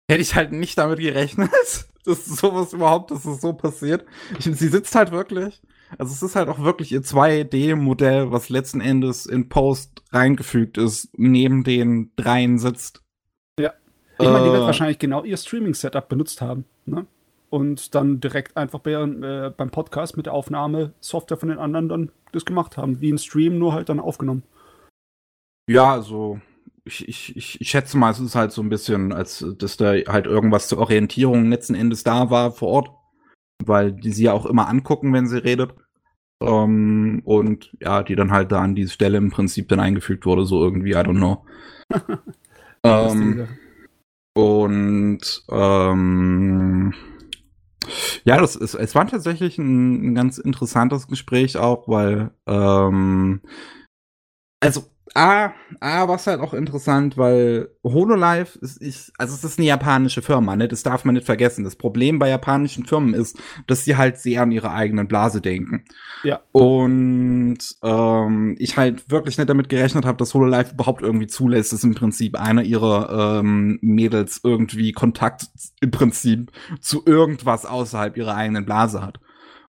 hätte ich halt nicht damit gerechnet, [laughs] dass sowas überhaupt, dass es so passiert. Ich, sie sitzt halt wirklich also es ist halt auch wirklich ihr 2D-Modell, was letzten Endes in Post reingefügt ist, neben den dreien sitzt. Ja. Ich meine, die wird äh. wahrscheinlich genau ihr Streaming-Setup benutzt haben, ne? Und dann direkt einfach bei, äh, beim Podcast mit der Aufnahme Software von den anderen dann das gemacht haben, wie ein Stream, nur halt dann aufgenommen. Ja, also ich, ich, ich, ich schätze mal, es ist halt so ein bisschen, als dass da halt irgendwas zur Orientierung letzten Endes da war vor Ort weil die sie ja auch immer angucken, wenn sie redet. Ähm, und ja, die dann halt da an diese Stelle im Prinzip dann eingefügt wurde, so irgendwie, I don't know. [laughs] ähm, und ähm, ja, das ist, es war tatsächlich ein, ein ganz interessantes Gespräch auch, weil ähm, also A, A, was halt auch interessant, weil Hololive ist, ich, also es ist eine japanische Firma, ne? Das darf man nicht vergessen. Das Problem bei japanischen Firmen ist, dass sie halt sehr an ihre eigenen Blase denken. Ja. Und ähm, ich halt wirklich nicht damit gerechnet habe, dass Hololive überhaupt irgendwie zulässt, dass im Prinzip einer ihrer ähm, Mädels irgendwie Kontakt im Prinzip zu irgendwas außerhalb ihrer eigenen Blase hat.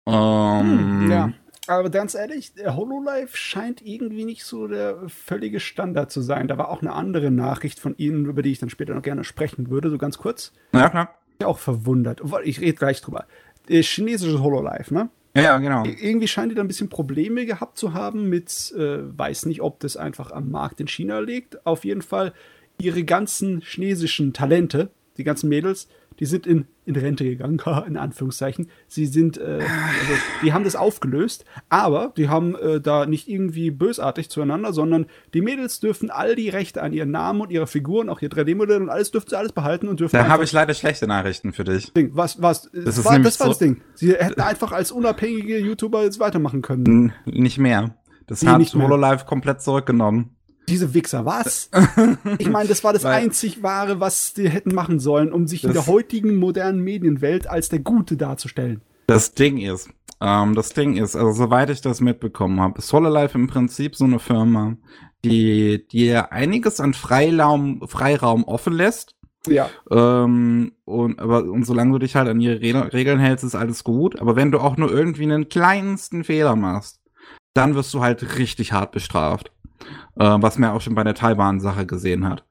Ähm, hm, ja. Aber ganz ehrlich, der HoloLive scheint irgendwie nicht so der völlige Standard zu sein. Da war auch eine andere Nachricht von Ihnen, über die ich dann später noch gerne sprechen würde, so ganz kurz. Ja, klar. Ich bin auch verwundert. Ich rede gleich drüber. Der chinesische HoloLive, ne? Ja, genau. Irgendwie scheint die da ein bisschen Probleme gehabt zu haben mit, äh, weiß nicht, ob das einfach am Markt in China liegt. Auf jeden Fall ihre ganzen chinesischen Talente, die ganzen Mädels, die sind in, in Rente gegangen, [laughs] in Anführungszeichen. Sie sind, äh, also, die haben das aufgelöst, aber die haben äh, da nicht irgendwie bösartig zueinander, sondern die Mädels dürfen all die Rechte an ihren Namen und ihre Figuren, auch ihr 3D-Modell und alles dürfen sie alles behalten und dürfen. Da habe ich leider schlechte Nachrichten für dich. Ding. Was, was, das, war, das war so das Ding. Sie hätten einfach als unabhängige YouTuber jetzt weitermachen können. Nicht mehr. Das nee, hat HoloLive komplett zurückgenommen. Diese Wichser, was? [laughs] ich meine, das war das Weil, einzig Wahre, was die hätten machen sollen, um sich in der heutigen modernen Medienwelt als der Gute darzustellen. Das Ding ist, ähm, das Ding ist, also soweit ich das mitbekommen habe, ist Hololive im Prinzip so eine Firma, die dir einiges an Freiraum, Freiraum offen lässt. Ja. Ähm, und, aber, und solange du dich halt an ihre Re Regeln hältst, ist alles gut. Aber wenn du auch nur irgendwie einen kleinsten Fehler machst, dann wirst du halt richtig hart bestraft äh, was man ja auch schon bei der Taiwan-Sache gesehen hat.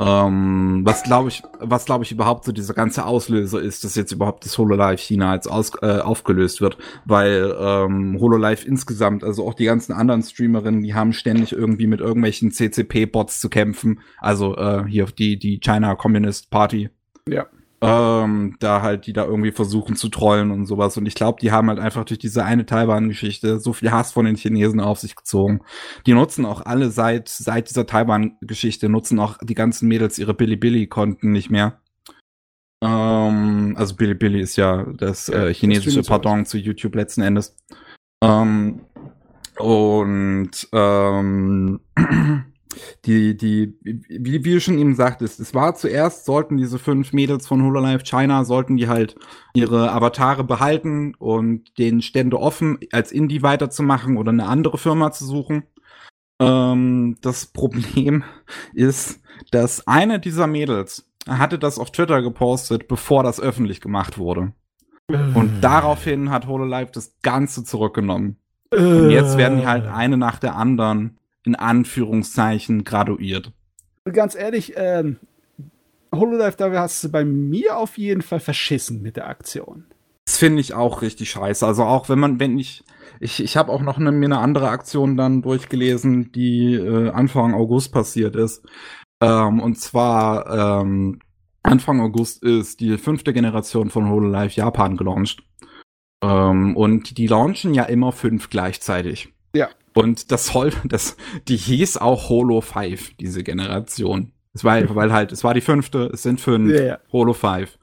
Ähm, was glaube ich, was glaube ich überhaupt so dieser ganze Auslöser ist, dass jetzt überhaupt das HoloLive China jetzt aus, äh, aufgelöst wird, weil ähm, HoloLive insgesamt, also auch die ganzen anderen Streamerinnen, die haben ständig irgendwie mit irgendwelchen CCP-Bots zu kämpfen. Also äh, hier die die China Communist Party. Ja ähm, da halt, die da irgendwie versuchen zu trollen und sowas. Und ich glaube, die haben halt einfach durch diese eine Taiwan-Geschichte so viel Hass von den Chinesen auf sich gezogen. Die nutzen auch alle seit, seit dieser Taiwan-Geschichte, nutzen auch die ganzen Mädels ihre Bilibili-Konten nicht mehr. Ähm, also Bilibili ist ja das äh, chinesische Pardon zu YouTube letzten Endes. Ähm, und ähm, [clears throat] die, die, wie, wie du schon eben sagtest, es war zuerst, sollten diese fünf Mädels von Hololive China, sollten die halt ihre Avatare behalten und den Stände offen als Indie weiterzumachen oder eine andere Firma zu suchen. Ähm, das [laughs] Problem ist, dass eine dieser Mädels hatte das auf Twitter gepostet, bevor das öffentlich gemacht wurde. Und äh. daraufhin hat Hololive das Ganze zurückgenommen. Und jetzt werden die halt eine nach der anderen in Anführungszeichen graduiert. Ganz ehrlich, ähm, Hololive, da hast du bei mir auf jeden Fall verschissen mit der Aktion. Das finde ich auch richtig scheiße. Also auch wenn man, wenn ich, ich, ich habe auch noch eine, mir eine andere Aktion dann durchgelesen, die äh, Anfang August passiert ist. Ähm, und zwar ähm, Anfang August ist die fünfte Generation von Hololive Japan gelauncht. Ähm, und die launchen ja immer fünf gleichzeitig. Und das soll, das, die hieß auch Holo 5, diese Generation. Es war, weil halt, es war die fünfte, es sind fünf, yeah. Holo 5.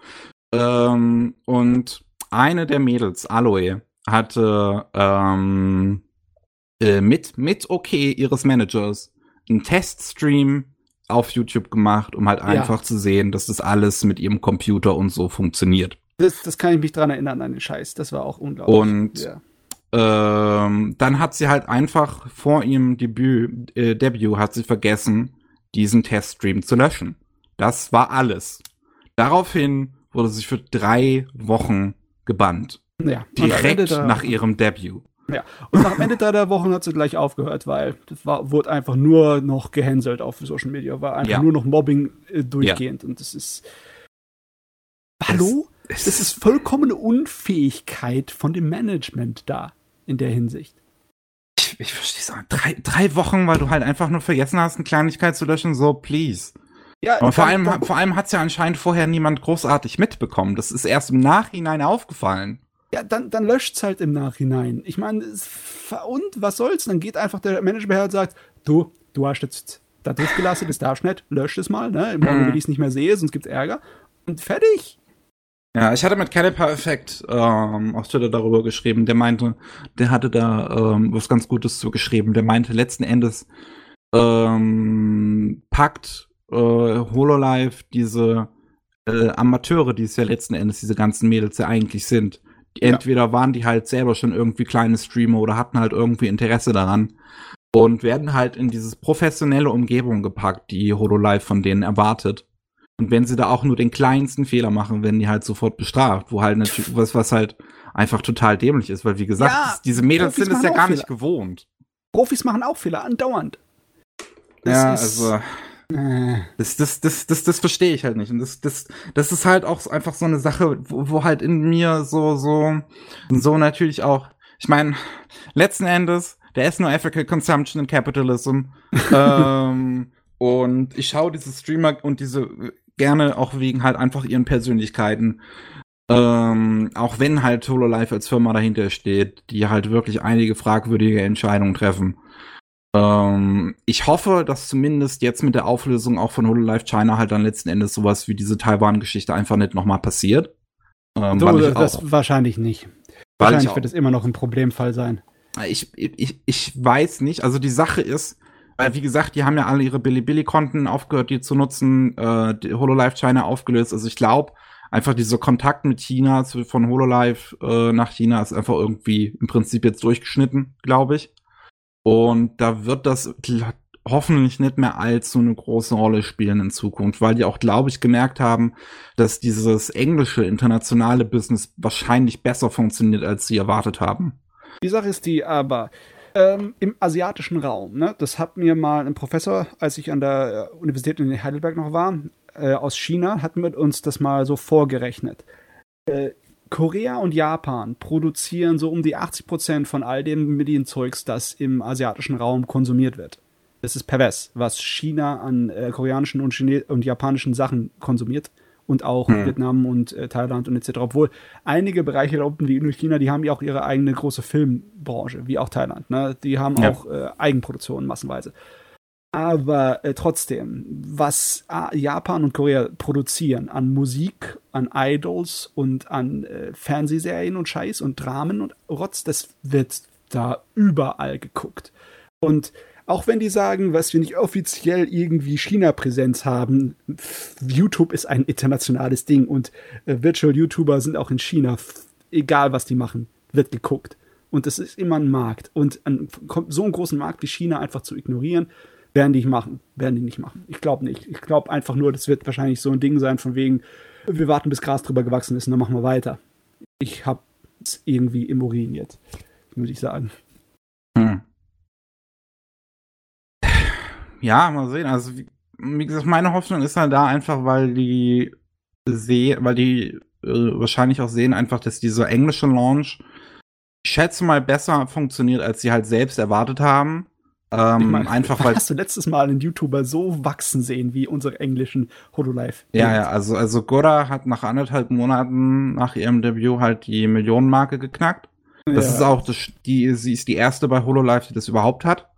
Ähm, und eine der Mädels, Aloe, hatte ähm, äh, mit, mit okay ihres Managers einen Teststream auf YouTube gemacht, um halt einfach ja. zu sehen, dass das alles mit ihrem Computer und so funktioniert. Das, das kann ich mich dran erinnern an den Scheiß. Das war auch unglaublich. Und ja. Ähm, dann hat sie halt einfach vor ihrem Debüt, äh, Debut hat sie vergessen, diesen Teststream zu löschen. Das war alles. Daraufhin wurde sie für drei Wochen gebannt. Ja, direkt nach ihrem Debüt. Ja, und nach Ende der Wochen hat sie gleich aufgehört, weil das war, wurde einfach nur noch gehänselt auf Social Media, war einfach ja. nur noch Mobbing äh, durchgehend. Ja. Und das ist. Hallo? Es, das ist vollkommene Unfähigkeit von dem Management da in der Hinsicht. Ich, ich verstehe es auch. Drei, drei Wochen, weil du halt einfach nur vergessen hast, eine Kleinigkeit zu löschen, so please. Ja, Aber vor allem, vor allem hat es ja anscheinend vorher niemand großartig mitbekommen. Das ist erst im Nachhinein aufgefallen. Ja, dann, dann löscht's halt im Nachhinein. Ich meine, und was soll's? Dann geht einfach der Manager her und sagt, du, du hast jetzt da drauf gelassen, das darfst nicht, löscht es mal, ne? Morgen will ich es nicht mehr sehe, sonst gibt's Ärger. Und fertig. Ja, ich hatte mit Caliper Effect ähm, auf Twitter darüber geschrieben. Der meinte, der hatte da ähm, was ganz Gutes zu geschrieben. Der meinte letzten Endes ähm, packt äh, Hololive diese äh, Amateure, die es ja letzten Endes diese ganzen Mädels ja eigentlich sind, Entweder waren die halt selber schon irgendwie kleine Streamer oder hatten halt irgendwie Interesse daran und werden halt in dieses professionelle Umgebung gepackt, die HoloLive von denen erwartet. Und wenn sie da auch nur den kleinsten Fehler machen, werden die halt sofort bestraft, wo halt natürlich was, was halt einfach total dämlich ist, weil wie gesagt, ja, das, diese Mädels Profis sind es ja gar Fehler. nicht gewohnt. Profis machen auch Fehler, andauernd. Das ja, also das, das, das, das, das verstehe ich halt nicht. Und das, das, das ist halt auch einfach so eine Sache, wo, wo halt in mir so, so, so natürlich auch, ich meine, letzten Endes, der ist nur Ethical Consumption and Capitalism. [laughs] ähm, und ich schaue diese Streamer und diese gerne auch wegen halt einfach ihren Persönlichkeiten. Ähm, auch wenn halt HoloLive als Firma dahinter steht, die halt wirklich einige fragwürdige Entscheidungen treffen. Ähm, ich hoffe, dass zumindest jetzt mit der Auflösung auch von HoloLive China halt dann letzten Endes sowas wie diese Taiwan-Geschichte einfach nicht nochmal passiert. Ähm, so, das auch, wahrscheinlich nicht. Wahrscheinlich wird es immer noch ein Problemfall sein. Ich, ich, ich weiß nicht. Also die Sache ist, weil wie gesagt, die haben ja alle ihre Billy-Billy-Konten aufgehört, die zu nutzen, äh, HoloLive China aufgelöst. Also ich glaube, einfach dieser Kontakt mit China von HoloLive äh, nach China ist einfach irgendwie im Prinzip jetzt durchgeschnitten, glaube ich. Und da wird das hoffentlich nicht mehr allzu eine große Rolle spielen in Zukunft, weil die auch, glaube ich, gemerkt haben, dass dieses englische internationale Business wahrscheinlich besser funktioniert, als sie erwartet haben. Die Sache ist die aber, ähm, im asiatischen Raum, ne, das hat mir mal ein Professor, als ich an der äh, Universität in Heidelberg noch war, äh, aus China, hat mit uns das mal so vorgerechnet. Äh, Korea und Japan produzieren so um die 80% von all dem Medienzeugs, das im asiatischen Raum konsumiert wird. Das ist pervers, was China an äh, koreanischen und, und japanischen Sachen konsumiert und auch hm. Vietnam und äh, Thailand und etc. Obwohl einige Bereiche da unten wie in China, die haben ja auch ihre eigene große Filmbranche, wie auch Thailand. Ne? Die haben ja. auch äh, Eigenproduktionen massenweise. Aber äh, trotzdem, was äh, Japan und Korea produzieren an Musik, an Idols und an äh, Fernsehserien und Scheiß und Dramen und Rotz, das wird da überall geguckt. Und auch wenn die sagen, was wir nicht offiziell irgendwie China-Präsenz haben, YouTube ist ein internationales Ding und äh, Virtual YouTuber sind auch in China, egal was die machen, wird geguckt. Und das ist immer ein Markt. Und an, so einen großen Markt wie China einfach zu ignorieren, werden die nicht machen. Werden die nicht machen. Ich glaube nicht. Ich glaube einfach nur, das wird wahrscheinlich so ein Ding sein, von wegen, wir warten, bis Gras drüber gewachsen ist und dann machen wir weiter. Ich habe es irgendwie im Urin jetzt, würde ich sagen. Hm. Ja, mal sehen. Also, wie, gesagt, meine Hoffnung ist halt da einfach, weil die sehen, weil die äh, wahrscheinlich auch sehen einfach, dass dieser englische Launch, ich schätze mal, besser funktioniert, als sie halt selbst erwartet haben. Ähm, ich mein, einfach [laughs] weil hast du letztes Mal einen YouTuber so wachsen sehen wie unsere englischen Hololive. Ja, ja, also also Gora hat nach anderthalb Monaten nach ihrem Debüt halt die Millionenmarke geknackt. Das ja. ist auch das, die sie ist die erste bei Hololive, die das überhaupt hat.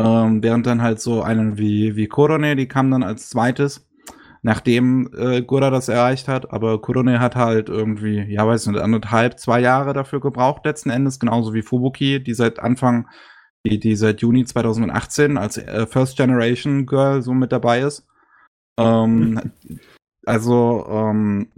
Ähm, während dann halt so einen wie wie Korone, die kam dann als zweites. nachdem äh, Gura das erreicht hat. Aber Kurone hat halt irgendwie, ja, weiß nicht, anderthalb, zwei Jahre dafür gebraucht letzten Endes, genauso wie Fubuki, die seit Anfang, die, die seit Juni 2018 als äh, First Generation Girl so mit dabei ist. Ähm, [laughs] also, ähm,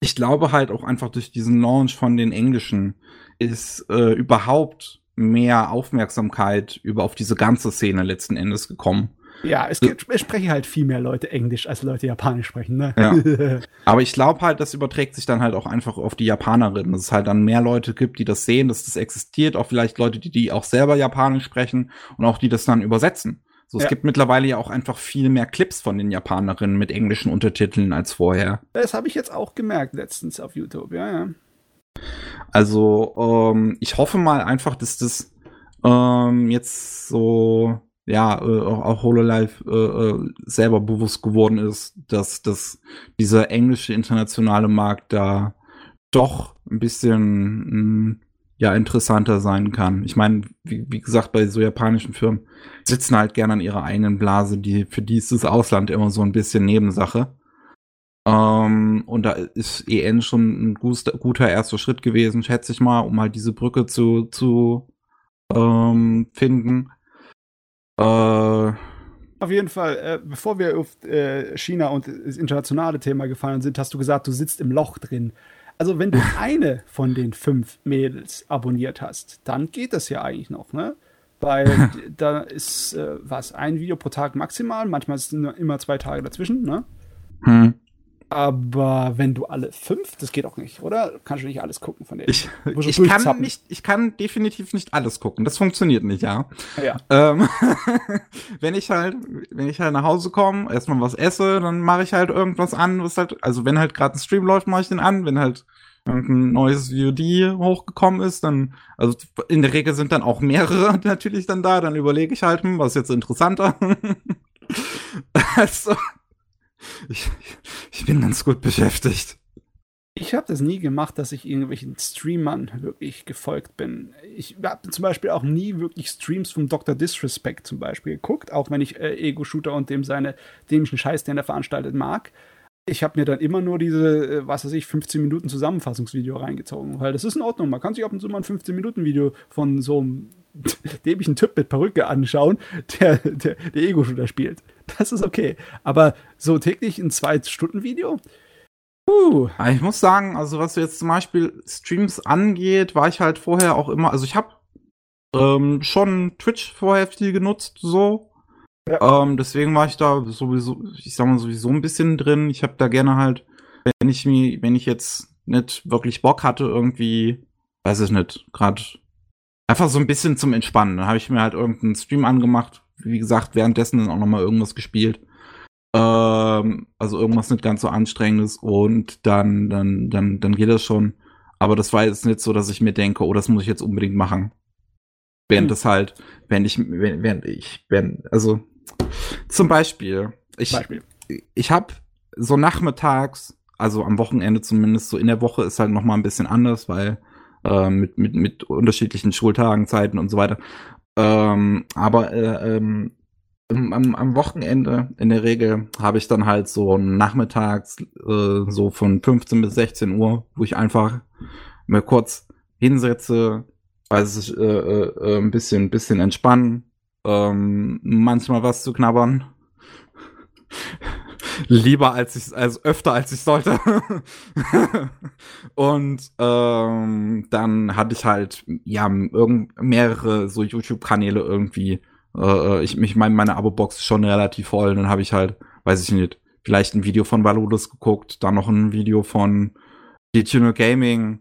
ich glaube halt auch einfach durch diesen Launch von den Englischen ist äh, überhaupt mehr Aufmerksamkeit über auf diese ganze Szene letzten Endes gekommen. Ja, es, gibt, es sprechen halt viel mehr Leute Englisch, als Leute Japanisch sprechen, ne? Ja. [laughs] Aber ich glaube halt, das überträgt sich dann halt auch einfach auf die Japanerinnen, dass es halt dann mehr Leute gibt, die das sehen, dass das existiert, auch vielleicht Leute, die, die auch selber Japanisch sprechen und auch die das dann übersetzen. So, es ja. gibt mittlerweile ja auch einfach viel mehr Clips von den Japanerinnen mit englischen Untertiteln als vorher. Das habe ich jetzt auch gemerkt letztens auf YouTube, ja, ja. Also, ähm, ich hoffe mal einfach, dass das ähm, jetzt so ja, äh, auch HoloLive äh, äh, selber bewusst geworden ist, dass, dass dieser englische internationale Markt da doch ein bisschen mh, hm, ja interessanter sein kann. Ich meine, wie, wie gesagt, bei so japanischen Firmen sitzen halt gerne an ihrer eigenen Blase, die für die ist das Ausland immer so ein bisschen Nebensache. Ähm, und da ist EN schon ein guter, guter erster Schritt gewesen, schätze ich mal, um halt diese Brücke zu, zu ähm, finden. Äh, auf jeden Fall, äh, bevor wir auf äh, China und das internationale Thema gefallen sind, hast du gesagt, du sitzt im Loch drin. Also, wenn du [laughs] eine von den fünf Mädels abonniert hast, dann geht das ja eigentlich noch, ne? Weil [laughs] da ist äh, was, ein Video pro Tag maximal, manchmal sind immer zwei Tage dazwischen, ne? Hm. Aber wenn du alle fünf, das geht auch nicht, oder? Kannst du nicht alles gucken von denen? Ich, ich kann nicht, ich kann definitiv nicht alles gucken. Das funktioniert nicht, ja. Ja. Ähm, [laughs] wenn ich halt, wenn ich halt nach Hause komme, erstmal was esse, dann mache ich halt irgendwas an, was halt, also wenn halt gerade ein Stream läuft, mache ich den an. Wenn halt irgendein neues VOD hochgekommen ist, dann, also in der Regel sind dann auch mehrere [laughs] natürlich dann da, dann überlege ich halt, hm, was ist jetzt interessanter. [laughs] also, ich, ich bin ganz gut beschäftigt. Ich habe das nie gemacht, dass ich irgendwelchen Streamern wirklich gefolgt bin. Ich habe zum Beispiel auch nie wirklich Streams vom Dr. Disrespect zum Beispiel geguckt, auch wenn ich äh, Ego-Shooter und dem seine dämlichen Scheiß, den er veranstaltet, mag. Ich habe mir dann immer nur diese, äh, was weiß ich, 15 Minuten Zusammenfassungsvideo reingezogen, weil das ist in Ordnung. Man kann sich ab und zu mal ein 15 Minuten Video von so einem [laughs] dämlichen Typ mit Perücke anschauen, der, der, der Ego-Shooter spielt. [laughs] Das ist okay. Aber so täglich ein Zwei-Stunden-Video? Uh. Ich muss sagen, also was jetzt zum Beispiel Streams angeht, war ich halt vorher auch immer, also ich habe ähm, schon Twitch vorher viel genutzt, so. Ja. Ähm, deswegen war ich da sowieso, ich sag mal sowieso ein bisschen drin. Ich habe da gerne halt, wenn ich mir, wenn ich jetzt nicht wirklich Bock hatte, irgendwie, weiß ich nicht, gerade einfach so ein bisschen zum Entspannen. Dann habe ich mir halt irgendeinen Stream angemacht, wie gesagt, währenddessen dann auch nochmal irgendwas gespielt. Ähm, also irgendwas nicht ganz so anstrengendes und dann, dann, dann, dann geht das schon. Aber das war jetzt nicht so, dass ich mir denke, oh, das muss ich jetzt unbedingt machen. Während hm. das halt, wenn ich, während ich, wenn, also zum Beispiel, ich, Beispiel. ich habe so nachmittags, also am Wochenende zumindest, so in der Woche ist halt noch mal ein bisschen anders, weil äh, mit, mit, mit unterschiedlichen Schultagen, Zeiten und so weiter. Ähm, aber äh, ähm, am, am Wochenende in der Regel habe ich dann halt so nachmittags äh, so von 15 bis 16 Uhr, wo ich einfach mir kurz hinsetze, also äh, äh, ein bisschen, bisschen entspannen, ähm, manchmal was zu knabbern. Lieber als ich, also öfter als ich sollte. [laughs] und ähm, dann hatte ich halt ja irgend mehrere so YouTube-Kanäle irgendwie. Äh, ich mich meine meine Abo-Box ist schon relativ voll. Dann habe ich halt, weiß ich nicht, vielleicht ein Video von Valodus geguckt, dann noch ein Video von Detuner Gaming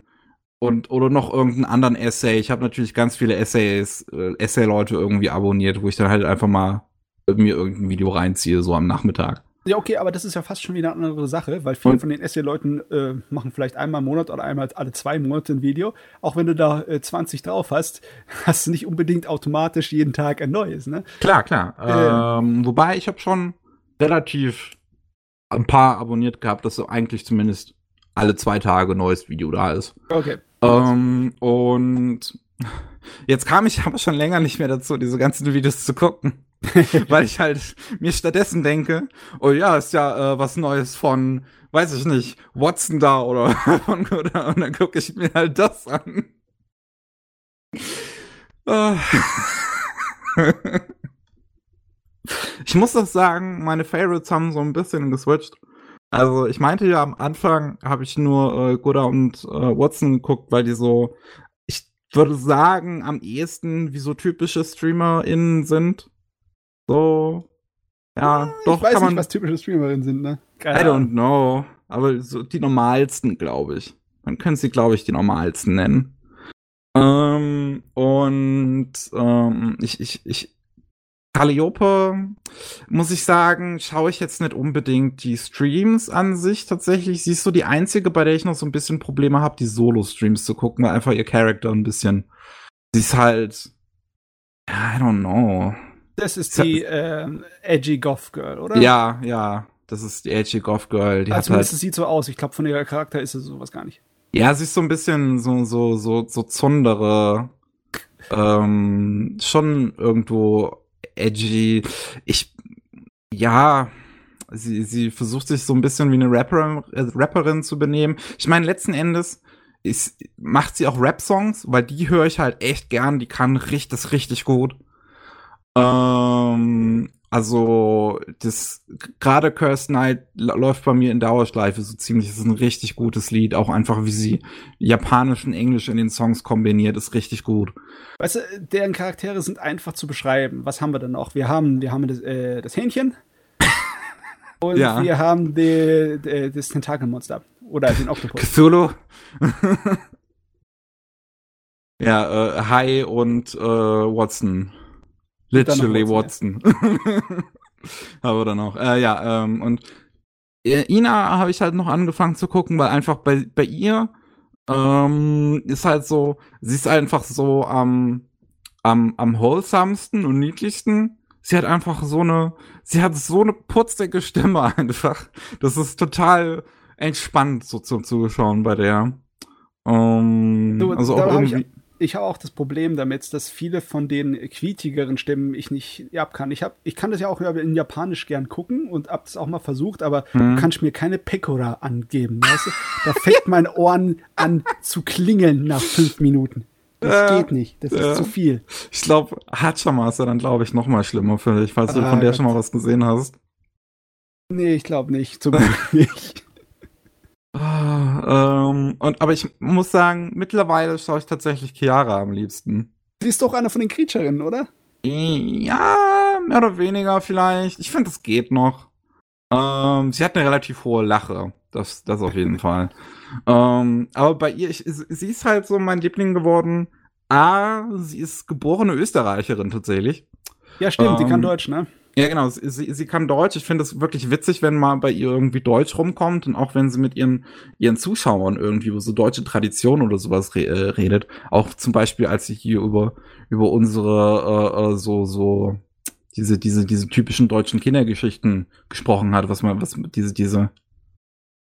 und oder noch irgendeinen anderen Essay. Ich habe natürlich ganz viele Essays, äh, Essay-Leute irgendwie abonniert, wo ich dann halt einfach mal mir irgendein Video reinziehe, so am Nachmittag. Ja, okay, aber das ist ja fast schon wieder eine andere Sache, weil viele und? von den Essay-Leuten äh, machen vielleicht einmal im Monat oder einmal alle zwei Monate ein Video. Auch wenn du da äh, 20 drauf hast, [laughs] hast du nicht unbedingt automatisch jeden Tag ein neues, ne? Klar, klar. Ähm, ähm, wobei ich habe schon relativ ein paar abonniert gehabt, dass so eigentlich zumindest alle zwei Tage ein neues Video da ist. Okay. Ähm, und [laughs] jetzt kam ich aber schon länger nicht mehr dazu, diese ganzen Videos zu gucken. [laughs] Weil ich halt mir stattdessen denke, oh ja, ist ja äh, was Neues von, weiß ich nicht, Watson da oder [laughs] von oder und dann gucke ich mir halt das an. [laughs] Ich muss doch sagen, meine Favorites haben so ein bisschen geswitcht. Also ich meinte ja am Anfang habe ich nur äh, Goda und äh, Watson geguckt, weil die so, ich würde sagen, am ehesten wie so typische StreamerInnen sind. So, ja, Ah, doch ich weiß kann man. nicht, was typische Streamerinnen sind, ne? I don't know. Aber so die normalsten, glaube ich. Man könnte sie, glaube ich, die normalsten nennen. Ähm, und ähm, ich, ich, ich, Calliope, muss ich sagen, schaue ich jetzt nicht unbedingt die Streams an sich tatsächlich. Sie ist so die einzige, bei der ich noch so ein bisschen Probleme habe, die Solo-Streams zu gucken, weil einfach ihr Charakter ein bisschen. Sie ist halt. I don't know. Das ist die ähm, edgy Goth Girl, oder? Ja, ja. Das ist die edgy Goth Girl. Die Also hat zumindest halt, sieht so aus. Ich glaube, von ihrer Charakter ist sie sowas gar nicht. ja, sie ist so ein bisschen so, so, so, so zundere, ähm, schon irgendwo edgy. Ich, ja, sie, sie versucht sich so ein bisschen wie eine Rapper, äh, Rapperin zu benehmen. Ich meine, letzten Endes ist, macht sie auch Rap-Songs, weil die höre ich halt echt gern. Die kann richtig, das richtig gut. Ähm, also, das, gerade Cursed Night läuft bei mir in Dauerschleife so ziemlich. Das ist ein richtig gutes Lied. Auch einfach, wie sie Japanisch und Englisch in den Songs kombiniert, ist richtig gut. Weißt du, deren Charaktere sind einfach zu beschreiben. Was haben wir denn noch? Wir haben, wir haben das, äh, das Hähnchen. [laughs] Und Ja. wir haben die, die, das Tentakelmonster. Oder den Oktopus. Cthulhu. [laughs] ja, äh, Hi und äh, Watson. Literally Watson. [laughs] Aber dann auch. Äh, ja, ähm, und äh, Ina habe ich halt noch angefangen zu gucken, weil einfach bei, bei ihr ähm, ist halt so, sie ist einfach so am, am, am wholesomesten und niedlichsten. Sie hat einfach so eine, sie hat so eine putzige Stimme [laughs] einfach. Das ist total entspannt so zum Zuschauen bei der. Ähm, Du, also auch irgendwie. Ich habe auch das Problem damit, dass viele von den quietigeren Stimmen ich nicht ab kann. Ich, hab, ich kann das ja auch in Japanisch gern gucken und hab das auch mal versucht, aber Hm. du kannst mir keine Pekora angeben. Weißt du? Da fängt mein Ohren an zu klingeln nach fünf Minuten. Das Ja, geht nicht. Das ja. ist zu viel. Ich glaube, Hachama ist ja dann, glaube ich, noch mal schlimmer für dich, falls du Ah, von der Gott. schon mal was gesehen hast. Nee, ich glaube nicht. Zum Glück nicht. Ah, ähm, und, aber ich muss sagen, mittlerweile schaue ich tatsächlich Chiara am liebsten. Sie ist doch einer von den Creaturerinnen, oder? Ja, mehr oder weniger vielleicht. Ich finde, es geht noch. Ähm, sie hat eine relativ hohe Lache. Das, das auf jeden [laughs] Fall. Ähm, aber bei ihr, ich, sie ist halt so mein Liebling geworden. A, sie ist geborene Österreicherin tatsächlich. Ja, stimmt, die kann Ähm, Deutsch, ne? Ja, genau. Sie, sie, kann Deutsch. Ich finde es wirklich witzig, wenn mal bei ihr irgendwie Deutsch rumkommt und auch wenn sie mit ihren, ihren Zuschauern irgendwie über so deutsche Tradition oder sowas re äh, redet. Auch zum Beispiel, als sie hier über, über unsere äh, äh, so, so diese, diese, diese typischen deutschen Kindergeschichten gesprochen hat, was man, was diese, diese.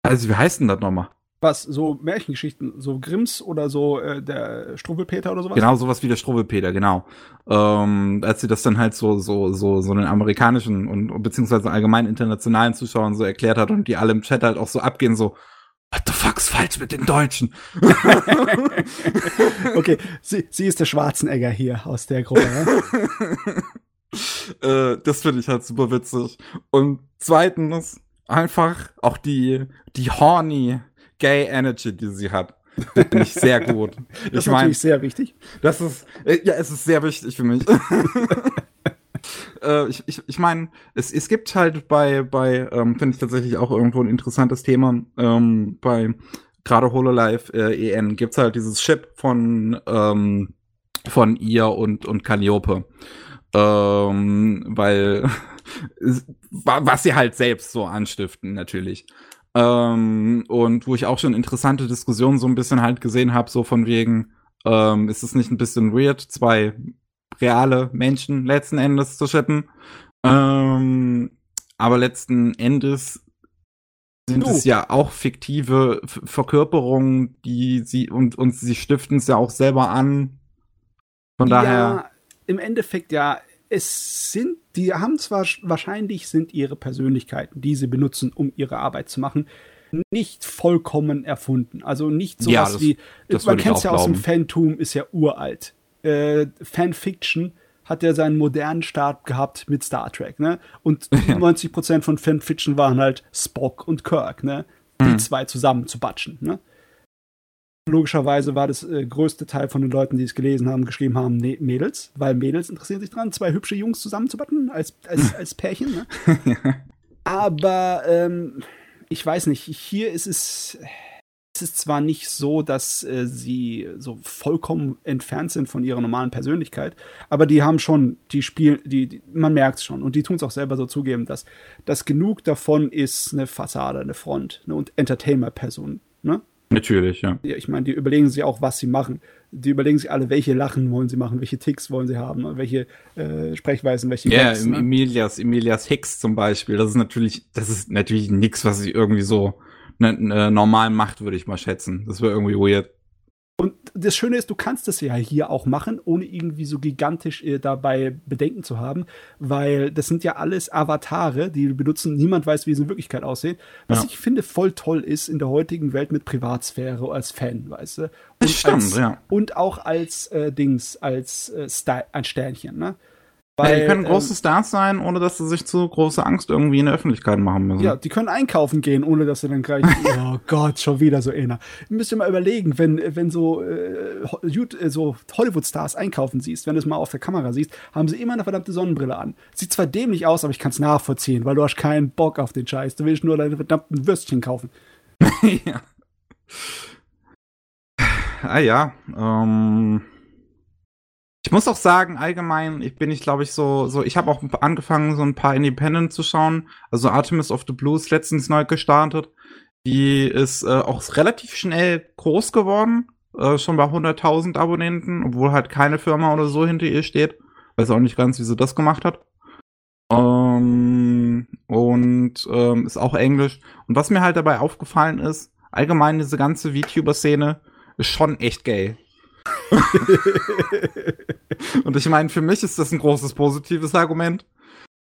Also, wie heißt denn das nochmal? Was, so Märchengeschichten, so Grimms oder so äh, der Struwwelpeter oder sowas? Genau, sowas wie der Struwwelpeter, genau. Ähm, als sie das dann halt so, so, so, so den amerikanischen und beziehungsweise allgemein internationalen Zuschauern so erklärt hat und die alle im Chat halt auch so abgehen, so, what the fuck's falsch mit den Deutschen? [laughs] Okay, sie, sie ist der Schwarzenegger hier aus der Gruppe. Ja? [laughs] äh, das finde ich halt super witzig. Und zweitens, einfach auch die, die horny gay Energy, die sie hat. Finde ich sehr gut. [laughs] Das ich ist natürlich sehr wichtig. Das ist, äh, ja, es ist sehr wichtig für mich. [laughs] äh, ich ich, ich meine, es, es gibt halt bei, bei ähm, finde ich tatsächlich auch irgendwo ein interessantes Thema, ähm, bei gerade HoloLive äh, EN gibt's halt dieses Chip von, ähm, von ihr und, und Calliope. Ähm, weil, [laughs] es- wa- was sie halt selbst so anstiften, natürlich. Ähm, und wo ich auch schon interessante Diskussionen so ein bisschen halt gesehen habe, so von wegen, ähm, ist es nicht ein bisschen weird, zwei reale Menschen letzten Endes zu shippen? Ähm, aber letzten Endes sind Du. es ja auch fiktive Verkörperungen, die sie und, und sie stiften es ja auch selber an. Von daher, Ja, im Endeffekt ja, es sind, die haben zwar wahrscheinlich sind ihre Persönlichkeiten, die sie benutzen, um ihre Arbeit zu machen, nicht vollkommen erfunden. Also nicht sowas ja, das, wie, das man kennt es ja aus dem Fantum, ist ja uralt. Äh, Fanfiction hat ja seinen modernen Start gehabt mit Star Trek, ne? Und [laughs] ja. 90% von Fanfiction waren halt Spock und Kirk, ne? Die mhm. zwei zusammen zu batschen, ne? Logischerweise war das äh, größte Teil von den Leuten, die es gelesen haben, geschrieben haben, nee, Mädels, weil Mädels interessieren sich dran, zwei hübsche Jungs zusammen zu batten als, als, als Pärchen. Ne? ja. [laughs] Aber ähm, ich weiß nicht, hier ist es, es ist zwar nicht so, dass äh, sie so vollkommen entfernt sind von ihrer normalen Persönlichkeit, aber die haben schon, die spielen, die, die man merkt es schon und die tun es auch selber so zugeben, dass, dass genug davon ist eine Fassade, eine Front, eine Entertainer-Person. Ne? Natürlich, ja. ich meine, die überlegen sich auch, was sie machen. Die überlegen sich alle, welche Lachen wollen sie machen, welche Ticks wollen sie haben, welche äh, Sprechweisen, welche Ja, Gags, ne? Emilias, Emilias Hicks zum Beispiel, das ist natürlich, das ist natürlich nichts, was sie irgendwie so ne, ne, normal macht, würde ich mal schätzen. Das wäre irgendwie weird. Und das Schöne ist, du kannst das ja hier auch machen, ohne irgendwie so gigantisch äh, dabei Bedenken zu haben, weil das sind ja alles Avatare, die benutzen. Niemand weiß, wie sie in Wirklichkeit aussehen. Was ja. ich finde voll toll ist in der heutigen Welt mit Privatsphäre als Fan, weißt du? Und das stimmt, als, ja. Und auch als äh, Dings, als äh, ein Sternchen, ne? Weil, ja, die können große ähm, Stars sein, ohne dass sie sich zu große Angst irgendwie in der Öffentlichkeit machen müssen. Ja, die können einkaufen gehen, ohne dass sie dann gleich, [laughs] oh Gott, schon wieder so einer. Müsst ihr mal überlegen, wenn, wenn so, äh, äh, so Hollywood-Stars einkaufen siehst, wenn du es mal auf der Kamera siehst, haben sie immer eine verdammte Sonnenbrille an. Sieht zwar dämlich aus, aber ich kann es nachvollziehen, weil du hast keinen Bock auf den Scheiß. Du willst nur deine verdammten Würstchen kaufen. [laughs] ja. Ah ja, ähm ich muss auch sagen, allgemein, ich bin ich glaube ich so, so, ich habe auch angefangen, so ein paar Independent zu schauen. Also Artemis of the Blues letztens neu gestartet. Die ist äh, auch relativ schnell groß geworden, äh, schon bei 100.000 Abonnenten, obwohl halt keine Firma oder so hinter ihr steht. Weiß auch nicht ganz, wie sie das gemacht hat. Ähm, und ähm, ist auch Englisch. Und was mir halt dabei aufgefallen ist, allgemein diese ganze VTuber-Szene ist schon echt gay. [laughs] und ich meine, für mich ist das ein großes positives Argument.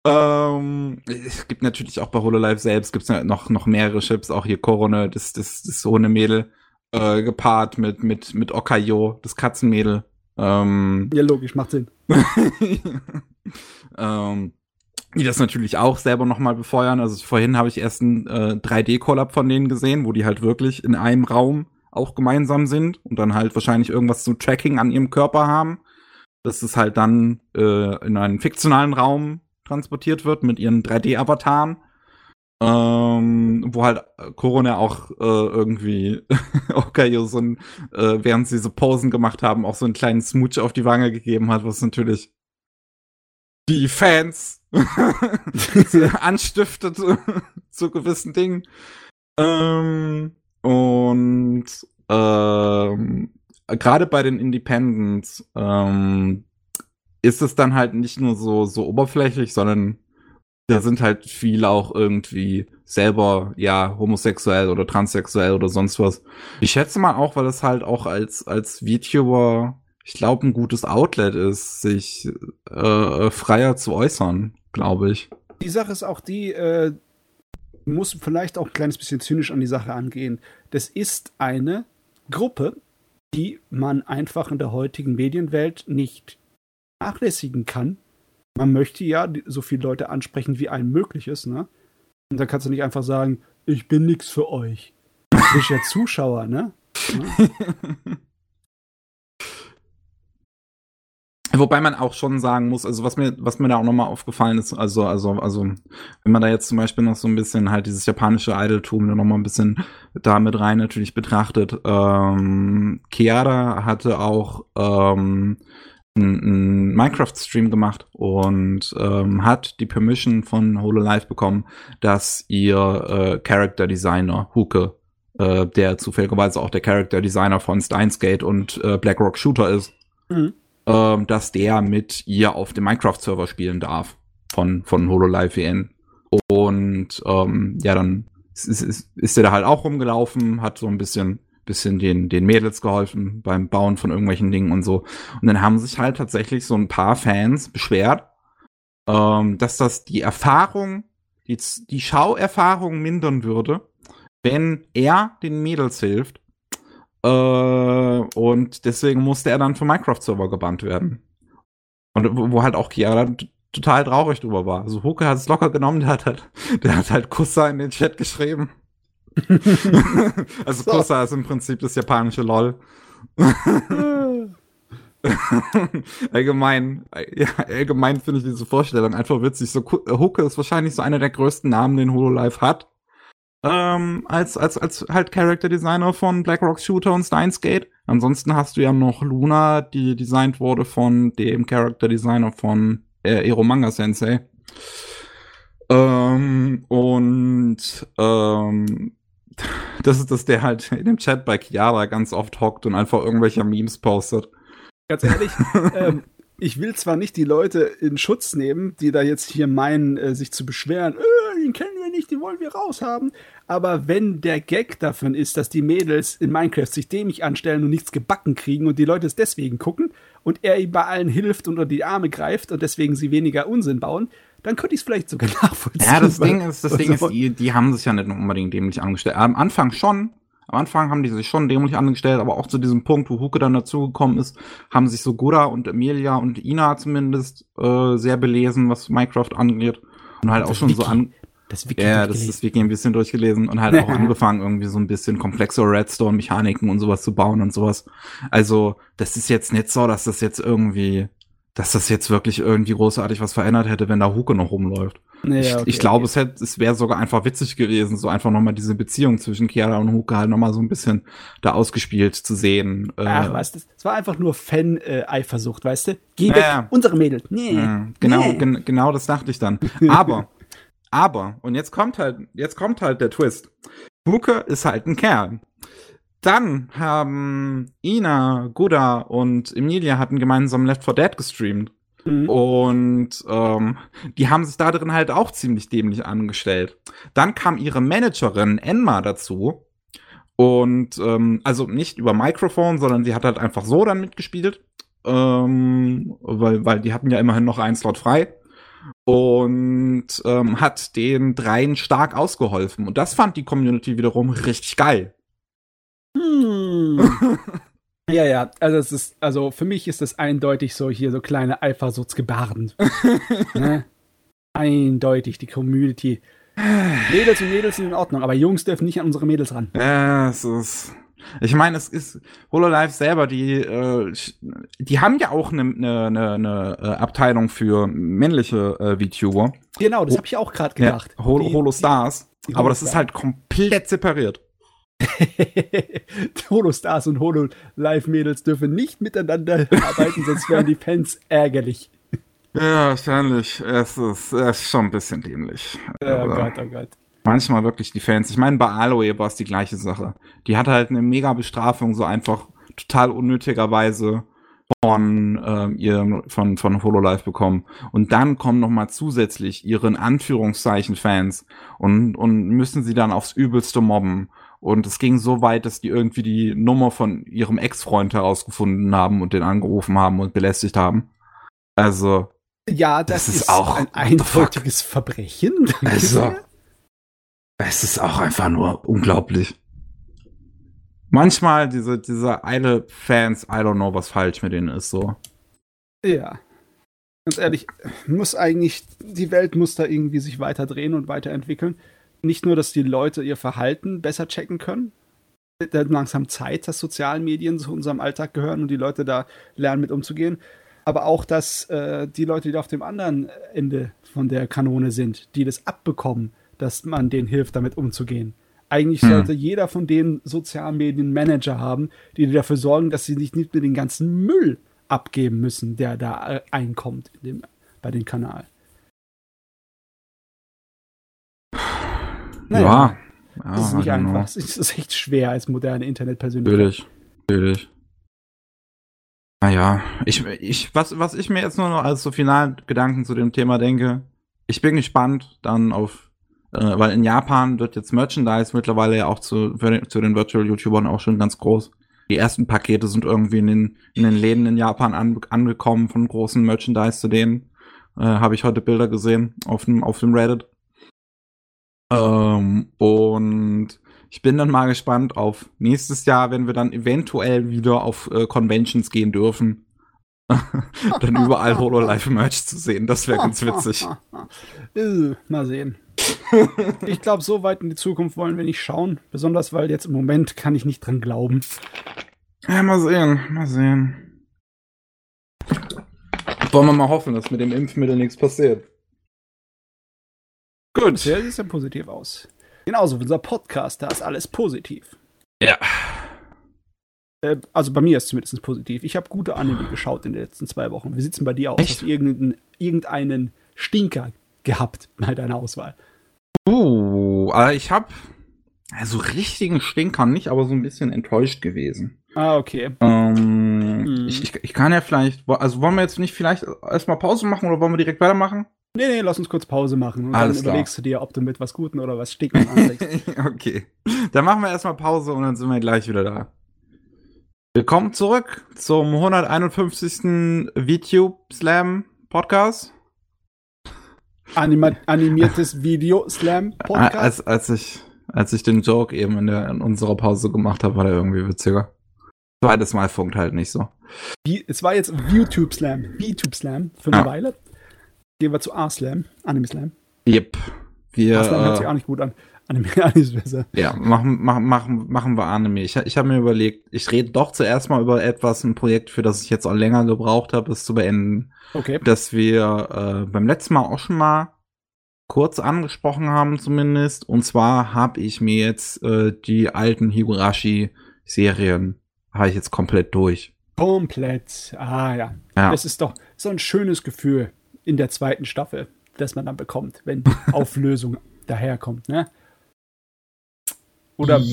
Ähm, es gibt natürlich auch bei HoloLive selbst gibt's noch, noch mehrere Chips, auch hier Corona, das, das, das Mädel, äh, gepaart mit, mit, mit Okayo, das Katzenmädel. Ähm, ja, logisch, macht Sinn. [laughs] ähm, die das natürlich auch selber nochmal befeuern. Also vorhin habe ich erst einen äh, 3D-Collab von denen gesehen, wo die halt wirklich in einem Raum auch gemeinsam sind und dann halt wahrscheinlich irgendwas zum Tracking an ihrem Körper haben. Dass es halt dann äh, in einen fiktionalen Raum transportiert wird mit ihren 3D-Avataren. Ähm, wo halt Corona auch äh, irgendwie [laughs] okay, so ein, äh, während sie so Posen gemacht haben, auch so einen kleinen Smooch auf die Wange gegeben hat, was natürlich die Fans [laughs] [laughs] anstiftet zu gewissen Dingen. Ähm, und ähm, gerade bei den Independents ähm, ist es dann halt nicht nur so, so oberflächlich, sondern da sind halt viele auch irgendwie selber, ja, homosexuell oder transsexuell oder sonst was. Ich schätze mal auch, weil es halt auch als, als VTuber, ich glaube, ein gutes Outlet ist, sich äh, freier zu äußern, glaube ich. Die Sache ist auch die, äh, muss vielleicht auch ein kleines bisschen zynisch an die Sache angehen. Das ist eine Gruppe, die man einfach in der heutigen Medienwelt nicht nachlässigen kann. Man möchte ja so viele Leute ansprechen, wie einem möglich ist, ne? Und dann kannst du nicht einfach sagen, ich bin nix für euch. Du bist ja Zuschauer, ne? [laughs] Ja? Wobei man auch schon sagen muss, also was mir, was mir da auch nochmal aufgefallen ist, also, also, also, wenn man da jetzt zum Beispiel noch so ein bisschen halt dieses japanische Idoltum noch mal ein bisschen da mit rein natürlich betrachtet, ähm, Chiara hatte auch ähm, einen Minecraft-Stream gemacht und ähm, hat die Permission von HoloLive bekommen, dass ihr äh, Character Designer Huke, äh, der zufälligerweise auch der Character Designer von Steins Gate und äh, Blackrock Shooter ist, mhm ähm, dass der mit ihr auf dem Minecraft-Server spielen darf von, von HoloLive WN. Und ähm, ja, dann ist, ist, ist er da halt auch rumgelaufen, hat so ein bisschen, bisschen den, den Mädels geholfen beim Bauen von irgendwelchen Dingen und so. Und dann haben sich halt tatsächlich so ein paar Fans beschwert, ähm, dass das die Erfahrung, die, die Schauerfahrung mindern würde, wenn er den Mädels hilft. Äh, und deswegen musste er dann vom Minecraft-Server gebannt werden. Und wo, halt auch Chiara total traurig drüber war. Also Huke hat es locker genommen, der hat halt, [laughs] der hat halt Kussa in den Chat geschrieben. [laughs] also so. Kussa ist im Prinzip das japanische LOL. [laughs] allgemein, ja, allgemein finde ich diese Vorstellung einfach witzig. So, Huke ist wahrscheinlich so einer der größten Namen, den HoloLive hat. Ähm, als, als, als halt Character Designer von BlackRock Shooter und Steins Gate. Ansonsten hast du ja noch Luna, die designt wurde von dem Character Designer von äh, Ero Manga Sensei. Ähm, und ähm, [laughs] das ist das, der halt in dem Chat bei Chiara ganz oft hockt und einfach irgendwelche Memes postet. Ganz ehrlich, [laughs] ähm, ich will zwar nicht die Leute in Schutz nehmen, die da jetzt hier meinen, äh, sich zu beschweren, äh, den kennen wir nicht, die wollen wir raushaben. Aber wenn der Gag davon ist, dass die Mädels in Minecraft sich dämlich anstellen und nichts gebacken kriegen und die Leute es deswegen gucken und er ihm bei allen hilft und unter die Arme greift und deswegen sie weniger Unsinn bauen, dann könnte ich es vielleicht sogar [laughs] nachvollziehen. Ja, das Ding ist, das Ding ist, die, die haben sich ja nicht unbedingt dämlich angestellt. Am Anfang schon, am Anfang haben die sich schon dämlich angestellt, aber auch zu diesem Punkt, wo Huke dann dazugekommen ist, haben sich so Gura und Emilia und Ina zumindest äh, sehr belesen, was Minecraft angeht. Und halt auch schon Wiki. so an. Das Wiki ja, das ist Wiki ein bisschen durchgelesen und halt auch [laughs] angefangen, irgendwie so ein bisschen komplexere Redstone-Mechaniken und sowas zu bauen und sowas. Also, das ist jetzt nicht so, dass das jetzt irgendwie dass das jetzt wirklich irgendwie großartig was verändert hätte, wenn da Huke noch rumläuft. Ja, ich, okay, ich glaube, okay. es, hätte, es wäre sogar einfach witzig gewesen, so einfach nochmal diese Beziehung zwischen Chiara und Huke halt nochmal so ein bisschen da ausgespielt zu sehen. Äh. Ach, weißt du, es war einfach nur Fan-Eifersucht, weißt du? Geh weg, unsere Mädel. Nee. Ja, genau, nee. Gen genau das dachte ich dann. [laughs] Aber, aber, und jetzt kommt halt, jetzt kommt halt der Twist. Huke ist halt ein Kerl. Dann haben Ina, Guda und Emilia hatten gemeinsam Left 4 Dead gestreamt. Mhm. Und ähm, die haben sich da drin halt auch ziemlich dämlich angestellt. Dann kam ihre Managerin Enma dazu. Und ähm, also nicht über Mikrofon, sondern sie hat halt einfach so dann mitgespielt. Ähm, weil, weil die hatten ja immerhin noch einen Slot frei. Und ähm, hat den dreien stark ausgeholfen. Und das fand die Community wiederum richtig geil. Hm. [laughs] ja, ja, also es ist, also für mich ist das eindeutig so hier so kleine Eifersuchtsgebaren. [laughs] ne? Eindeutig die Community. Mädels und Mädels sind in Ordnung, aber Jungs dürfen nicht an unsere Mädels ran. Ja, es ist. Ich meine, es ist HoloLive selber, die, äh, die haben ja auch eine ne, ne, ne äh, Abteilung für männliche äh, VTuber. Genau, das habe ich auch gerade gedacht. Ja, Holo, Holo Stars. aber das ist halt komplett separiert. [laughs] Holo-Stars und Holo-Live-Mädels dürfen nicht miteinander arbeiten, sonst wären die Fans ärgerlich. Ja, wahrscheinlich. Es ist, es ist schon ein bisschen dämlich. Oh Gott, oh Gott. Manchmal wirklich die Fans. Ich meine, bei Aloe war es die gleiche Sache. Die hat halt eine mega Bestrafung, so einfach total unnötigerweise von ähm, ihr von von Hololive bekommen und dann kommen noch mal zusätzlich ihren Anführungszeichen Fans und und müssen sie dann aufs übelste mobben und es ging so weit, dass die irgendwie die Nummer von ihrem Ex-Freund herausgefunden haben und den angerufen haben und belästigt haben. Also. Ja, das, das ist, ist, auch ein eindeutiges Verbrechen. Also. Es ist auch einfach nur unglaublich. Manchmal diese, diese eine Fans, I don't know, was falsch mit denen ist, so. Ja. Ganz ehrlich, muss eigentlich, die Welt muss da irgendwie sich weiter drehen und weiterentwickeln nicht nur, dass die Leute ihr Verhalten besser checken können, dann langsam Zeit, dass sozialen Medien zu unserem Alltag gehören und die Leute da lernen, mit umzugehen. Aber auch, dass äh, die Leute, die auf dem anderen Ende von der Kanone sind, die das abbekommen, dass man denen hilft, damit umzugehen. Eigentlich hm. sollte jeder von den sozialen Medien Manager haben, die dafür sorgen, dass sie nicht, nicht mehr den ganzen Müll abgeben müssen, der da äh, einkommt dem, bei dem Kanal. Naja, ja. ja. Das ist nicht einfach. Es ist echt schwer als moderne Internetpersönlichkeit. Natürlich. Natürlich. Naja, ich, ich, was, was ich mir jetzt nur noch als so finalen Gedanken zu dem Thema denke, ich bin gespannt dann auf, äh, weil in Japan wird jetzt Merchandise mittlerweile ja auch zu, zu den Virtual YouTubern auch schon ganz groß. Die ersten Pakete sind irgendwie in den, in den Läden in Japan an, angekommen von großen Merchandise zu denen. Äh, Habe ich heute Bilder gesehen auf dem, auf dem Reddit. Ähm, und ich bin dann mal gespannt auf nächstes Jahr, wenn wir dann eventuell wieder auf äh, Conventions gehen dürfen. [laughs] dann überall [laughs] Hololive-Merch zu sehen. Das wäre ganz witzig. [laughs] Äh, mal sehen. ich glaube, so weit in die Zukunft wollen wir nicht schauen. Besonders, weil jetzt im Moment kann ich nicht dran glauben. Ja, mal sehen, mal sehen. Wollen wir mal hoffen, dass mit dem Impfmittel nichts passiert. Gut. Sehr sieht ja positiv aus. Genauso wie unser Podcast, da ist alles positiv. Ja. Äh, also bei mir ist es zumindest positiv. Ich habe gute Anime geschaut in den letzten zwei Wochen. Wie sieht es denn bei dir aus? Echt? Hast du irgendeinen, irgendeinen Stinker gehabt bei deiner Auswahl? Uh, aber ich habe also richtigen Stinker nicht, aber so ein bisschen enttäuscht gewesen. Ah, okay. Ähm, Hm. ich, ich, ich kann ja vielleicht, also wollen wir jetzt nicht vielleicht erstmal Pause machen oder wollen wir direkt weitermachen? Nee, nee, lass uns kurz Pause machen. Und Alles dann klar. überlegst du dir, ob du mit was Guten oder was Stinken anfängst. [laughs] okay. Dann machen wir erstmal Pause und dann sind wir gleich wieder da. Willkommen zurück zum 151. VTube Slam Podcast. Anima animiertes Video-Slam-Podcast. [laughs] Als, als, ich, als ich den Joke eben in, der, in unserer Pause gemacht habe, war der irgendwie witziger. Zweites Mal funkt halt nicht so. Es war jetzt YouTube Slam, YouTube Slam für eine Ja. Weile. Gehen wir zu A-Slam, Anime Slam. Yep. Wir, A-Slam hört sich äh, auch nicht gut an. Anime [laughs] Anime ist besser. ja, machen, machen, machen, machen wir Anime. Ich, ich habe mir überlegt, ich rede doch zuerst mal über etwas, ein Projekt, für das ich jetzt auch länger gebraucht habe, es zu beenden. Okay. dass wir äh, beim letzten Mal auch schon mal kurz angesprochen haben zumindest. Und zwar habe ich mir jetzt äh, die alten Higurashi-Serien habe ich jetzt komplett durch. Komplett. Ah ja. Ja. Das ist doch so ein schönes Gefühl in der zweiten Staffel, das man dann bekommt, wenn die [laughs] Auflösung daherkommt, ne? Oder, oder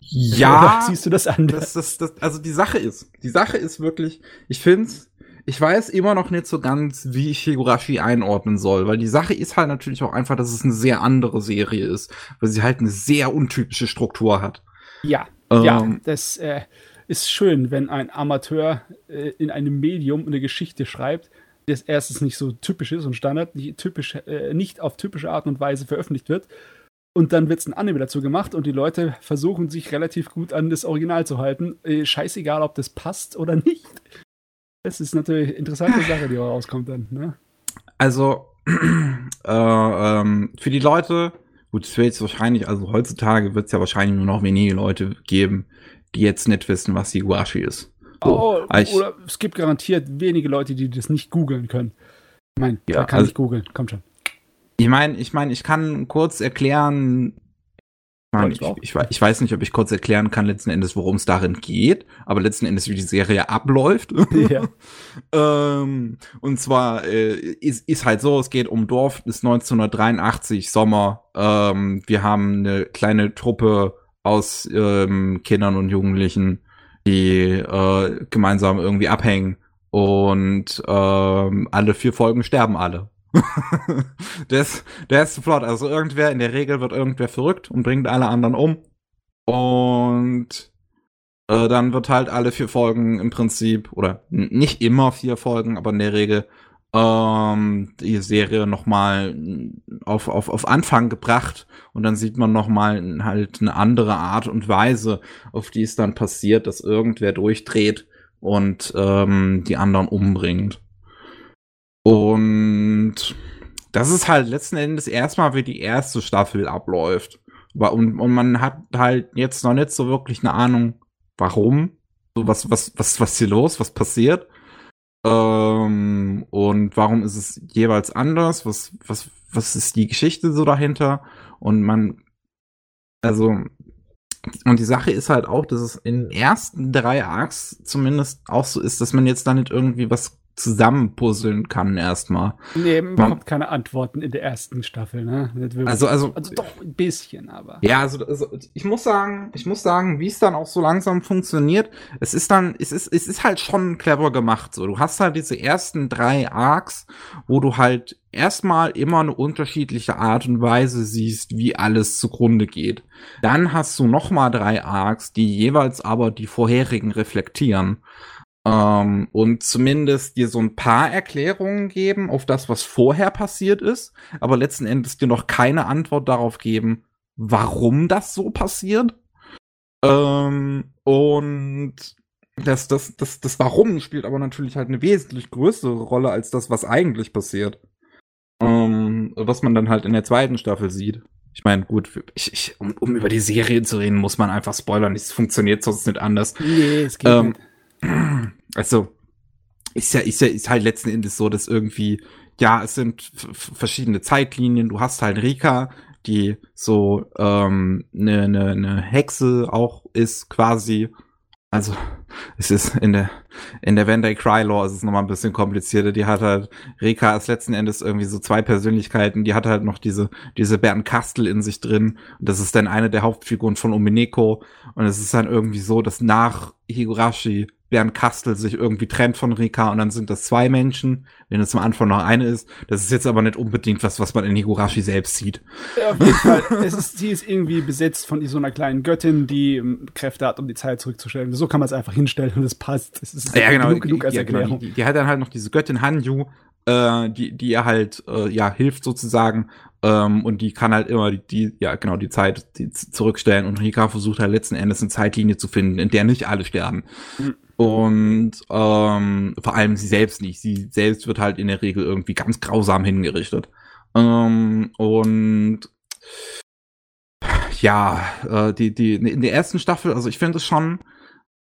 ja, siehst du das anders? das, das, das, also die Sache ist, die Sache ist wirklich, ich find's, ich weiß immer noch nicht so ganz, wie ich Higurashi einordnen soll, weil die Sache ist halt natürlich auch einfach, dass es eine sehr andere Serie ist, weil sie halt eine sehr untypische Struktur hat. Ja, ja, Ähm, das äh, ist schön, wenn ein Amateur äh, in einem Medium eine Geschichte schreibt, das erstens nicht so typisch ist und Standard, nicht, typisch, äh, nicht auf typische Art und Weise veröffentlicht wird. Und dann wird es ein Anime dazu gemacht und die Leute versuchen sich relativ gut an das Original zu halten. Äh, scheißegal, ob das passt oder nicht. Das ist natürlich eine interessante [laughs] Sache, die rauskommt dann. Ne? Also, [clears throat] äh, ähm, für die Leute, gut, es wird jetzt wahrscheinlich, also heutzutage wird es ja wahrscheinlich nur noch wenige Leute geben, die jetzt nicht wissen, was Higurashi ist. Oh, Ah, ich- oder es gibt garantiert wenige Leute, die das nicht googeln können. Ich meine, Ja, kann also- nicht googeln, kommt schon. Ich meine, ich meine, ich kann kurz erklären, ich, mein, ich, ich ich, ich weiß nicht, ob ich kurz erklären kann letzten Endes, worum es darin geht, aber letzten Endes, wie die Serie abläuft. Ja. [laughs] ähm, und zwar äh, ist, ist halt so, es geht um Dorf bis 1983, Sommer. Ähm, wir haben eine kleine Truppe aus ähm, Kindern und Jugendlichen, die äh, gemeinsam irgendwie abhängen. Und ähm, alle vier Folgen sterben alle. [laughs] der, ist, der ist flott. Also irgendwer, in der Regel wird irgendwer verrückt und bringt alle anderen um. Und äh, dann wird halt alle vier Folgen im Prinzip, oder nicht immer vier Folgen, aber in der Regel ähm, die Serie nochmal auf, auf, auf Anfang gebracht und dann sieht man nochmal halt eine andere Art und Weise, auf die es dann passiert, dass irgendwer durchdreht und ähm, die anderen umbringt. Und das ist halt letzten Endes erstmal, wie die erste Staffel abläuft. Und, und man hat halt jetzt noch nicht so wirklich eine Ahnung, warum. Was, was, was, was hier los, was passiert. Ähm, und warum ist es jeweils anders? Was, was, was ist die Geschichte so dahinter? Und man, also, und die Sache ist halt auch, dass es in den ersten drei Arcs zumindest auch so ist, dass man jetzt da nicht irgendwie was zusammenpuzzeln kann erstmal. Nee, man bekommt keine Antworten in der ersten Staffel, ne? Also, also, also doch ein bisschen, aber. Ja, also, also ich muss sagen, ich muss sagen, wie es dann auch so langsam funktioniert, es ist dann, es ist, es ist halt schon clever gemacht. So, du hast halt diese ersten drei Arcs, wo du halt erstmal immer eine unterschiedliche Art und Weise siehst, wie alles zugrunde geht. Dann hast du noch mal drei Arcs, die jeweils aber die vorherigen reflektieren. Ähm, und zumindest dir so ein paar Erklärungen geben auf das, was vorher passiert ist, aber letzten Endes dir noch keine Antwort darauf geben, warum das so passiert. Ähm, und das, das, das, das Warum spielt aber natürlich halt eine wesentlich größere Rolle als das, was eigentlich passiert. Ähm, was man dann halt in der zweiten Staffel sieht. Ich meine, gut, ich, ich, um, um, über die Serie zu reden, muss man einfach spoilern. Es funktioniert sonst nicht anders. Nee, es geht ähm, nicht. Also, ist ja, ist ja, ist halt letzten Endes so, dass irgendwie, ja, es sind verschiedene Zeitlinien. Du hast halt Rika, die so ähm, eine ne, ne Hexe auch ist quasi. Also es ist in der in der Van Cry Law ist es nochmal ein bisschen komplizierter. Die hat halt Rika ist letzten Endes irgendwie so zwei Persönlichkeiten. Die hat halt noch diese diese Bernd Kastel in sich drin. Und das ist dann eine der Hauptfiguren von Umineko. Und es ist dann irgendwie so, dass nach Higurashi während Kastel sich irgendwie trennt von Rika und dann sind das zwei Menschen, wenn es am Anfang noch eine ist. Das ist jetzt aber nicht unbedingt was, was man in Higurashi selbst sieht. Ja, auf jeden Fall. es ist, sie ist irgendwie besetzt von so einer kleinen Göttin, die ähm, Kräfte hat, um die Zeit zurückzustellen. So kann man es einfach hinstellen und es passt. Es ist ja, genau, genug, genug als ja. Erklärung. Genau. Die, die, hat dann halt noch diese Göttin Hanju, äh, die, die ihr halt, äh, ja, hilft sozusagen. Ähm, und die kann halt immer die, die, ja, genau, die Zeit die zurückstellen. Und Rika versucht halt letzten Endes eine Zeitlinie zu finden, in der nicht alle sterben. Mhm. Und ähm, vor allem sie selbst nicht. Sie selbst wird halt in der Regel irgendwie ganz grausam hingerichtet. Ähm, und ja, äh, die, die, in der ersten Staffel, also ich finde es schon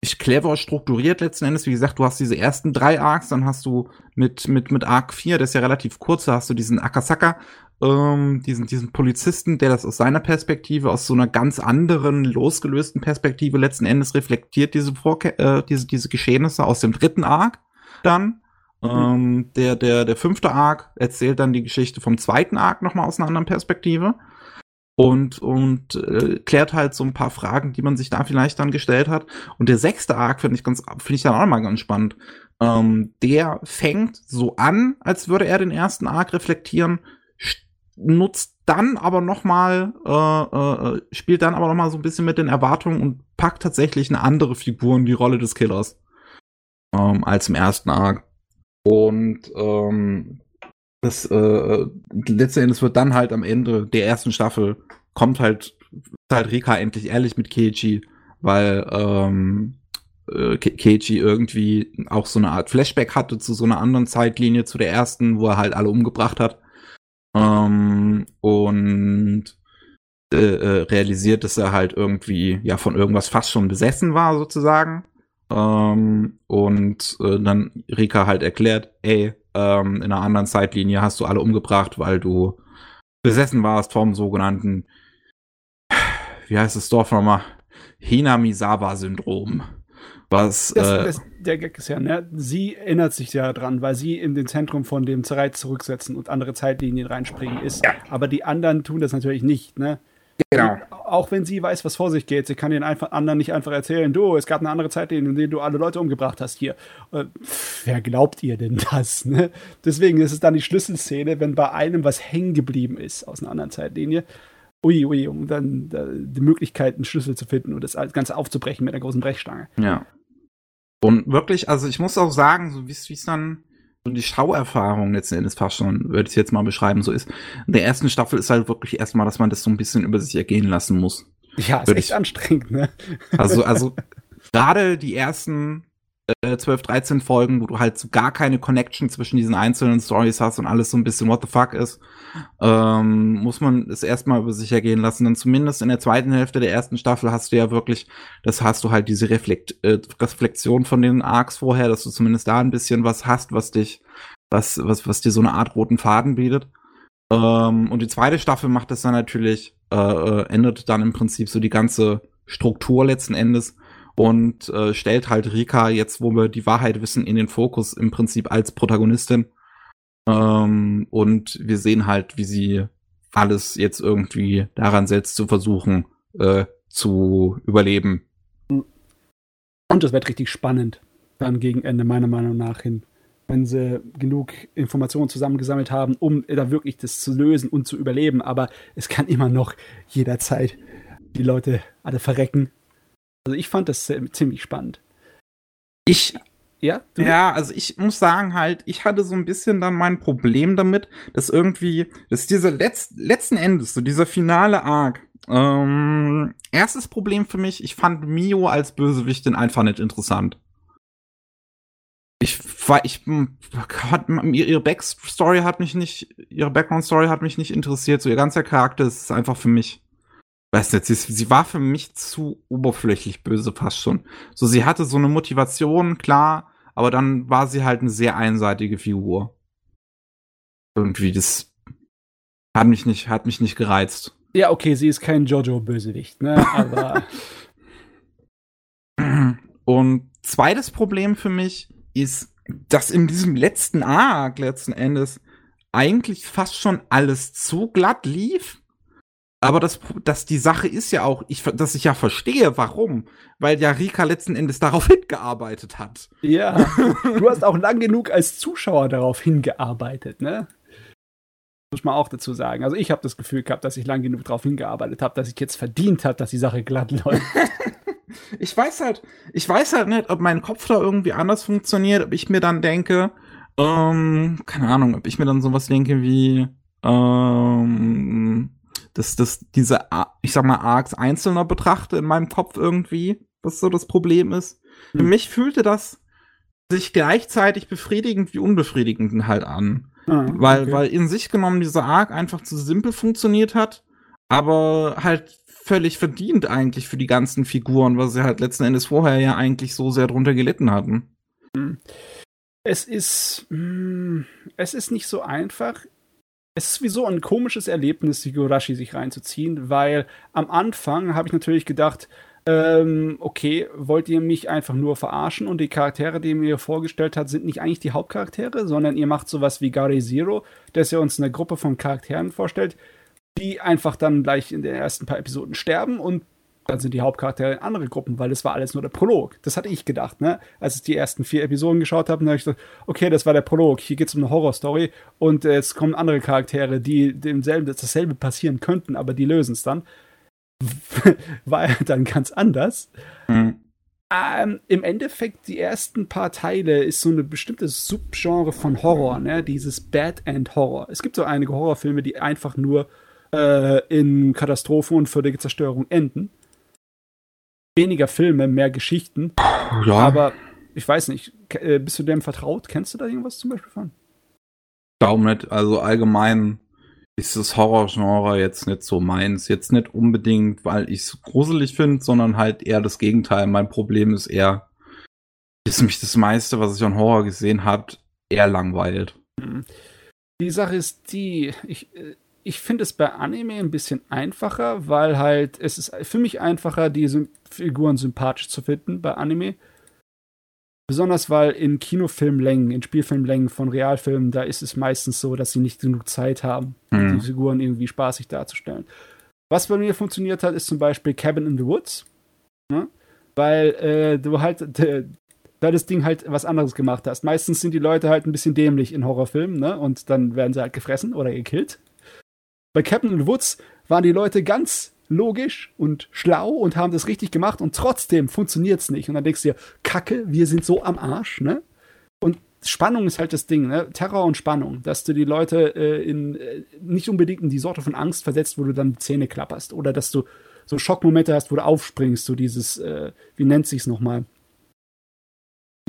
ich clever strukturiert letzten Endes. Wie gesagt, du hast diese ersten drei Arcs, dann hast du mit, mit, mit Arc 4, der ist ja relativ kurz, da hast du diesen Akasaka, ähm, diesen, diesen Polizisten, der das aus seiner Perspektive, aus so einer ganz anderen, losgelösten Perspektive letzten Endes reflektiert, diese, Vorke äh, diese, diese Geschehnisse aus dem dritten Arc dann. Mhm. Ähm, der, der, der fünfte Arc erzählt dann die Geschichte vom zweiten Arc nochmal aus einer anderen Perspektive und, und äh, klärt halt so ein paar Fragen, die man sich da vielleicht dann gestellt hat. Und der sechste Arc finde ich ganz, finde ich dann auch mal ganz spannend. Ähm, der fängt so an, als würde er den ersten Arc reflektieren, nutzt dann aber noch mal, äh, äh, spielt dann aber noch mal so ein bisschen mit den Erwartungen und packt tatsächlich eine andere Figur in die Rolle des Killers ähm, als im ersten Arc. Und ähm, das äh, letzten Endes wird dann halt am Ende der ersten Staffel kommt halt halt Rika endlich ehrlich mit Keiichi, weil ähm, äh, irgendwie auch so eine Art Flashback hatte zu so einer anderen Zeitlinie zu der ersten, wo er halt alle umgebracht hat. Ähm, und äh, äh, realisiert, dass er halt irgendwie ja von irgendwas fast schon besessen war sozusagen. Ähm, und äh, dann Rika halt erklärt, ey, ähm, in einer anderen Zeitlinie hast du alle umgebracht, weil du besessen warst vom sogenannten, wie heißt das Dorf nochmal? Hinamisawa-Syndrom. Was, das, äh, das, der Gag ist ja, ne? Sie erinnert sich ja dran, weil sie in den Zentrum von dem Zeit zurücksetzen und andere Zeitlinien reinspringen ist. Ja. Aber die anderen tun das natürlich nicht, ne? Genau. auch wenn sie weiß, was vor sich geht, sie kann den einfach, anderen nicht einfach erzählen, du, es gab eine andere Zeitlinie, in der du alle Leute umgebracht hast hier. Äh, wer glaubt ihr denn das? Ne? Deswegen ist es dann die Schlüsselszene, wenn bei einem was hängen geblieben ist aus einer anderen Zeitlinie. Ui, ui, um dann da, die Möglichkeit, einen Schlüssel zu finden und das Ganze aufzubrechen mit einer großen Brechstange. Ja. Und wirklich, also ich muss auch sagen, so wie es dann so die Schauerfahrung letzten Endes fast schon, würde ich jetzt mal beschreiben, so ist. In der ersten Staffel ist halt wirklich erstmal, dass man das so ein bisschen über sich ergehen lassen muss. Ja, ist echt ich, anstrengend, ne? Also, also [laughs] gerade die ersten äh, 12, 13 Folgen, wo du halt so gar keine Connection zwischen diesen einzelnen Stories hast und alles so ein bisschen what the fuck ist, ähm, muss man es erstmal über sich ergehen lassen. Denn zumindest in der zweiten Hälfte der ersten Staffel hast du ja wirklich, das hast du halt diese Reflekt, äh, Reflexion von den Arcs vorher, dass du zumindest da ein bisschen was hast, was dich, was, was, was dir so eine Art roten Faden bietet. Ähm, und die zweite Staffel macht das dann natürlich, äh, äh ändert dann im Prinzip so die ganze Struktur letzten Endes und äh, stellt halt Rika jetzt, wo wir die Wahrheit wissen, in den Fokus im Prinzip als Protagonistin. Ähm, und wir sehen halt, wie sie alles jetzt irgendwie daran setzt, zu versuchen, äh, zu überleben. Und das wird richtig spannend dann gegen Ende, meiner Meinung nach hin. Wenn sie genug Informationen zusammengesammelt haben, um da wirklich das zu lösen und zu überleben. Aber es kann immer noch jederzeit die Leute alle verrecken. Also ich fand das ziemlich spannend. Ich Ja? Ja, also ich muss sagen halt, ich hatte so ein bisschen dann mein Problem damit, dass irgendwie, dass dieser Letz letzten Endes, so dieser finale Arc, ähm, erstes Problem für mich, ich fand Mio als Bösewichtin einfach nicht interessant. Ich war, ich, hat, ihre Backstory hat mich nicht, ihre Background-Story hat mich nicht interessiert, so ihr ganzer Charakter ist einfach für mich, weiß nicht, sie, sie war für mich zu oberflächlich böse fast schon. So, sie hatte so eine Motivation, klar, aber dann war sie halt eine sehr einseitige Figur. Irgendwie, das hat mich nicht, hat mich nicht gereizt. Ja, okay, sie ist kein Jojo-Bösewicht, ne? Aber. [clears throat] Und zweites Problem für mich ist, dass in diesem letzten Arc letzten Endes eigentlich fast schon alles zu glatt lief. Aber das, das, die Sache ist ja auch, ich, dass ich ja verstehe, warum. Weil ja Rika letzten Endes darauf [laughs] hingearbeitet hat. Ja. [laughs] Du hast auch lang genug als Zuschauer darauf hingearbeitet, ne? Muss man auch dazu sagen. Also ich habe das Gefühl gehabt, dass ich lang genug darauf hingearbeitet habe, dass ich jetzt verdient habe, dass die Sache glatt läuft. [laughs] ich weiß halt, ich weiß halt nicht, ob mein Kopf da irgendwie anders funktioniert, ob ich mir dann denke, ähm, keine Ahnung, ob ich mir dann sowas denke wie, ähm, dass das diese, ich sag mal, Arcs einzelner betrachte in meinem Kopf irgendwie, was so das Problem ist. Hm. Für mich fühlte das sich gleichzeitig befriedigend wie unbefriedigend halt an. Ah, weil, okay. weil in sich genommen dieser Arc einfach zu simpel funktioniert hat, aber halt völlig verdient eigentlich für die ganzen Figuren, weil sie halt letzten Endes vorher ja eigentlich so sehr drunter gelitten hatten. Hm. Es ist, hm, es ist nicht so einfach. Es ist sowieso ein komisches Erlebnis, Higurashi sich reinzuziehen, weil am Anfang habe ich natürlich gedacht, ähm, okay, wollt ihr mich einfach nur verarschen? Und die Charaktere, die ihr mir vorgestellt habt, sind nicht eigentlich die Hauptcharaktere, sondern ihr macht sowas wie Gary Zero, dass ihr uns eine Gruppe von Charakteren vorstellt, die einfach dann gleich in den ersten paar Episoden sterben und dann sind die Hauptcharaktere in andere Gruppen, weil das war alles nur der Prolog. Das hatte ich gedacht, ne? Als ich die ersten vier Episoden geschaut habe, habe ich gedacht, okay, das war der Prolog. Hier geht es um eine Horrorstory und äh, es kommen andere Charaktere, die demselben, dasselbe passieren könnten, aber die lösen es dann. [laughs] war er dann ganz anders. Mhm. Ähm, Im Endeffekt, die ersten paar Teile ist so eine bestimmte Subgenre von Horror, ne? dieses Bad End Horror. Es gibt so einige Horrorfilme, die einfach nur äh, in Katastrophe und völlige Zerstörung enden. Weniger Filme, mehr Geschichten. Ja. Aber ich weiß nicht, äh, bist du dem vertraut? Kennst du da irgendwas zum Beispiel von? Darum nicht. Also allgemein ist das Horrorgenre jetzt nicht so meins. Jetzt nicht unbedingt, weil ich es gruselig finde, sondern halt eher das Gegenteil. Mein Problem ist eher, dass mich das meiste, was ich an Horror gesehen habe, eher langweilt. Mhm. Die Sache ist die, ich, äh, ich finde es bei Anime ein bisschen einfacher, weil halt es ist für mich einfacher, diese Figuren sympathisch zu finden bei Anime. Besonders weil in Kinofilmlängen, in Spielfilmlängen von Realfilmen, da ist es meistens so, dass sie nicht genug Zeit haben, mhm. die Figuren irgendwie spaßig darzustellen. Was bei mir funktioniert hat, ist zum Beispiel Cabin in the Woods. Ne? Weil äh, du halt äh, da das Ding halt was anderes gemacht hast. Meistens sind die Leute halt ein bisschen dämlich in Horrorfilmen, ne? Und dann werden sie halt gefressen oder gekillt. Bei Cabin in the Woods waren die Leute ganz logisch und schlau und haben das richtig gemacht und trotzdem funktioniert es nicht. Und dann denkst du dir, Kacke, wir sind so am Arsch, ne? Und Spannung ist halt das Ding, ne? Terror und Spannung, dass du die Leute äh, in äh, nicht unbedingt in die Sorte von Angst versetzt, wo du dann Zähne klapperst oder dass du so Schockmomente hast, wo du aufspringst, so dieses, äh, wie nennt sich's nochmal?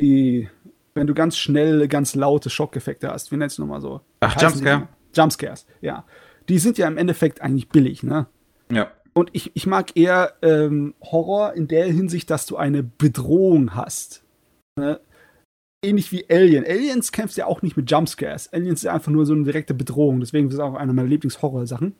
Die, wenn du ganz schnell, ganz laute Schockeffekte hast, wie nennt es nochmal so? Ach, Jumpscare. Jumpscares, ja. Die sind ja im Endeffekt eigentlich billig, ne? Ja. Und ich, ich mag eher ähm, Horror in der Hinsicht, dass du eine Bedrohung hast. Ne? Ähnlich wie Alien. Aliens kämpfst ja auch nicht mit Jumpscares. Aliens ist einfach nur so eine direkte Bedrohung. Deswegen ist es auch eine meiner Lieblingshorror-Sachen.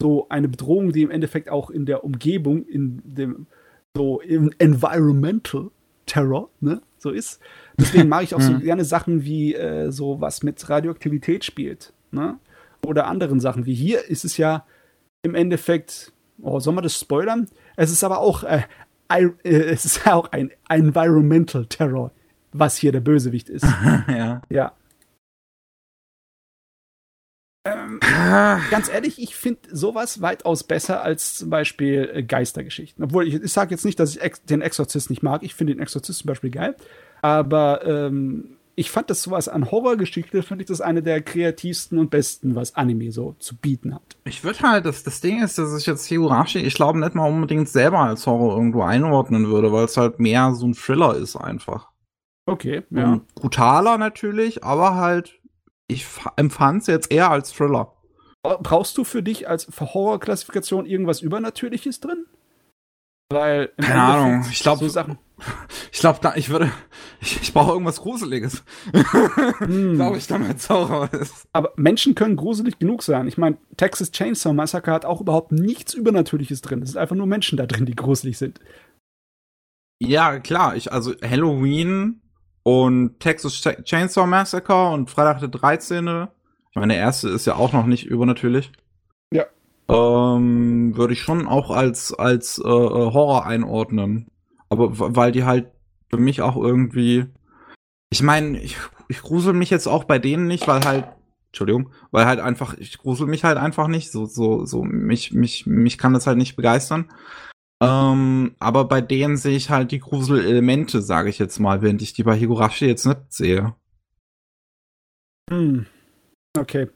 So eine Bedrohung, die im Endeffekt auch in der Umgebung, in dem so im Environmental Terror, ne, so ist. Deswegen mag ich auch so mhm. [laughs] gerne Sachen wie äh, so was mit Radioaktivität spielt, ne? Oder anderen Sachen. Wie hier ist es ja im Endeffekt, oh, soll man das spoilern? Es ist aber auch, äh, äh, es ist auch ein Environmental Terror, was hier der Bösewicht ist. [laughs] ja. Ja. Ähm, ah. ganz ehrlich, ich finde sowas weitaus besser als zum Beispiel äh, Geistergeschichten. Obwohl ich, ich sage jetzt nicht, dass ich den Exorzist nicht mag. Ich finde den Exorzist zum Beispiel geil. Aber ähm, ich fand das sowas an Horrorgeschichte, finde ich das eine der kreativsten und besten, was Anime so zu bieten hat. Ich würde halt, das, das Ding ist, dass ich jetzt Higurashi, ich glaube nicht mal unbedingt selber als Horror irgendwo einordnen würde, weil es halt mehr so ein Thriller ist einfach. Okay, ja. Und brutaler natürlich, aber halt, ich empfand es jetzt eher als Thriller. Brauchst du für dich als Horror-Klassifikation irgendwas Übernatürliches drin? Weil keine Ahnung, ich glaube so Sachen. Ich glaube, da ich würde ich, ich brauche irgendwas gruseliges. hm. glaube ich, damit Horror ist. Aber Menschen können gruselig genug sein. Ich meine, Texas Chainsaw Massacre hat auch überhaupt nichts übernatürliches drin. Es sind einfach nur Menschen da drin, die gruselig sind. Ja, klar, ich also Halloween und Texas Chainsaw Massacre und Freitag der 13. Ich meine, der erste ist ja auch noch nicht übernatürlich. Ja ähm, würde ich schon auch als, als äh, äh Horror einordnen. Aber weil die halt für mich auch irgendwie. Ich meine, ich, ich grusel mich jetzt auch bei denen nicht, weil halt. Entschuldigung, weil halt einfach, ich grusel mich halt einfach nicht. So, so, so, mich, mich, mich kann das halt nicht begeistern. Ähm, aber bei denen sehe ich halt die Gruselelemente, sage ich jetzt mal, während ich die bei Higurashi jetzt nicht sehe. Hm. Okay.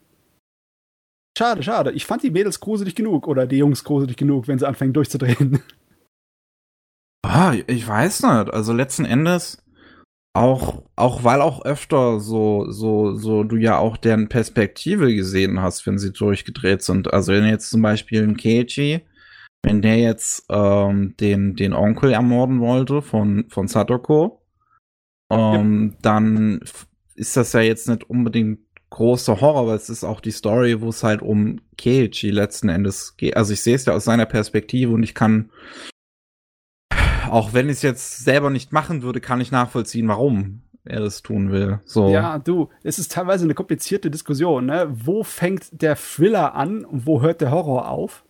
Schade, schade. Ich fand die Mädels gruselig genug oder die Jungs gruselig genug, wenn sie anfangen durchzudrehen. [laughs] Ah, ich weiß nicht. Also letzten Endes auch, auch weil auch öfter so, so, so du ja auch deren Perspektive gesehen hast, wenn sie durchgedreht sind. Also wenn jetzt zum Beispiel ein Keiji, wenn der jetzt ähm, den, den Onkel ermorden wollte von, von Satoko, ähm, ja. dann ist das ja jetzt nicht unbedingt großer Horror, aber es ist auch die Story, wo es halt um Keiichi letzten Endes geht. Also ich sehe es ja aus seiner Perspektive und ich kann, auch wenn ich es jetzt selber nicht machen würde, kann ich nachvollziehen, warum er das tun will. So. Ja, du, es ist teilweise eine komplizierte Diskussion. Ne? Wo fängt der Thriller an und wo hört der Horror auf?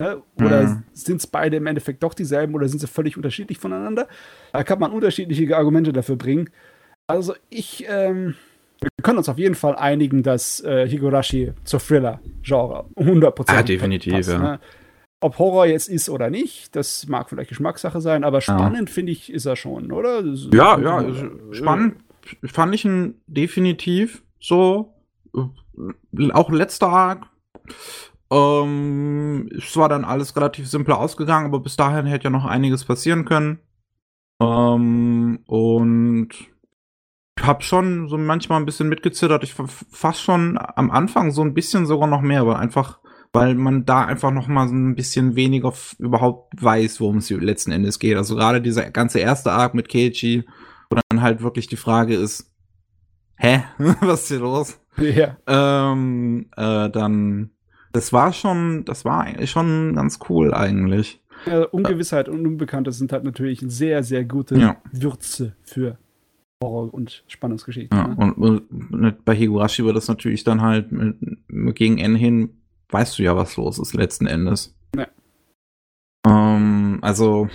Ne? Oder mhm. sind es beide im Endeffekt doch dieselben oder sind sie völlig unterschiedlich voneinander? Da kann man unterschiedliche Argumente dafür bringen. Also ich, ähm, wir können uns auf jeden Fall einigen, dass äh, Higurashi zur Thriller-Genre 100% ah, definitiv, passt, ja. Ne? Ob Horror jetzt ist oder nicht, das mag vielleicht Geschmackssache sein, aber spannend ja. finde ich, ist er schon, oder? Ja, ja, also, spannend fand ich ihn definitiv so. Äh, auch letzter Arc. Ähm, es war dann alles relativ simpel ausgegangen, aber bis dahin hätte ja noch einiges passieren können. Ähm, und ich habe schon so manchmal ein bisschen mitgezittert. Ich fast schon am Anfang so ein bisschen sogar noch mehr, aber einfach, weil man da einfach noch mal so ein bisschen weniger überhaupt weiß, worum es letzten Endes geht. Also gerade dieser ganze erste Arc mit Keiichi, wo dann halt wirklich die Frage ist, hä, [laughs] was ist hier los? Ja. Ähm, äh, dann, das war schon, das war eigentlich schon ganz cool eigentlich. Ja, Ungewissheit und Unbekannte sind halt natürlich sehr, sehr gute ja. Würze für Horror- und Spannungsgeschichten. Ja, ne? und, und, bei Higurashi wird das natürlich dann halt mit, mit gegen Ende hin, weißt du ja, was los ist letzten Endes. Ja. Ähm, also,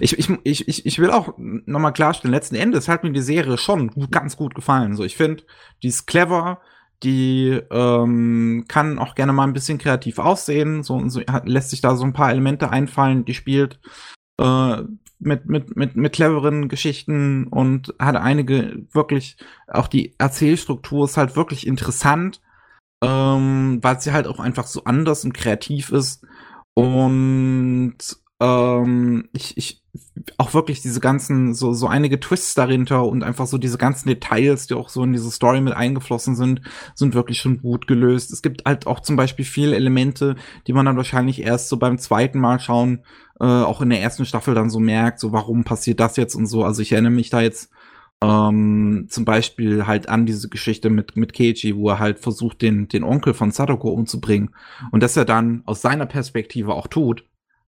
ich, ich, ich, ich will auch nochmal klarstellen, letzten Endes hat mir die Serie schon ganz gut gefallen. So, ich finde, die ist clever, die ähm, kann auch gerne mal ein bisschen kreativ aussehen, so, so hat, lässt sich da so ein paar Elemente einfallen, die spielt äh, mit, mit, mit, mit cleveren Geschichten und hat einige wirklich, auch die Erzählstruktur ist halt wirklich interessant, ähm, weil sie halt auch einfach so anders und kreativ ist. Und ähm, ich, ich auch wirklich diese ganzen, so, so einige Twists dahinter und einfach so diese ganzen Details, die auch so in diese Story mit eingeflossen sind, sind wirklich schon gut gelöst. Es gibt halt auch zum Beispiel viele Elemente, die man dann wahrscheinlich erst so beim zweiten Mal schauen äh, auch in der ersten Staffel dann so merkt, so warum passiert das jetzt und so. Also ich erinnere mich da jetzt ähm, zum Beispiel halt an diese Geschichte mit, mit Keiji, wo er halt versucht, den, den Onkel von Sadoko umzubringen. Und dass er dann aus seiner Perspektive auch tut,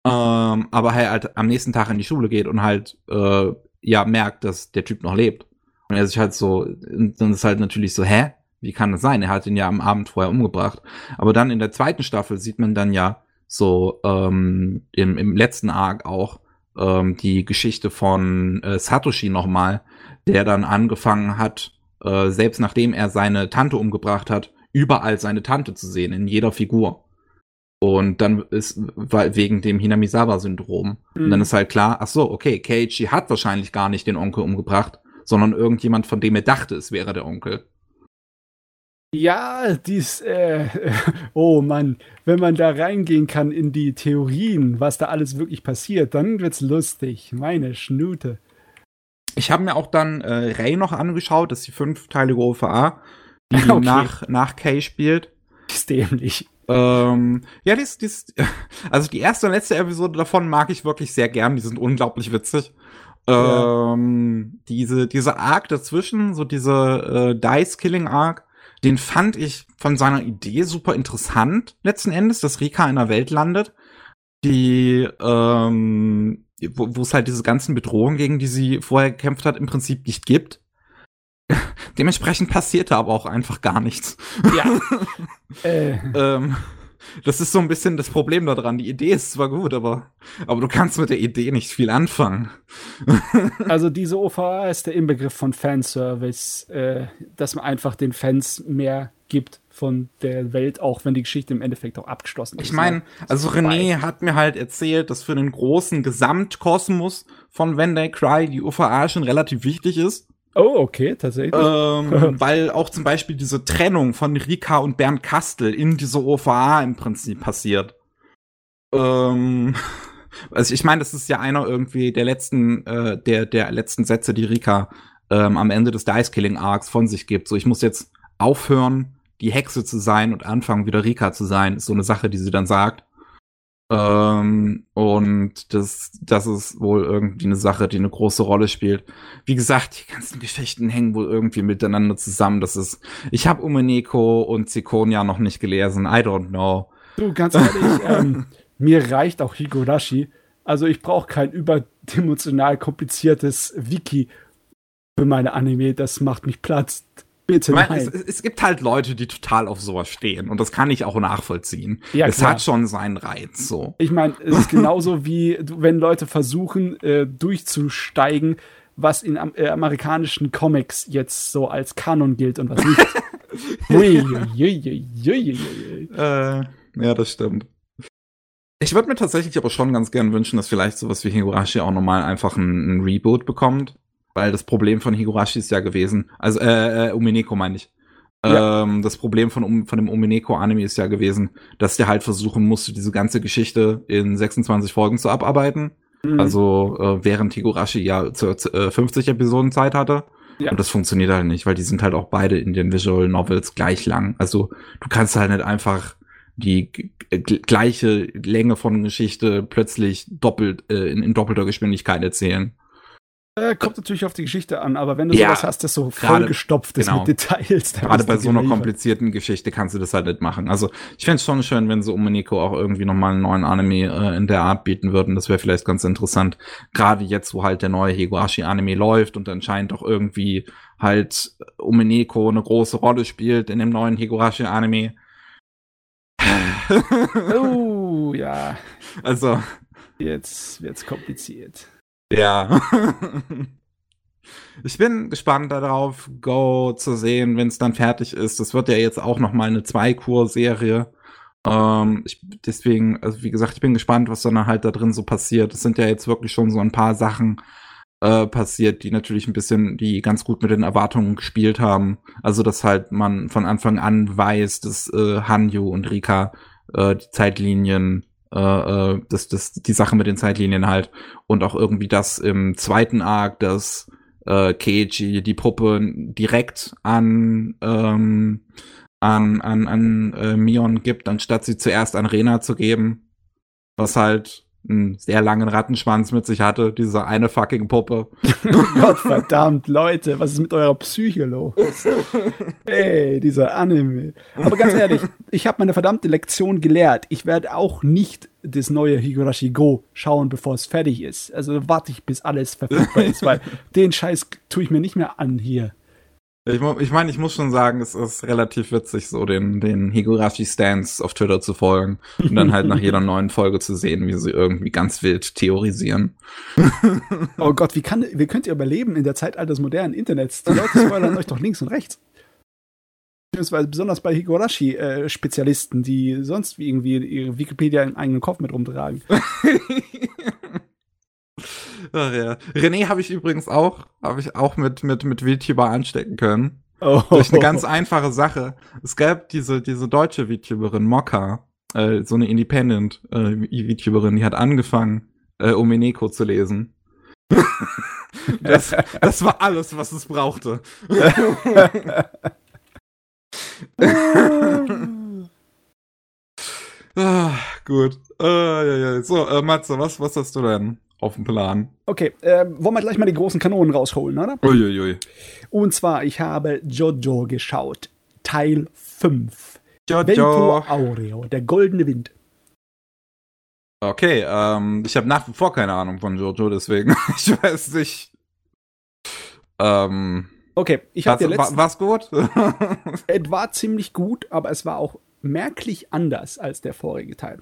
ähm, aber halt am nächsten Tag in die Schule geht und halt äh, ja merkt, dass der Typ noch lebt. Und er sich halt so, dann ist halt natürlich so, hä? Wie kann das sein? Er hat ihn ja am Abend vorher umgebracht. Aber dann in der zweiten Staffel sieht man dann ja, so ähm, im, im letzten Arc auch ähm, die Geschichte von äh, Satoshi nochmal, der dann angefangen hat, äh, selbst nachdem er seine Tante umgebracht hat, überall seine Tante zu sehen, in jeder Figur. Und dann ist, weil wegen dem Hinamizawa-Syndrom. Mhm. Und dann ist halt klar, ach so, okay, Keiichi hat wahrscheinlich gar nicht den Onkel umgebracht, sondern irgendjemand, von dem er dachte, es wäre der Onkel. Ja, dies, äh, [laughs] oh Mann, wenn man da reingehen kann in die Theorien, was da alles wirklich passiert, dann wird's lustig. Meine Schnute. Ich habe mir auch dann äh, Ray noch angeschaut, das ist die fünfteilige OVA, die [laughs] okay. nach, nach Kay spielt. Ist dämlich. Ähm, ja, dies, dies, [laughs] also die erste und letzte Episode davon mag ich wirklich sehr gern, die sind unglaublich witzig. Ja. Ähm, diese, diese Arc dazwischen, so diese äh, Dice-Killing-Arc, den fand ich von seiner Idee super interessant, letzten Endes, dass Rika in einer Welt landet, die, ähm, wo es halt diese ganzen Bedrohungen, gegen die sie vorher gekämpft hat, im Prinzip nicht gibt. [laughs] Dementsprechend passierte aber auch einfach gar nichts. Ja. äh. [laughs] ähm, das ist so ein bisschen das Problem daran. Die Idee ist zwar gut, aber, aber du kannst mit der Idee nicht viel anfangen. [laughs] also diese OVA ist der Inbegriff von Fanservice, äh, dass man einfach den Fans mehr gibt von der Welt, auch wenn die Geschichte im Endeffekt auch abgeschlossen ist. Ich meine, ne? also René hat mir halt erzählt, dass für den großen Gesamtkosmos von When They Cry die OVA schon relativ wichtig ist. Oh, okay, tatsächlich. Ähm, [laughs] weil auch zum Beispiel diese Trennung von Rika und Bernd Kastel in dieser OVA im Prinzip passiert. Ähm, also ich meine, das ist ja einer irgendwie der letzten, äh, der, der letzten Sätze, die Rika ähm, am Ende des Dice Killing Arcs von sich gibt. So, ich muss jetzt aufhören, die Hexe zu sein und anfangen, wieder Rika zu sein, ist so eine Sache, die sie dann sagt. Ähm, und das, das ist wohl irgendwie eine Sache, die eine große Rolle spielt. Wie gesagt, die ganzen Geschichten hängen wohl irgendwie miteinander zusammen. Das ist, ich habe Umeneko und Zikonia noch nicht gelesen. I don't know. Du, ganz ehrlich, [laughs] ähm, mir reicht auch Higurashi. Also ich brauche kein überdimensional kompliziertes Wiki für meine Anime. Das macht mich Platz. Bitte nein. Es, es, gibt halt Leute, die total auf sowas stehen und das kann ich auch nachvollziehen. Ja, es klar. hat schon seinen Reiz so. Ich meine, es ist genauso wie wenn Leute versuchen äh, durchzusteigen, was in äh, amerikanischen Comics jetzt so als Kanon gilt und was nicht. [laughs] ui, ui, ui, äh, ja, das stimmt. Ich würde mir tatsächlich aber schon ganz gern wünschen, dass vielleicht sowas wie Higurashi auch nochmal einfach ein, ein Reboot bekommt. Weil das Problem von Higurashi ist ja gewesen, also äh, äh Umineko meine ich. Ja. Ähm, das Problem von, von dem Umineko-Anime ist ja gewesen, dass der halt versuchen musste, diese ganze Geschichte in 26 Folgen zu abarbeiten. Mhm. Also äh, während Higurashi ja zu, äh, 50 Episoden Zeit hatte. Ja. Und das funktioniert halt nicht, weil die sind halt auch beide in den Visual Novels gleich lang. Also du kannst halt nicht einfach die gleiche Länge von Geschichte plötzlich doppelt äh, in, in doppelter Geschwindigkeit erzählen. Äh, kommt natürlich auf die Geschichte an, aber wenn du ja, sowas hast, das so vollgestopft ist genau. mit Details. Gerade bei so einer komplizierten Geschichte kannst du das halt nicht machen. Also ich fände es schon schön, wenn so Umeniko auch irgendwie nochmal einen neuen Anime äh, in der Art bieten würden. Das wäre vielleicht ganz interessant. Gerade jetzt, wo halt der neue Higurashi-Anime läuft und anscheinend auch irgendwie halt Umeneko eine große Rolle spielt in dem neuen Higurashi-Anime. oh, ja. [laughs] Also. Jetzt wird's kompliziert. Ja. [laughs] ich bin gespannt darauf, Go zu sehen, wenn es dann fertig ist. Das wird ja jetzt auch noch mal eine Zwei-Kur-Serie. Ähm, ich, deswegen, also wie gesagt, ich bin gespannt, was dann halt da drin so passiert. Es sind ja jetzt wirklich schon so ein paar Sachen äh, passiert, die natürlich ein bisschen, die ganz gut mit den Erwartungen gespielt haben. Also, dass halt man von Anfang an weiß, dass äh, Hanyu und Rika äh, die Zeitlinien äh, äh, das, das, die Sache mit den Zeitlinien halt. Und auch irgendwie das im zweiten Arc, dass äh, Keiji die Puppe direkt an, ähm, an, an, an äh, Mion gibt, anstatt sie zuerst an Rena zu geben. Was halt einen sehr langen Rattenschwanz mit sich hatte, diese eine fucking Puppe. [laughs] Gott verdammt, Leute, was ist mit eurer Psyche los? Ey, dieser Anime. Aber ganz ehrlich, ich habe meine verdammte Lektion gelehrt. Ich werde auch nicht das neue Higurashi Go schauen, bevor es fertig ist. Also warte ich, bis alles verfügbar ist, weil den Scheiß tue ich mir nicht mehr an hier. Ich, ich meine, ich muss schon sagen, es ist relativ witzig, so den, den Higurashi-Stance auf Twitter zu folgen und dann halt nach jeder [laughs] neuen Folge zu sehen, wie sie irgendwie ganz wild theorisieren. [laughs] oh Gott, wie, kann, wie könnt ihr überleben in der Zeitalter des modernen Internets? Die Leute spoilern euch doch links und rechts. beziehungsweise besonders bei Higurashi-Spezialisten, die sonst wie irgendwie ihre Wikipedia im eigenen Kopf mit rumtragen. [laughs] Ach ja. René habe ich übrigens auch, habe ich auch mit, mit, mit VTuber anstecken können. Oh. Durch eine ganz einfache Sache. Es gab diese, diese deutsche VTuberin, Mokka, äh, so eine Independent äh, VTuberin, die hat angefangen, äh, Omineko zu lesen. [laughs] das, das war alles, was es brauchte. [laughs] ah, gut. Ah, ja, ja. So, äh, Matze, was, was hast du denn auf dem Plan? Okay, äh, wollen wir gleich mal die großen Kanonen rausholen, oder? Uiuiui. Und zwar, ich habe Jojo geschaut. Teil 5. Jojo. Vento Aureo, der goldene Wind. Okay, ähm, ich habe nach wie vor keine Ahnung von Jojo, deswegen [laughs] ich weiß nicht. Ähm, Okay, ich habe was, dir letzten, wa- war's gut? [laughs] es war ziemlich gut, aber es war auch merklich anders als der vorige Teil.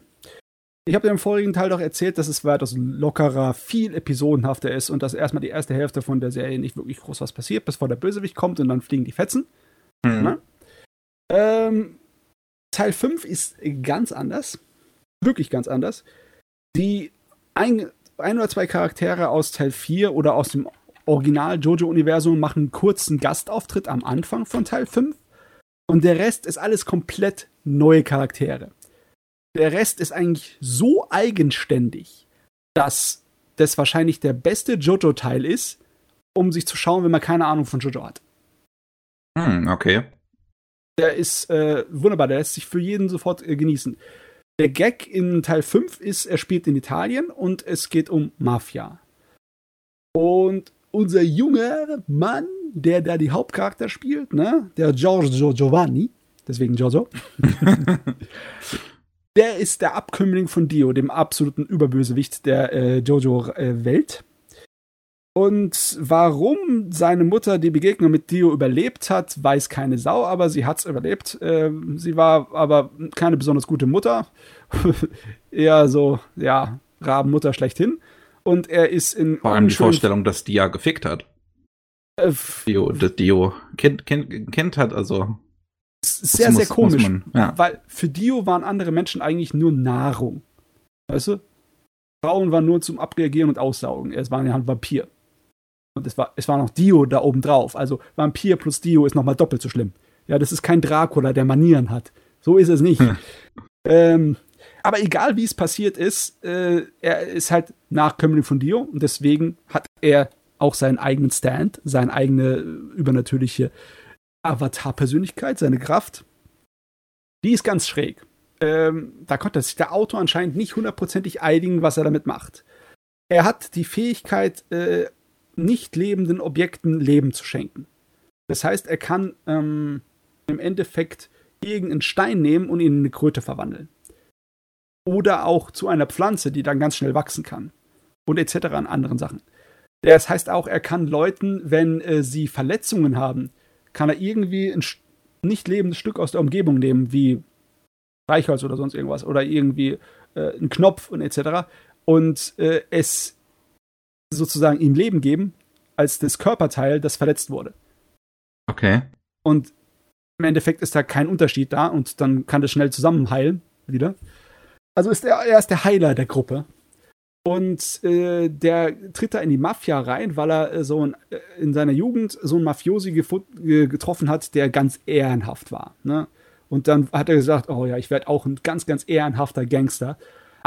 Ich habe dir im vorigen Teil doch erzählt, dass es weitaus lockerer, viel episodenhafter ist und dass erstmal die erste Hälfte von der Serie nicht wirklich groß was passiert, bis vor der Bösewicht kommt und dann fliegen die Fetzen. Hm. Ne? Ähm, Teil 5 ist ganz anders. Wirklich ganz anders. Die ein, ein oder zwei Charaktere aus Teil 4 oder aus dem Original-Jojo-Universum machen einen kurzen Gastauftritt am Anfang von Teil 5. Und der Rest ist alles komplett neue Charaktere. Der Rest ist eigentlich so eigenständig, dass das wahrscheinlich der beste Jojo-Teil ist, um sich zu schauen, wenn man keine Ahnung von Jojo hat. Hm, okay. Der ist äh, wunderbar, der lässt sich für jeden sofort äh, genießen. Der Gag in Teil 5 ist, er spielt in Italien und es geht um Mafia. Und unser junger Mann, der da die Hauptcharakter spielt, ne, der Giorgio Giovanni, deswegen Giorgio, [laughs] [laughs] der ist der Abkömmling von Dio, dem absoluten Überbösewicht der äh, Jojo-Welt. Und warum seine Mutter die Begegnung mit Dio überlebt hat, weiß keine Sau, aber sie hat's überlebt. Ähm, sie war aber keine besonders gute Mutter. [laughs] Eher so, ja, Rabenmutter schlechthin. Und er ist in Vor allem die Vorstellung, dass Dia gefickt hat. äh, Dio, das Dio Kind, kind, kind hat, also. Sehr, muss- sehr komisch. man, ja. Weil für Dio waren andere Menschen eigentlich nur Nahrung. Weißt du? Frauen waren nur zum Abreagieren und Aussaugen. Es war ja ein Vampir. Und es war, es war noch Dio da oben drauf. Also Vampir plus Dio ist nochmal doppelt so schlimm. Ja, das ist kein Dracula, der Manieren hat. So ist es nicht. Hm. ähm, aber egal wie es passiert ist, äh, er ist halt Nachkömmling von Dio und deswegen hat er auch seinen eigenen Stand, seine eigene übernatürliche Avatar-Persönlichkeit, seine Kraft. Die ist ganz schräg. Ähm, da konnte sich der Autor anscheinend nicht hundertprozentig einigen, was er damit macht. Er hat die Fähigkeit, äh, nicht lebenden Objekten Leben zu schenken. Das heißt, er kann ähm, im Endeffekt irgendeinen Stein nehmen und ihn in eine Kröte verwandeln. Oder auch zu einer Pflanze, die dann ganz schnell wachsen kann. Und etc. an anderen Sachen. Das heißt auch, er kann Leuten, wenn äh, sie Verletzungen haben, kann er irgendwie ein nicht lebendes Stück aus der Umgebung nehmen, wie Reichholz oder sonst irgendwas, oder irgendwie äh, einen Knopf und etc. Und äh, es sozusagen ihm Leben geben, als das Körperteil, das verletzt wurde. Okay. Und im Endeffekt ist da kein Unterschied da und dann kann das schnell zusammenheilen wieder. Also ist er, er ist der Heiler der Gruppe. Und äh, der tritt da in die Mafia rein, weil er äh, so ein, äh, in seiner Jugend so einen Mafiosi getroffen hat, der ganz ehrenhaft war. Ne? Und dann hat er gesagt, oh ja, ich werde auch ein ganz, ganz ehrenhafter Gangster.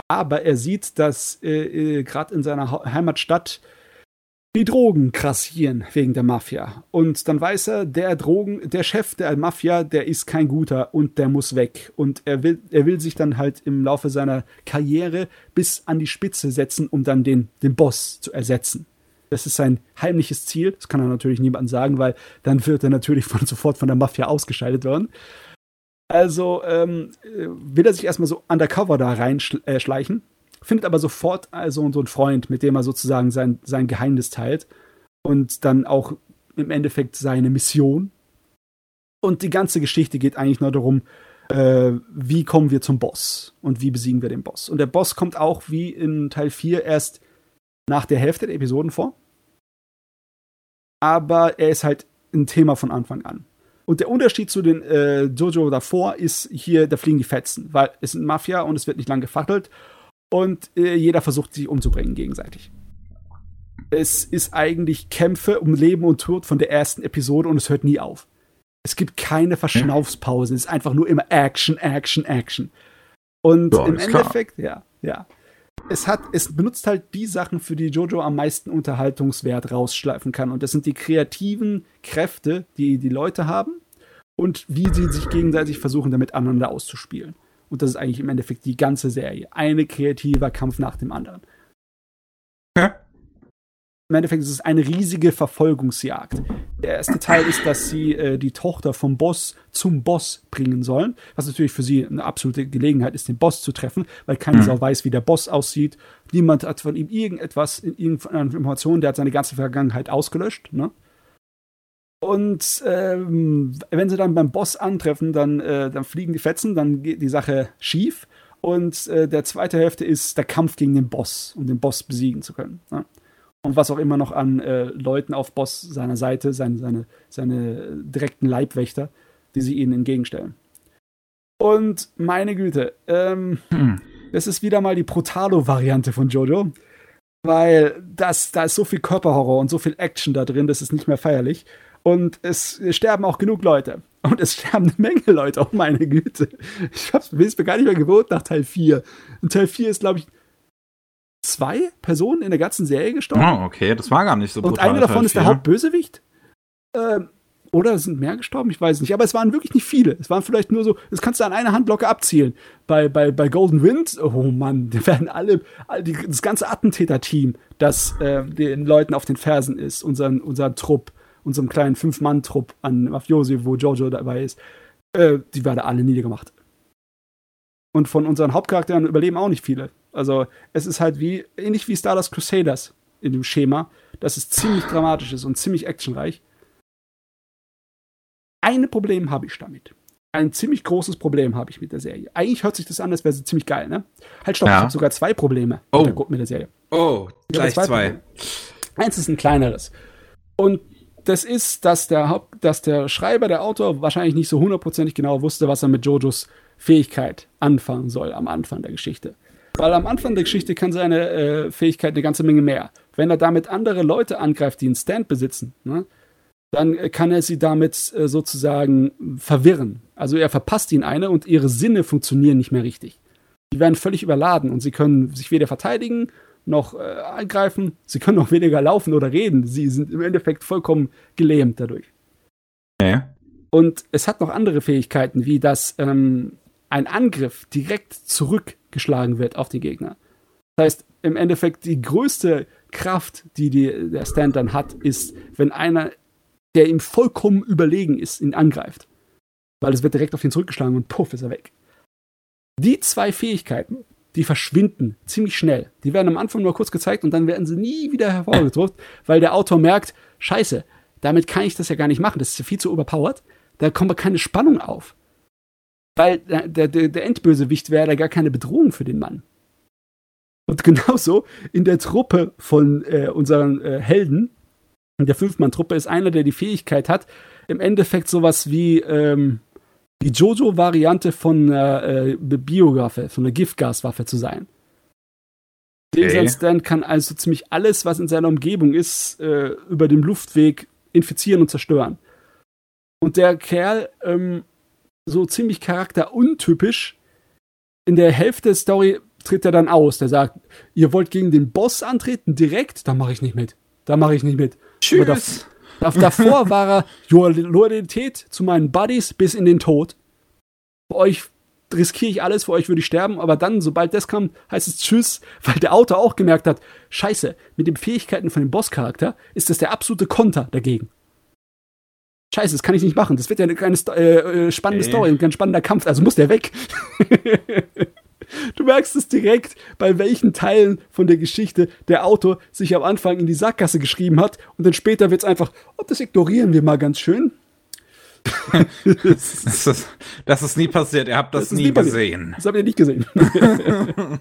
Aber er sieht, dass äh, äh, gerade in seiner Ha- Heimatstadt die Drogen krassieren wegen der Mafia. Und dann weiß er, der Drogen, der Chef der Mafia, der ist kein guter und der muss weg. Und er will, er will sich dann halt im Laufe seiner Karriere bis an die Spitze setzen, um dann den, den Boss zu ersetzen. Das ist sein heimliches Ziel. Das kann er natürlich niemandem sagen, weil dann wird er natürlich von, sofort von der Mafia ausgeschaltet werden. Also ähm, äh, will er sich erstmal so undercover da reinschleichen, äh, findet aber sofort also so einen Freund, mit dem er sozusagen sein, sein Geheimnis teilt und dann auch im Endeffekt seine Mission. Und die ganze Geschichte geht eigentlich nur darum, äh, wie kommen wir zum Boss und wie besiegen wir den Boss. Und der Boss kommt auch wie in Teil 4 erst nach der Hälfte der Episoden vor. Aber er ist halt ein Thema von Anfang an. Und der Unterschied zu den äh, Jojo davor ist hier, da fliegen die Fetzen, weil es sind Mafia und es wird nicht lang gefachtelt und äh, jeder versucht sich umzubringen gegenseitig. Es ist eigentlich Kämpfe um Leben und Tod von der ersten Episode und es hört nie auf. Es gibt keine Verschnaufspause, es ist einfach nur immer Action, Action, Action. Und ja, im Endeffekt, klar. ja, ja. Es hat, es benutzt halt die Sachen, für die Jojo am meisten Unterhaltungswert rausschleifen kann. Und das sind die kreativen Kräfte, die die Leute haben und wie sie sich gegenseitig versuchen, damit aneinander auszuspielen. Und das ist eigentlich im Endeffekt die ganze Serie. Eine kreativer Kampf nach dem anderen. Ja. Im Endeffekt ist es eine riesige Verfolgungsjagd. Der erste Teil ist, dass sie äh, die Tochter vom Boss zum Boss bringen sollen, was natürlich für sie eine absolute Gelegenheit ist, den Boss zu treffen, weil keiner mhm. Sau weiß, wie der Boss aussieht. Niemand hat von ihm irgendetwas, irgendeine Information, der hat seine ganze Vergangenheit ausgelöscht. Ne? Und ähm, wenn sie dann beim Boss antreffen, dann, äh, dann fliegen die Fetzen, dann geht die Sache schief. Und äh, der zweite Hälfte ist der Kampf gegen den Boss, um den Boss besiegen zu können. Ne? und was auch immer noch an äh, Leuten auf Boss seiner Seite, seine, seine, seine direkten Leibwächter, die sie ihnen entgegenstellen. Und meine Güte, ähm, hm. das ist wieder mal die Brutalo-Variante von Jojo, weil das, da ist so viel Körperhorror und so viel Action da drin, das ist nicht mehr feierlich. Und es sterben auch genug Leute. Und es sterben eine Menge Leute, oh meine Güte. Ich hab's, mir gar nicht mehr gewohnt nach Teil 4. Und Teil 4 ist, glaube ich, zwei Personen in der ganzen Serie gestorben. Oh, okay, das war gar nicht so brutal. Und eine davon ist der Hauptbösewicht. Ähm, oder sind mehr gestorben? Ich weiß nicht. Aber es waren wirklich nicht viele. Es waren vielleicht nur so, das kannst du an einer Hand locker abzielen. Bei, bei, bei Golden Wind, oh Mann, da werden alle, all die, das ganze Attentäter-Team, das äh, den Leuten auf den Fersen ist, unseren, unser Trupp, unserem kleinen Fünf-Mann-Trupp an Mafiosi, wo Jojo dabei ist, äh, die werden alle niedergemacht. Und von unseren Hauptcharakteren überleben auch nicht viele. Also es ist halt wie, ähnlich wie Stardust Crusaders in dem Schema, dass es ziemlich dramatisch ist und ziemlich actionreich. Ein Problem habe ich damit. Ein ziemlich großes Problem habe ich mit der Serie. Eigentlich hört sich das an, als wäre sie ziemlich geil, ne? Halt, stopp, ja. ich habe sogar zwei Probleme oh. mit, der, mit der Serie. Oh, gleich zwei. zwei. Eins ist ein kleineres. Und das ist, dass der, Haupt, dass der Schreiber, der Autor wahrscheinlich nicht so hundertprozentig genau wusste, was er mit Jojos Fähigkeit anfangen soll am Anfang der Geschichte. Weil am Anfang der Geschichte kann seine äh, Fähigkeit eine ganze Menge mehr. Wenn er damit andere Leute angreift, die einen Stand besitzen, ne, dann kann er sie damit äh, sozusagen verwirren. Also er verpasst ihnen eine und ihre Sinne funktionieren nicht mehr richtig. Die werden völlig überladen und sie können sich weder verteidigen noch äh, angreifen. Sie können auch weniger laufen oder reden. Sie sind im Endeffekt vollkommen gelähmt dadurch. Ja. Und es hat noch andere Fähigkeiten, wie dass ähm, ein Angriff direkt zurück geschlagen wird auf die Gegner. Das heißt, im Endeffekt die größte Kraft, die, die der Stand dann hat, ist, wenn einer, der ihm vollkommen überlegen ist, ihn angreift. Weil es wird direkt auf ihn zurückgeschlagen und puff, ist er weg. Die zwei Fähigkeiten, die verschwinden ziemlich schnell. Die werden am Anfang nur kurz gezeigt und dann werden sie nie wieder hervorgedruckt, [laughs] weil der Autor merkt, scheiße, damit kann ich das ja gar nicht machen, das ist ja viel zu überpowered. Da kommt keine Spannung auf. Weil der, der, der Endbösewicht wäre da gar keine Bedrohung für den Mann. Und [laughs] genauso in der Truppe von äh, unseren äh, Helden, in der Fünfmann-Truppe, ist einer, der die Fähigkeit hat, im Endeffekt sowas wie ähm, die Jojo-Variante von einer äh, Biowaffe, von einer Giftgaswaffe zu sein. Okay. Stand kann also ziemlich alles, was in seiner Umgebung ist, äh, über den Luftweg infizieren und zerstören. Und der Kerl ähm, so ziemlich charakteruntypisch. In der Hälfte der Story tritt er dann aus. Der sagt, ihr wollt gegen den Boss antreten direkt? Da mache ich nicht mit. Da mache ich nicht mit. Tschüss. Da, davor [laughs] war er Loyalität zu meinen Buddies bis in den Tod. Für euch riskiere ich alles, für euch würde ich sterben, aber dann, sobald das kam, heißt es Tschüss, [laughs] weil der Autor auch gemerkt hat, scheiße, mit den Fähigkeiten von dem Bosscharakter ist das der absolute Konter dagegen. Scheiße, das kann ich nicht machen. Das wird ja eine kleine äh, äh, spannende okay. Story, ein ganz spannender Kampf. Also muss der weg. [laughs] du merkst es direkt, bei welchen Teilen von der Geschichte der Autor sich am Anfang in die Sackgasse geschrieben hat und dann später wird es einfach, oh, das ignorieren wir mal ganz schön. [laughs] das, ist, das, ist, nie passiert, ihr habt das, das nie, nie gesehen. Das habt ihr nicht gesehen. [laughs]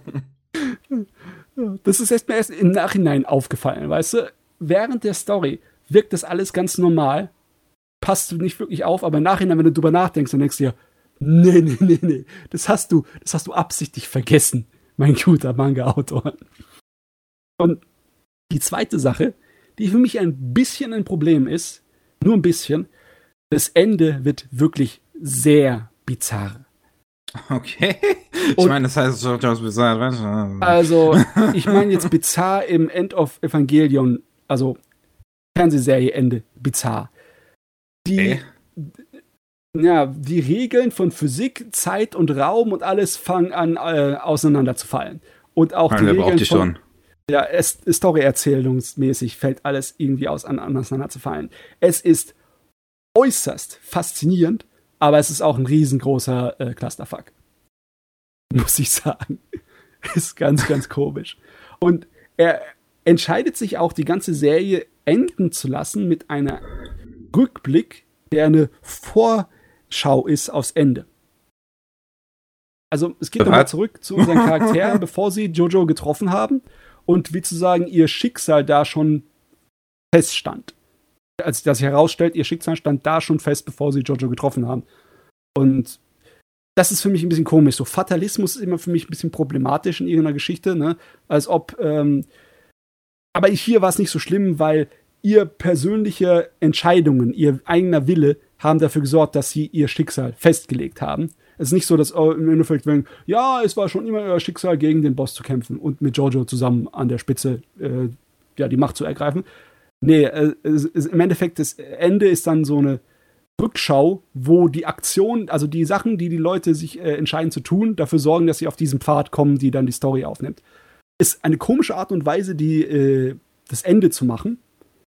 das ist erst mir erst im Nachhinein aufgefallen, weißt du? Während der Story wirkt das alles ganz normal passt du nicht wirklich auf, aber im Nachhinein, wenn du drüber nachdenkst, dann denkst du dir, nee, nee, nee, nee, das hast du, das hast du absichtlich vergessen, mein guter Manga-Autor. Und die zweite Sache, die für mich ein bisschen ein Problem ist, nur ein bisschen, das Ende wird wirklich sehr bizarr. Okay. Ich Und- meine, das heißt JoJo's Bizarre Adventure. Also, [laughs] ich meine jetzt bizarr im End of Evangelion, also Fernsehserie Ende, bizarr. Die, Okay. Ja, die Regeln von Physik, Zeit und Raum und alles fangen an äh, auseinanderzufallen. Und auch die Wer braucht Regeln die von, ja, es, Story-erzählungsmäßig fällt alles irgendwie aus, an, auseinanderzufallen. Es ist äußerst faszinierend, aber es ist auch ein riesengroßer äh, Clusterfuck. [laughs] Muss ich sagen. [laughs] ist ganz, ganz komisch. Und er entscheidet sich auch, die ganze Serie enden zu lassen mit einer Rückblick, der eine Vorschau ist aufs Ende. Also es geht nochmal zurück zu unseren [laughs] Charakteren, bevor sie Jojo getroffen haben und wie zu sagen, ihr Schicksal da schon feststand. Als das sich herausstellt, ihr Schicksal stand da schon fest, bevor sie Jojo getroffen haben. Und das ist für mich ein bisschen komisch. So Fatalismus ist immer für mich ein bisschen problematisch in irgendeiner Geschichte, ne? Als ob, ähm, aber hier war es nicht so schlimm, weil ihr persönliche Entscheidungen, ihr eigener Wille haben dafür gesorgt, dass sie ihr Schicksal festgelegt haben. Es ist nicht so, dass oh, im Endeffekt, wenn, ja, es war schon immer euer Schicksal, gegen den Boss zu kämpfen und mit Jojo zusammen an der Spitze äh, ja, die Macht zu ergreifen. Nee, äh, es, es, im Endeffekt, das Ende ist dann so eine Rückschau, wo die Aktion, also die Sachen, die die Leute sich äh, entscheiden zu tun, dafür sorgen, dass sie auf diesen Pfad kommen, die dann die Story aufnimmt. Ist eine komische Art und Weise, die, äh, das Ende zu machen.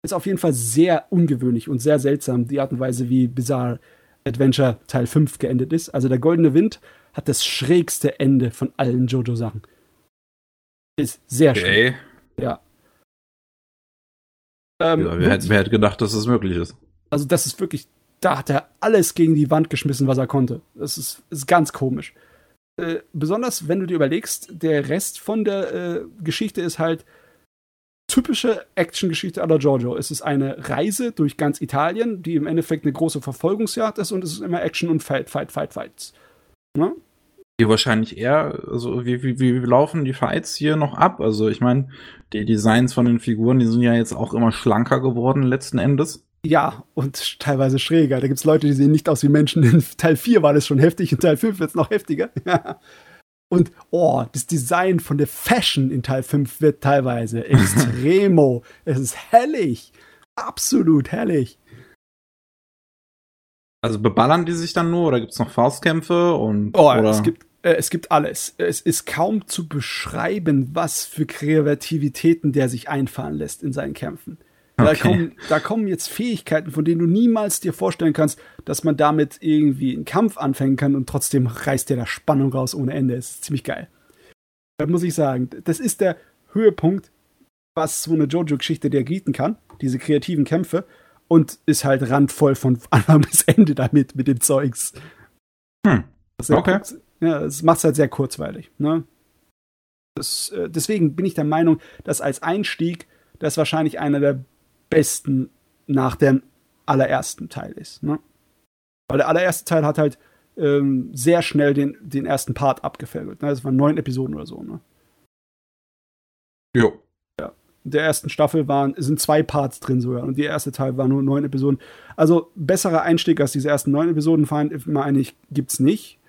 Ist auf jeden Fall sehr ungewöhnlich und sehr seltsam, die Art und Weise, wie Bizarre Adventure Teil 5 geendet ist. Also der Goldene Wind hat das schrägste Ende von allen Jojo-Sachen. Ist sehr schräg. Okay. Ja. Ähm, Ja, wer, hätte, wer hätte gedacht, dass das möglich ist? also das ist wirklich, da hat er alles gegen die Wand geschmissen, was er konnte. Das ist, ist ganz komisch. Äh, besonders wenn du dir überlegst, der Rest von der äh, Geschichte ist halt typische Actiongeschichte aller Giorgio. Es ist eine Reise durch ganz Italien, die im Endeffekt eine große Verfolgungsjagd ist und es ist immer Action und Fight, Fight, Fight, Fights. Ne? Hier wahrscheinlich eher, also wie, wie, wie laufen die Fights hier noch ab? Also ich meine, die Designs von den Figuren, die sind ja jetzt auch immer schlanker geworden letzten Endes. Ja, und teilweise schräger. Da gibt es Leute, die sehen nicht aus wie Menschen. In Teil 4 war das schon heftig, in Teil 5 wird es noch heftiger. [laughs] und oh, das Design von der Fashion in Teil 5 wird teilweise [laughs] extremo. es ist hellig. Absolut hellig. Also beballern die sich dann nur oder gibt's noch Faustkämpfe und Oh, oder? es gibt, äh, es gibt alles. Es ist kaum zu beschreiben, was für Kreativitäten der sich einfallen lässt in seinen Kämpfen. Da, Okay. kommen, da kommen jetzt Fähigkeiten, von denen du niemals dir vorstellen kannst, dass man damit irgendwie einen Kampf anfangen kann und trotzdem reißt dir da Spannung raus ohne Ende. Das ist ziemlich geil. Das muss ich sagen. Das ist der Höhepunkt, was so eine Jojo-Geschichte dir bieten kann. Diese kreativen Kämpfe. Und ist halt randvoll von [laughs] Anfang bis Ende damit, mit dem Zeugs. Hm. Okay. kurz- Ja, es macht es halt sehr kurzweilig. Ne? Das, äh, deswegen bin ich der Meinung, dass als Einstieg das wahrscheinlich einer der besten nach dem allerersten Teil ist. Ne? Weil der allererste Teil hat halt ähm, sehr schnell den, den ersten Part abgefällt. Ne? Das waren neun Episoden oder so. Ne? Jo. In der ersten Staffel waren, sind zwei Parts drin sogar und der erste Teil war nur neun Episoden. Also besserer Einstieg als diese ersten neun Episoden, meine ich, gibt's nicht.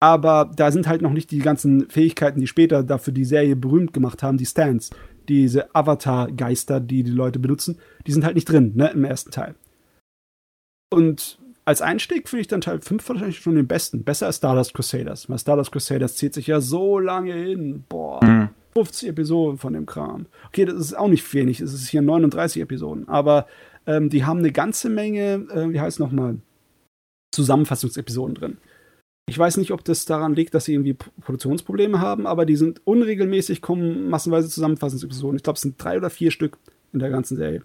Aber da sind halt noch nicht die ganzen Fähigkeiten, die später dafür die Serie berühmt gemacht haben, die Stands, diese Avatar-Geister, die die Leute benutzen, die sind halt nicht drin, ne, im ersten Teil. Und als Einstieg finde ich dann Teil 5 wahrscheinlich schon den besten. Besser als Stardust Crusaders. Weil Stardust Crusaders zieht sich ja so lange hin. Boah. Hm. 50 Episoden von dem Kram. Okay, das ist auch nicht wenig. Es ist hier 39 Episoden. Aber ähm, die haben eine ganze Menge, äh, wie heißt nochmal, Zusammenfassungsepisoden drin. Ich weiß nicht, ob das daran liegt, dass sie irgendwie Produktionsprobleme haben, aber die sind unregelmäßig, kommen massenweise Zusammenfassungsepisoden. Ich glaube, es sind drei oder vier Stück in der ganzen Serie.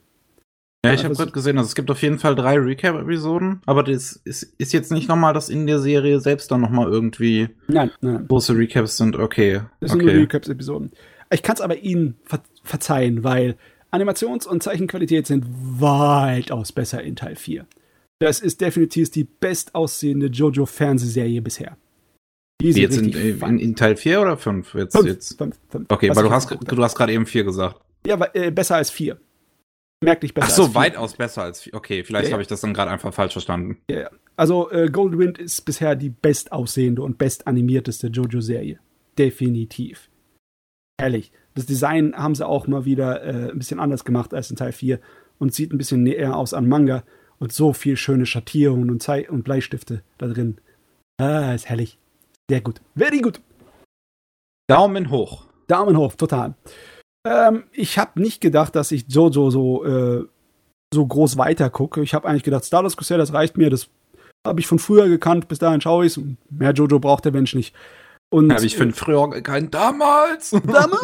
Ja, ich habe das- gerade gesehen, also es gibt auf jeden Fall drei Recap-Episoden, aber das ist, ist jetzt nicht nochmal, dass in der Serie selbst dann nochmal irgendwie Nein, nein, nein. große Recaps sind. Okay. Das sind nur okay. Recaps-Episoden. Ich kann es aber ihnen ver verzeihen, weil Animations- und Zeichenqualität sind weitaus besser in Teil 4. Das ist definitiv die bestaussehende JoJo-Fernsehserie bisher. Die jetzt in, in, in, Teil 4 oder 5? Jetzt, fünf, jetzt. Fünf, fünf. Okay, weil du hast, du hast gerade eben 4 gesagt. Ja, aber, äh, besser als 4. Merklich besser. Ach so, weitaus besser als 4. Okay, vielleicht ja, habe ich das dann gerade einfach falsch verstanden. Ja, ja. Also, äh, Golden Wind ist bisher die bestaussehende und bestanimierteste JoJo-Serie. Definitiv. Ehrlich. Das Design haben sie auch mal wieder äh, ein bisschen anders gemacht als in Teil 4 und sieht ein bisschen näher aus an Manga und so viel schöne Schattierungen und, Zei und Bleistifte da drin. Ah, ist herrlich. Sehr gut. Very gut. Daumen hoch. Daumen hoch, total. Ähm, ich habe nicht gedacht, dass ich Jojo so, äh, so groß weiter gucke. Ich habe eigentlich gedacht, Stardust Crusader, das reicht mir. Das habe ich von früher gekannt. Bis dahin schaue ich es. Mehr Jojo braucht der Mensch nicht. Habe ich von früher gekannt. Damals. Damals.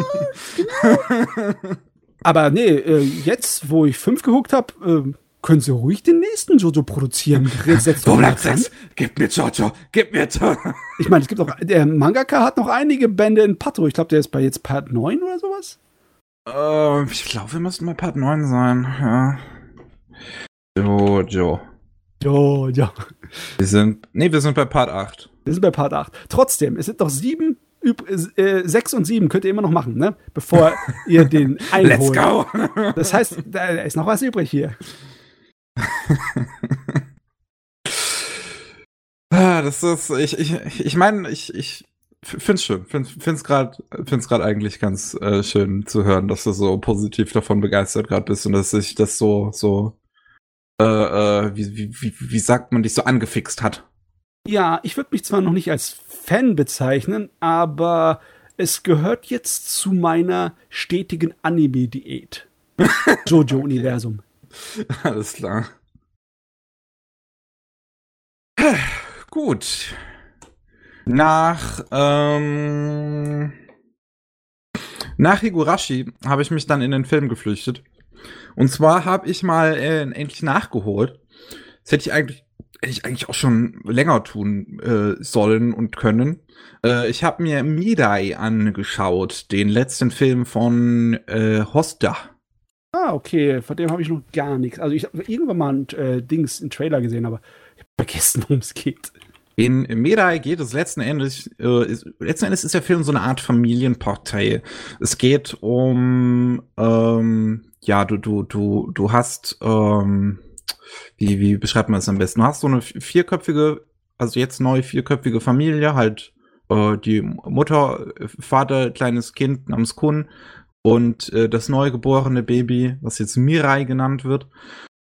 genau. [laughs] Aber nee, äh, jetzt, wo ich fünf gehuckt habe, äh, können sie ruhig den nächsten Jojo produzieren. [laughs] Doblax 6, gib mir Jojo, gib mir Jojo. Ich meine, es gibt auch, der Mangaka hat noch einige Bände in Patro. Ich glaube, der ist bei jetzt Part 9 oder sowas. Äh, ich glaube, wir müssten bei Part 9 sein, ja. Jojo. Jojo. Wir sind, nee, wir sind bei Part 8. Wir sind bei Part 8. Trotzdem, es sind noch sieben äh, 6 und 7 könnt ihr immer noch machen, ne? Bevor ihr den [laughs] einholt. Let's go! das heißt, da ist noch was übrig hier. [laughs] ah, das ist, ich, ich, ich meine, ich, ich find's schön, find, find's gerade, find's gerade eigentlich ganz äh, schön zu hören, dass du so positiv davon begeistert gerade bist und dass sich das so, so, äh, äh, wie, wie, wie, wie sagt man, dich so angefixt hat. Ja, ich würde mich zwar noch nicht als Fan bezeichnen, aber es gehört jetzt zu meiner stetigen Anime-Diät. [laughs] Jojo-Universum. [laughs] Alles klar. Gut. Nach, ähm, nach Higurashi habe ich mich dann in den Film geflüchtet. Und zwar habe ich mal äh, endlich nachgeholt. Das hätte ich eigentlich, hätte ich eigentlich auch schon länger tun äh, sollen und können. Äh, ich habe mir Midai angeschaut, den letzten Film von äh, Hosta. Okay, von dem habe ich noch gar nichts. Also ich habe irgendwann mal ein äh, Dings, einen Trailer gesehen, aber ich habe vergessen, worum es geht. In Medai geht es letzten Endes, äh, ist, letzten Endes ist der Film so eine Art Familienporträt. Es geht um, ähm, ja, du, du, du, du hast, ähm, wie, wie beschreibt man es am besten? Du hast so eine vierköpfige, also jetzt neu vierköpfige Familie, halt äh, die Mutter, Vater, kleines Kind namens Kun und äh, das neugeborene Baby, was jetzt Mirai genannt wird.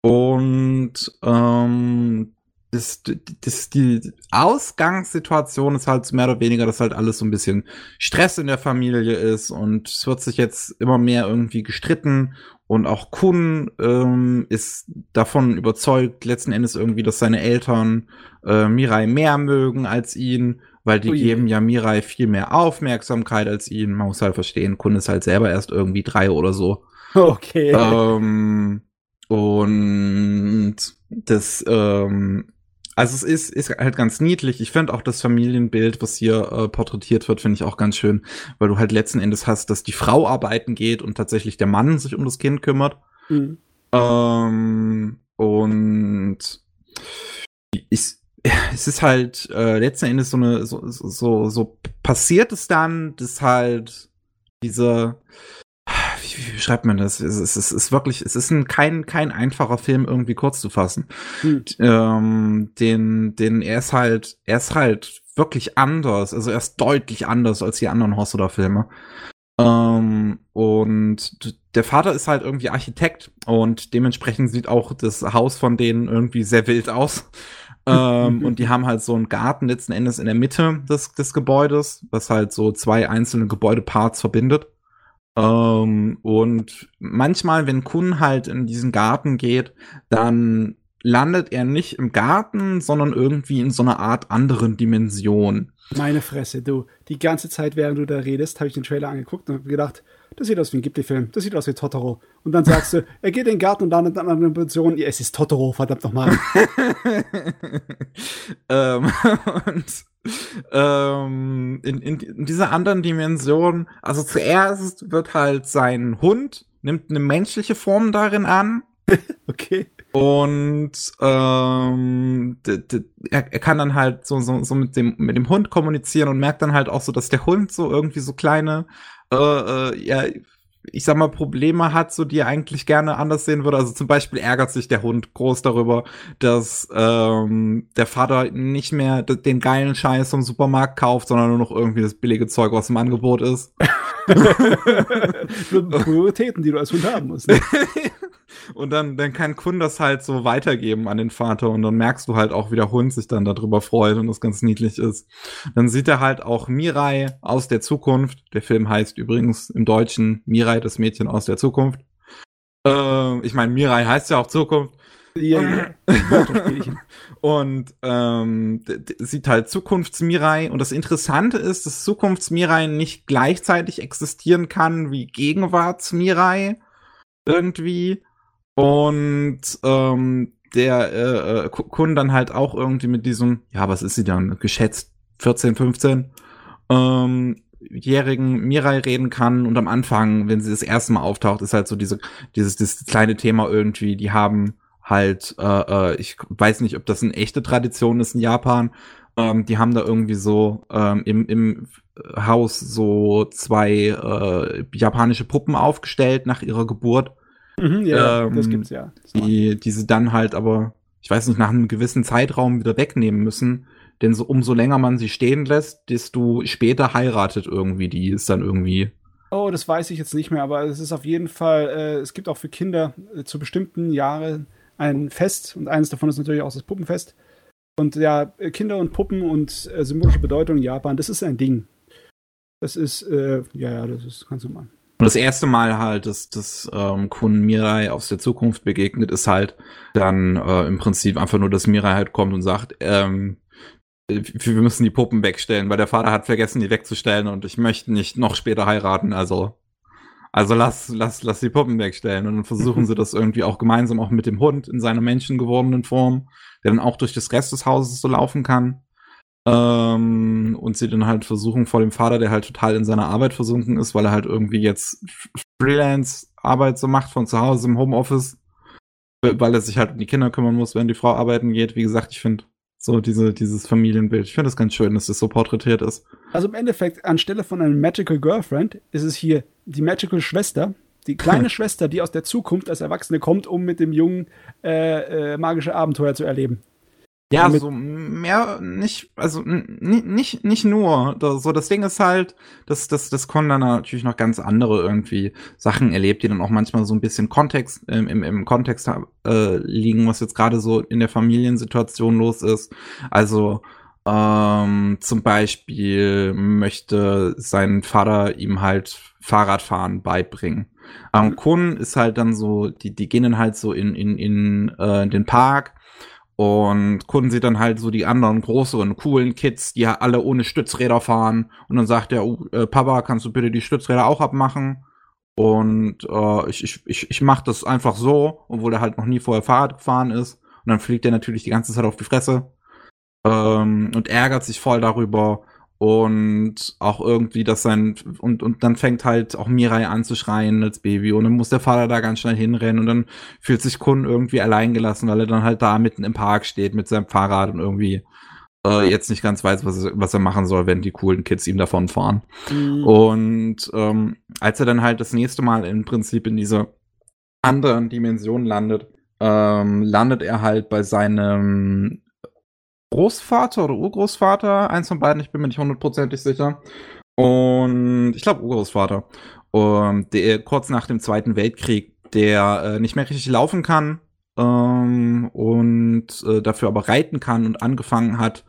Und ähm, das, das, die Ausgangssituation ist halt mehr oder weniger, dass halt alles so ein bisschen Stress in der Familie ist. Und es wird sich jetzt immer mehr irgendwie gestritten. Und auch Kun ähm, ist davon überzeugt, letzten Endes irgendwie, dass seine Eltern äh, Mirai mehr mögen als ihn weil die Ui. geben ja Mirai viel mehr Aufmerksamkeit als ihn. Man muss halt verstehen, Kun ist halt selber erst irgendwie drei oder so. Okay. Ähm, und das, ähm, also es ist, ist halt ganz niedlich. Ich finde auch das Familienbild, was hier äh, porträtiert wird, finde ich auch ganz schön, weil du halt letzten Endes hast, dass die Frau arbeiten geht und tatsächlich der Mann sich um das Kind kümmert. Mhm. Ähm, und ich, es ist halt äh, letzten Endes so eine, so, so, so passiert es dann, dass halt diese, wie, wie schreibt man das? Es ist, es ist wirklich, es ist ein, kein, kein einfacher Film irgendwie kurz zu fassen. Hm. Ähm, den, den, er ist halt, er ist halt wirklich anders, also er ist deutlich anders als die anderen Hosoda-Filme. Ähm, und der Vater ist halt irgendwie Architekt und dementsprechend sieht auch das Haus von denen irgendwie sehr wild aus ähm, [laughs] und die haben halt so einen Garten letzten Endes in der Mitte des, des Gebäudes, was halt so zwei einzelne Gebäudeparts verbindet. Ähm, und manchmal, wenn Kun halt in diesen Garten geht, dann landet er nicht im Garten, sondern irgendwie in so einer Art anderen Dimension. Meine Fresse, du. Die ganze Zeit, während du da redest, habe ich den Trailer angeguckt und habe gedacht, das sieht aus wie ein Ghibli-Film, das sieht aus wie Totoro. Und dann sagst du, er geht in den Garten und dann in einer Position, ja, es ist Totoro, verdammt nochmal. [laughs] ähm, [laughs] und ähm, in, in, in dieser anderen Dimension, also zuerst wird halt sein Hund, nimmt eine menschliche Form darin an. [laughs] okay. Und ähm, er, er kann dann halt so, so, so mit, dem, mit dem Hund kommunizieren und merkt dann halt auch so, dass der Hund so irgendwie so kleine, äh, ja, ich sag mal, Probleme hat, so die er eigentlich gerne anders sehen würde. Also zum Beispiel ärgert sich der Hund groß darüber, dass ähm, der Vater nicht mehr den geilen Scheiß vom Supermarkt kauft, sondern nur noch irgendwie das billige Zeug was im Angebot ist. [laughs] Prioritäten, die du als Hund haben musst. Ne? [laughs] und dann, dann kann Kun das halt so weitergeben an den Vater und dann merkst du halt auch, wie der Hund sich dann darüber freut und das ganz niedlich ist. Dann sieht er halt auch Mirai aus der Zukunft. Der Film heißt übrigens im Deutschen Mirai, das Mädchen aus der Zukunft. Äh, ich meine, Mirai heißt ja auch Zukunft. Ja, ja. [laughs] und ähm, sieht halt Zukunftsmirai. Und das Interessante ist, dass Zukunftsmirai nicht gleichzeitig existieren kann wie Gegenwartsmirai irgendwie. Und ähm, der äh, äh Kunde dann halt auch irgendwie mit diesem, ja, was ist sie dann, geschätzt 14, 15, ähm, jährigen Mirai reden kann und am Anfang, wenn sie das erste Mal auftaucht, ist halt so diese, dieses, dieses kleine Thema irgendwie, die haben halt, äh, äh, ich weiß nicht, ob das eine echte Tradition ist in Japan, ähm, die haben da irgendwie so ähm, im, im Haus so zwei äh, japanische Puppen aufgestellt nach ihrer Geburt. Mhm, ja, ähm, das gibt's ja. Das die, die sie dann halt aber, ich weiß nicht, nach einem gewissen Zeitraum wieder wegnehmen müssen. Denn so umso länger man sie stehen lässt, desto später heiratet irgendwie die. Ist dann irgendwie. Oh, das weiß ich jetzt nicht mehr, aber es ist auf jeden Fall, äh, es gibt auch für Kinder äh, zu bestimmten Jahren ein Fest und eines davon ist natürlich auch das Puppenfest. Und ja, Kinder und Puppen und äh, symbolische Bedeutung in Japan, das ist ein Ding. Das ist, äh, ja, ja, das ist ganz normal. Und das erste Mal halt, dass das ähm, Kun Mirai aus der Zukunft begegnet, ist halt dann äh, im Prinzip einfach nur, dass Mirai halt kommt und sagt, ähm, wir müssen die Puppen wegstellen, weil der Vater hat vergessen, die wegzustellen und ich möchte nicht noch später heiraten, also also lass, lass, lass die Puppen wegstellen. Und dann versuchen sie das irgendwie auch gemeinsam auch mit dem Hund in seiner menschengewordenen Form, der dann auch durch das Rest des Hauses so laufen kann. Ähm, und sie dann halt versuchen vor dem Vater, der halt total in seiner Arbeit versunken ist, weil er halt irgendwie jetzt Freelance-Arbeit so macht von zu Hause im Homeoffice, weil er sich halt um die Kinder kümmern muss, wenn die Frau arbeiten geht. Wie gesagt, ich finde so diese, dieses Familienbild. Ich finde es ganz schön, dass das so porträtiert ist. Also im Endeffekt, anstelle von einem Magical Girlfriend, ist es hier die Magical Schwester, die kleine [laughs] Schwester, die aus der Zukunft als Erwachsene kommt, um mit dem Jungen äh, äh, magische Abenteuer zu erleben. Ja, so mehr nicht, also nicht, nicht nur. So, das Ding ist halt, dass das, das Con dann natürlich noch ganz andere irgendwie Sachen erlebt, die dann auch manchmal so ein bisschen Kontext, ähm, im, im Kontext äh, liegen, was jetzt gerade so in der Familiensituation los ist. Also, ähm, zum Beispiel möchte sein Vater ihm halt Fahrradfahren beibringen. Ähm, Kun ist halt dann so, die, die gehen dann halt so in, in, in äh, den Park und Kunden sieht dann halt so die anderen größeren, coolen Kids, die ja alle ohne Stützräder fahren. Und dann sagt er, oh, äh, Papa, kannst du bitte die Stützräder auch abmachen? Und äh, ich, ich, ich, ich mach das einfach so, obwohl er halt noch nie vorher Fahrrad gefahren ist. Und dann fliegt er natürlich die ganze Zeit auf die Fresse ähm, und ärgert sich voll darüber und auch irgendwie, dass sein und und dann fängt halt auch Mirai an zu schreien als Baby und dann muss der Vater da ganz schnell hinrennen und dann fühlt sich Kun irgendwie alleingelassen, weil er dann halt da mitten im Park steht mit seinem Fahrrad und irgendwie äh, jetzt nicht ganz weiß, was, was er machen soll, wenn die coolen Kids ihm davon fahren. Mhm. Und ähm, als er dann halt das nächste Mal im Prinzip in dieser anderen Dimension landet, ähm, landet er halt bei seinem Großvater oder Urgroßvater, eins von beiden, ich bin mir nicht hundertprozentig sicher. Und ich glaube Urgroßvater. Und der kurz nach dem Zweiten Weltkrieg, der äh, nicht mehr richtig laufen kann ähm, und äh, dafür aber reiten kann und angefangen hat,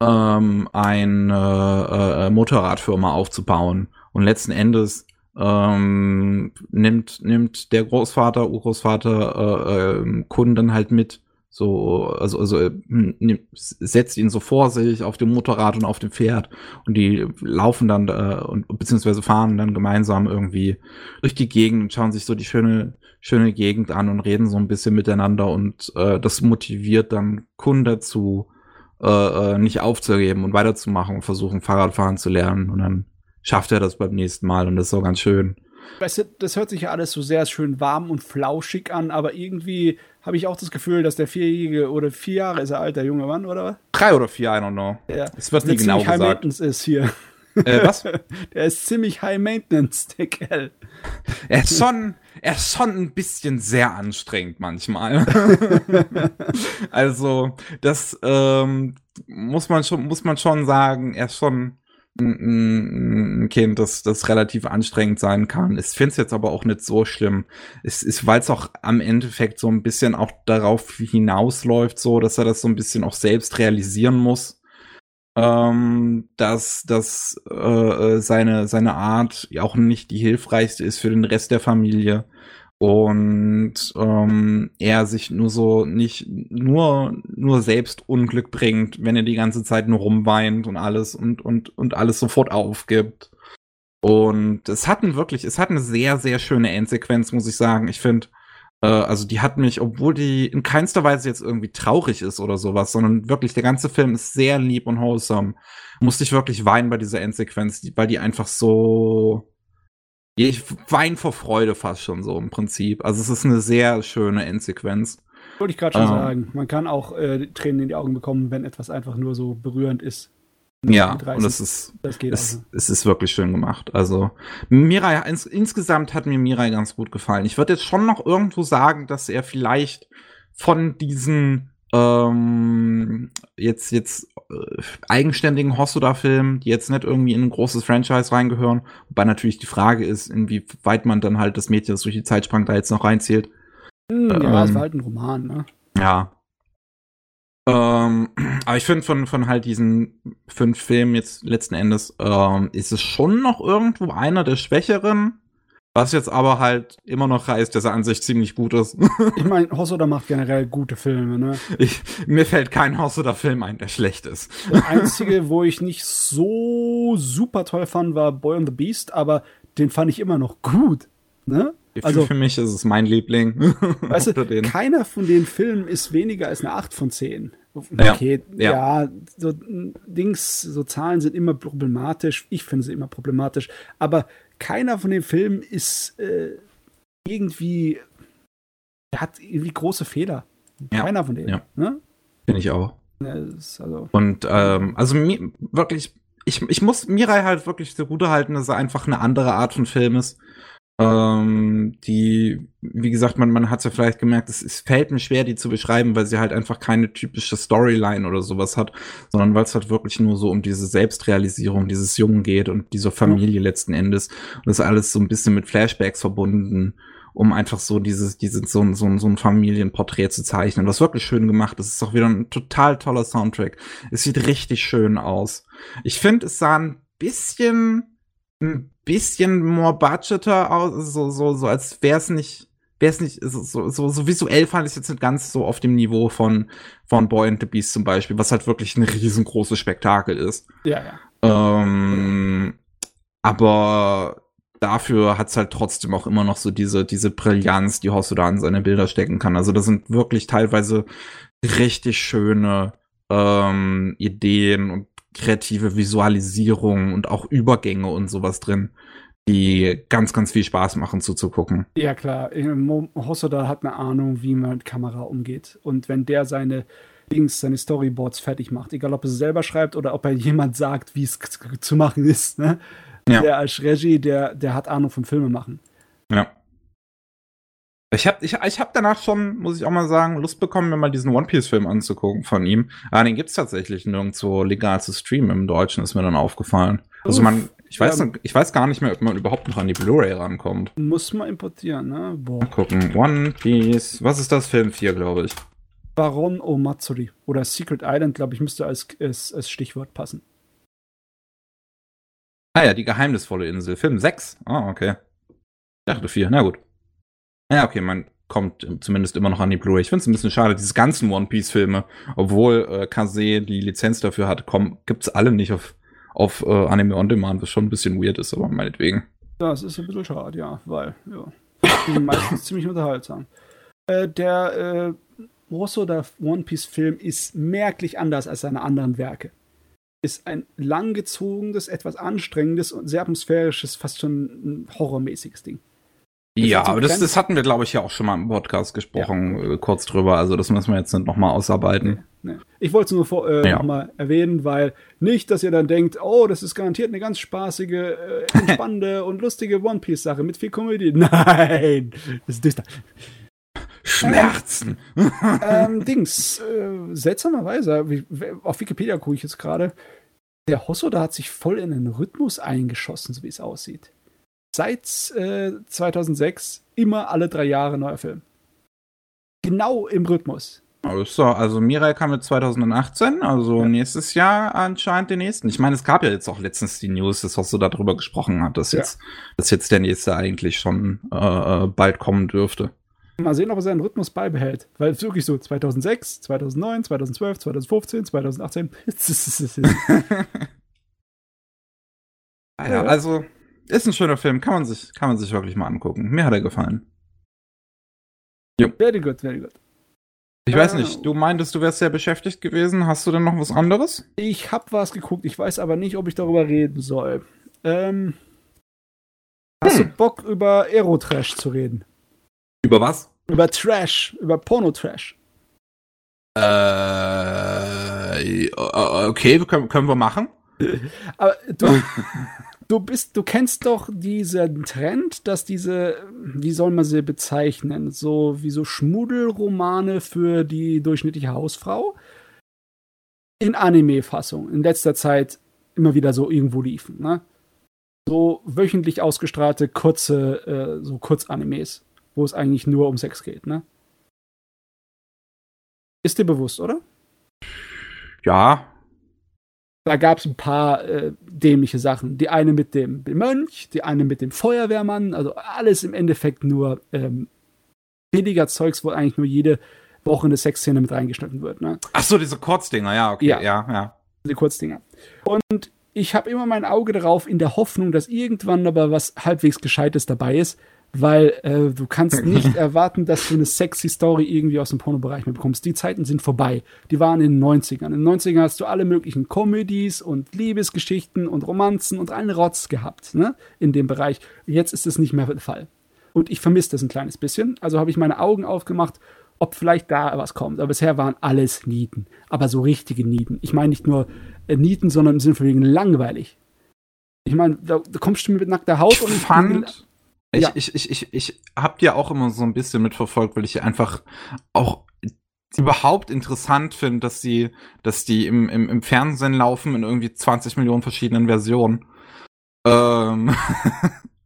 ähm, eine äh, Motorradfirma aufzubauen. Und letzten Endes ähm, nimmt, nimmt der Großvater, Urgroßvater äh, äh, Kunden halt mit so, also, also äh, setzt ihn so vor sich auf dem Motorrad und auf dem Pferd und die laufen dann äh, und beziehungsweise fahren dann gemeinsam irgendwie durch die Gegend und schauen sich so die schöne, schöne Gegend an und reden so ein bisschen miteinander und äh, das motiviert dann Kunden dazu, äh, äh, nicht aufzugeben und weiterzumachen und versuchen, Fahrradfahren zu lernen und dann schafft er das beim nächsten Mal und das ist so ganz schön. Weißt du, das hört sich ja alles so sehr schön warm und flauschig an, aber irgendwie habe ich auch das Gefühl, dass der Vierjährige oder vier Jahre ist er alt, der junge Mann, oder? Drei oder vier, I don't know. Ja. Es wird nie genau High gesagt. Maintenance ist hier. Äh, was? [laughs] Der ist ziemlich High Maintenance, der Kerl. Er ist schon, er ist schon ein bisschen sehr anstrengend manchmal. [laughs] also, das ähm, muss man schon, muss man schon sagen, er ist schon ein, Kind, das, das relativ anstrengend sein kann. Ich finde es jetzt aber auch nicht so schlimm. Es ist, weil es auch am Endeffekt so ein bisschen auch darauf hinausläuft, so, dass er das so ein bisschen auch selbst realisieren muss ähm, dass, dass äh, äh, seine, seine Art auch nicht die hilfreichste ist für den Rest der Familie und ähm, er sich nur so nicht nur nur selbst Unglück bringt, wenn er die ganze Zeit nur rumweint und alles und und und alles sofort aufgibt. Und es hatten wirklich, es hat eine sehr sehr schöne Endsequenz, muss ich sagen. Ich finde äh, also die hat mich, obwohl die in keinster Weise jetzt irgendwie traurig ist oder sowas, sondern wirklich der ganze Film ist sehr lieb und wholesome, musste ich wirklich weinen bei dieser Endsequenz, weil die einfach so ich weine vor Freude fast schon so im Prinzip. Also es ist eine sehr schöne Endsequenz. Wollte ich gerade schon Ähm. sagen. Man kann auch äh, Tränen in die Augen bekommen, wenn etwas einfach nur so berührend ist. Ja, Mit 30. und es ist Das geht es, also. es ist wirklich schön gemacht. Also Mirai, ins, insgesamt hat mir Mirai ganz gut gefallen. Ich würde jetzt schon noch irgendwo sagen, dass er vielleicht von diesen ähm, jetzt jetzt äh, eigenständigen Hosoda-Filmen, die jetzt nicht irgendwie in ein großes Franchise reingehören, wobei natürlich die Frage ist, inwieweit man dann halt das Mädchen, das durch die Zeit sprang, da jetzt noch reinzählt. Hm, ja, es ähm, war halt ein Roman, ne? Ja. Ähm, aber ich finde von, von halt diesen fünf Filmen jetzt letzten Endes, ähm, ist es schon noch irgendwo einer der schwächeren. Was jetzt aber halt immer noch heißt, dass er an sich ziemlich gut ist. [laughs] Ich meine, Hosoda macht generell gute Filme, ne? ich, mir fällt kein Haus oder Film ein, der schlecht ist. Der [laughs] einzige, wo ich nicht so super toll fand, war Boy and the Beast, aber den fand ich immer noch gut, ne? Also für mich ist es mein Liebling. [laughs] weißt du, keiner von den Filmen ist weniger als eine 8 von 10. Ja, Okay, ja. ja, so mm, Dings, so Zahlen sind immer problematisch. Ich finde sie immer problematisch. Aber keiner von den Filmen ist äh, irgendwie, er hat irgendwie große Fehler. Ja, Keiner von denen. ja. Ne? Finde ich auch. Ja, also, Und ähm, also mi wirklich, ich, ich muss Mirai halt wirklich zugute halten, dass er einfach eine andere Art von Film ist. Ähm, die, wie gesagt, man, man hat ja vielleicht gemerkt, es, es fällt mir schwer, die zu beschreiben, weil sie halt einfach keine typische Storyline oder sowas hat, sondern weil es halt wirklich nur so um diese Selbstrealisierung dieses Jungen geht und dieser Familie letzten Endes. Und das ist alles so ein bisschen mit Flashbacks verbunden, um einfach so dieses, dieses, so, ein- so, ein- so ein Familienporträt zu zeichnen. Was wirklich schön gemacht ist. Es ist auch wieder ein total toller Soundtrack. Es sieht richtig schön aus. Ich finde, es sah ein bisschen, ein bisschen more budgeter aus, so, so, so als wäre es nicht, wäre es nicht, so, so, so, so visuell fand ich es jetzt nicht ganz so auf dem Niveau von, von Boy and the Beast zum Beispiel, was halt wirklich ein riesengroßes Spektakel ist. ja, ja. Ähm, aber dafür hat's halt trotzdem auch immer noch so diese, diese Brillanz, die Hosoda in seine Bilder stecken kann. Also das sind wirklich teilweise richtig schöne ähm, Ideen und kreative Visualisierung und auch Übergänge und sowas drin, die ganz, ganz viel Spaß machen zuzugucken. Ja, klar. Hosoda hat eine Ahnung, wie man mit Kamera umgeht. Und wenn der seine Dings, seine Storyboards fertig macht, egal ob er es selber schreibt oder ob er jemand sagt, wie es zu machen ist, ne? Ja. Der als Regie, der, der hat Ahnung vom Filme machen. Ja. Ich habe ich, ich hab danach schon, muss ich auch mal sagen, Lust bekommen, mir mal diesen One Piece-Film anzugucken von ihm. Ah, den gibt's tatsächlich nirgendwo legal zu streamen im Deutschen, ist mir dann aufgefallen. Also man, ich weiß, Ja. noch, ich weiß gar nicht mehr, ob man überhaupt noch an die Blu-ray rankommt. Muss man importieren, ne? Boah. Mal gucken. One Piece. Was ist das? Film 4, glaube ich. Baron Omatsuri oder Secret Island, glaube ich, müsste als, als, als Stichwort passen. Ah ja, die geheimnisvolle Insel. Film 6. Ah, okay. Ich dachte 4. Na gut. Ja, okay, man kommt zumindest immer noch an die Blu-ray. Ich finde es ein bisschen schade, diese ganzen One Piece-Filme, obwohl äh, Kase die Lizenz dafür hat, kommen, gibt's alle nicht auf, auf äh, Anime On Demand, was schon ein bisschen weird ist, aber meinetwegen. Das ist ein bisschen schade, ja, weil, ja. Die sind meistens ziemlich unterhaltsam. Äh, der äh, Hosoda One Piece Film ist merklich anders als seine anderen Werke. ist ein langgezogenes, etwas anstrengendes und sehr atmosphärisches, fast schon horrormäßiges Ding. Ja, aber das, das hatten wir, glaube ich, ja auch schon mal im Podcast gesprochen, ja. äh, kurz drüber. Also das müssen wir jetzt nicht nochmal ausarbeiten. Nee. Ich wollte es nur äh, ja. nochmal erwähnen, weil nicht, dass ihr dann denkt, oh, das ist garantiert eine ganz spaßige, äh, entspannende [laughs] und lustige One Piece-Sache mit viel Komödie. [laughs] Nein, das ist düster. Schmerzen. Ähm, ähm, [laughs] Dings, äh, seltsamerweise, wie, auf Wikipedia gucke ich jetzt gerade, der Hosoda hat sich voll in den Rhythmus eingeschossen, so wie es aussieht seit äh, 2006 immer alle drei Jahre neuer Film. Genau im Rhythmus. Also, also Mirai kam mit 2018, also ja. nächstes Jahr anscheinend den nächsten. Ich meine, es gab ja jetzt auch letztens die News, dass was du darüber gesprochen hat, dass, ja. jetzt, dass jetzt der nächste eigentlich schon äh, bald kommen dürfte. Mal sehen, ob er seinen Rhythmus beibehält. Weil es wirklich so 2006, 2009, 2012, 2015, 2018. ja, also ist ein schöner Film, kann man sich, kann man sich wirklich mal angucken. Mir hat er gefallen. Jo. Very good, very good. Ich weiß nicht, du meintest, du wärst sehr beschäftigt gewesen. Hast du denn noch was anderes? Ich hab was geguckt, ich weiß aber nicht, ob ich darüber reden soll. Ähm, hast hm. du Bock, über Aerotrash zu reden? Über was? Über Trash, über Porno-Trash. Äh, okay, können, können wir machen. [laughs] Aber du, [laughs] du bist, du kennst doch diesen Trend, dass diese, wie soll man sie bezeichnen, so wie so Schmuddelromane für die durchschnittliche Hausfrau in Anime-Fassung in letzter Zeit immer wieder so irgendwo liefen, ne? So wöchentlich ausgestrahlte kurze, äh, so Kurzanimes, wo es eigentlich nur um Sex geht, ne? Ist dir bewusst, oder? Ja, da gab es ein paar äh, dämliche Sachen. Die eine mit dem Mönch, die eine mit dem Feuerwehrmann, also alles im Endeffekt nur ähm, billiger Zeugs, wo eigentlich nur jede Woche eine Sexszene mit reingeschnitten wird. Ne? Ach so, diese Kurzdinger, ja, okay, ja, ja. ja. Die Kurzdinger. Und ich habe immer mein Auge darauf in der Hoffnung, dass irgendwann aber was halbwegs Gescheites dabei ist, weil äh, du kannst [laughs] nicht erwarten, dass du eine sexy Story irgendwie aus dem Pornobereich bekommst. Die Zeiten sind vorbei. Die waren in den 90ern. In den 90ern hast du alle möglichen Comedies und Liebesgeschichten und Romanzen und allen Rotz gehabt, ne? In dem Bereich. Jetzt ist es nicht mehr der Fall. Und ich vermisse das ein kleines bisschen. Also habe ich meine Augen aufgemacht, ob vielleicht da was kommt. Aber bisher waren alles Nieten. Aber so richtige Nieten. Ich meine nicht nur äh, Nieten, sondern im Sinne von wegen langweilig. Ich meine, da, da kommst du mit nackter Haut ich und fand ich, ja. ich, ich, ich, ich hab dir auch immer so ein bisschen mitverfolgt, weil ich einfach auch überhaupt interessant finde, dass die, dass die im, im, im Fernsehen laufen in irgendwie 20 Millionen verschiedenen Versionen. Ähm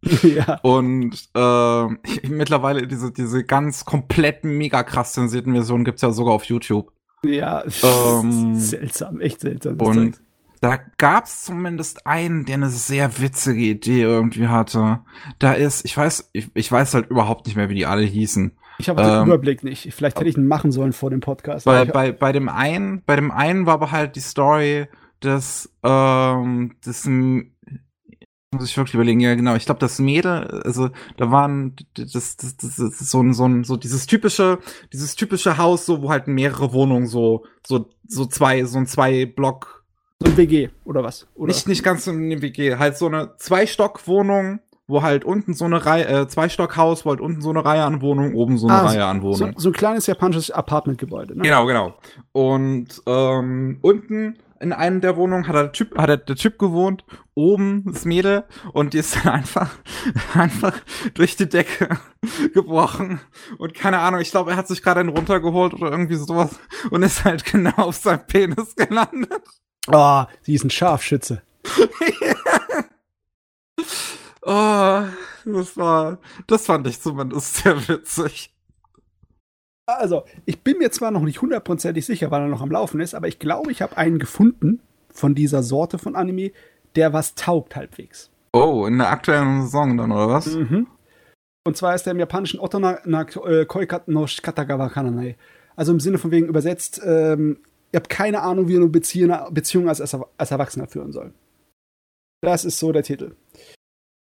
[laughs] ja. Und äh, [laughs] mittlerweile diese, diese ganz komplett mega krass zensierten Versionen gibt's ja sogar auf YouTube. Ja, [laughs] ähm, seltsam, echt seltsam. Und da gab's zumindest einen, der eine sehr witzige Idee irgendwie hatte. Da ist, ich weiß, ich, ich weiß halt überhaupt nicht mehr, wie die alle hießen. Ich habe den ähm, Überblick nicht. Vielleicht hätte ich ihn machen sollen vor dem Podcast. Bei, bei, bei dem einen, bei dem einen war aber halt die Story des, ähm, des muss ich wirklich überlegen, ja genau, ich glaube das Mädel, also da waren das, das, das, das so ein so ein so dieses typische dieses typische Haus so wo halt mehrere Wohnungen so so so zwei so ein zwei Block so ein WG oder was? Oder? Nicht, nicht ganz so eine WG, halt so eine Zwei-Stock-Wohnung, wo halt unten so eine Reihe, äh, Zwei-Stock-Haus, wo halt unten so eine Reihe an Wohnungen, oben so eine ah, Reihe an Wohnungen. So, so, ein kleines japanisches Apartmentgebäude, ne? Genau, genau. Und ähm, unten in einem der Wohnungen hat der Typ, hat der, der Typ gewohnt, oben das Mädel und die ist dann einfach, [laughs] einfach durch die Decke [laughs] gebrochen und keine Ahnung, ich glaube, er hat sich gerade einen runtergeholt oder irgendwie sowas und ist halt genau auf seinem Penis gelandet. Oh, sie ist ein Scharfschütze. oh, [laughs] das war, das fand ich zumindest sehr witzig. Also, ich bin mir zwar noch nicht hundertprozentig sicher, weil er noch am Laufen ist, aber ich glaube, ich habe einen gefunden von dieser Sorte von Anime, der was taugt halbwegs. Oh, in der aktuellen Saison dann, oder was? Mhm. Und zwar ist der im japanischen Otona na äh, Koikat no Shikatagawa Kananai. Also im Sinne von wegen übersetzt, ähm, Ihr habt keine Ahnung, wie ihr eine Beziehung, Beziehung als, als Erwachsener führen soll. Das ist so der Titel.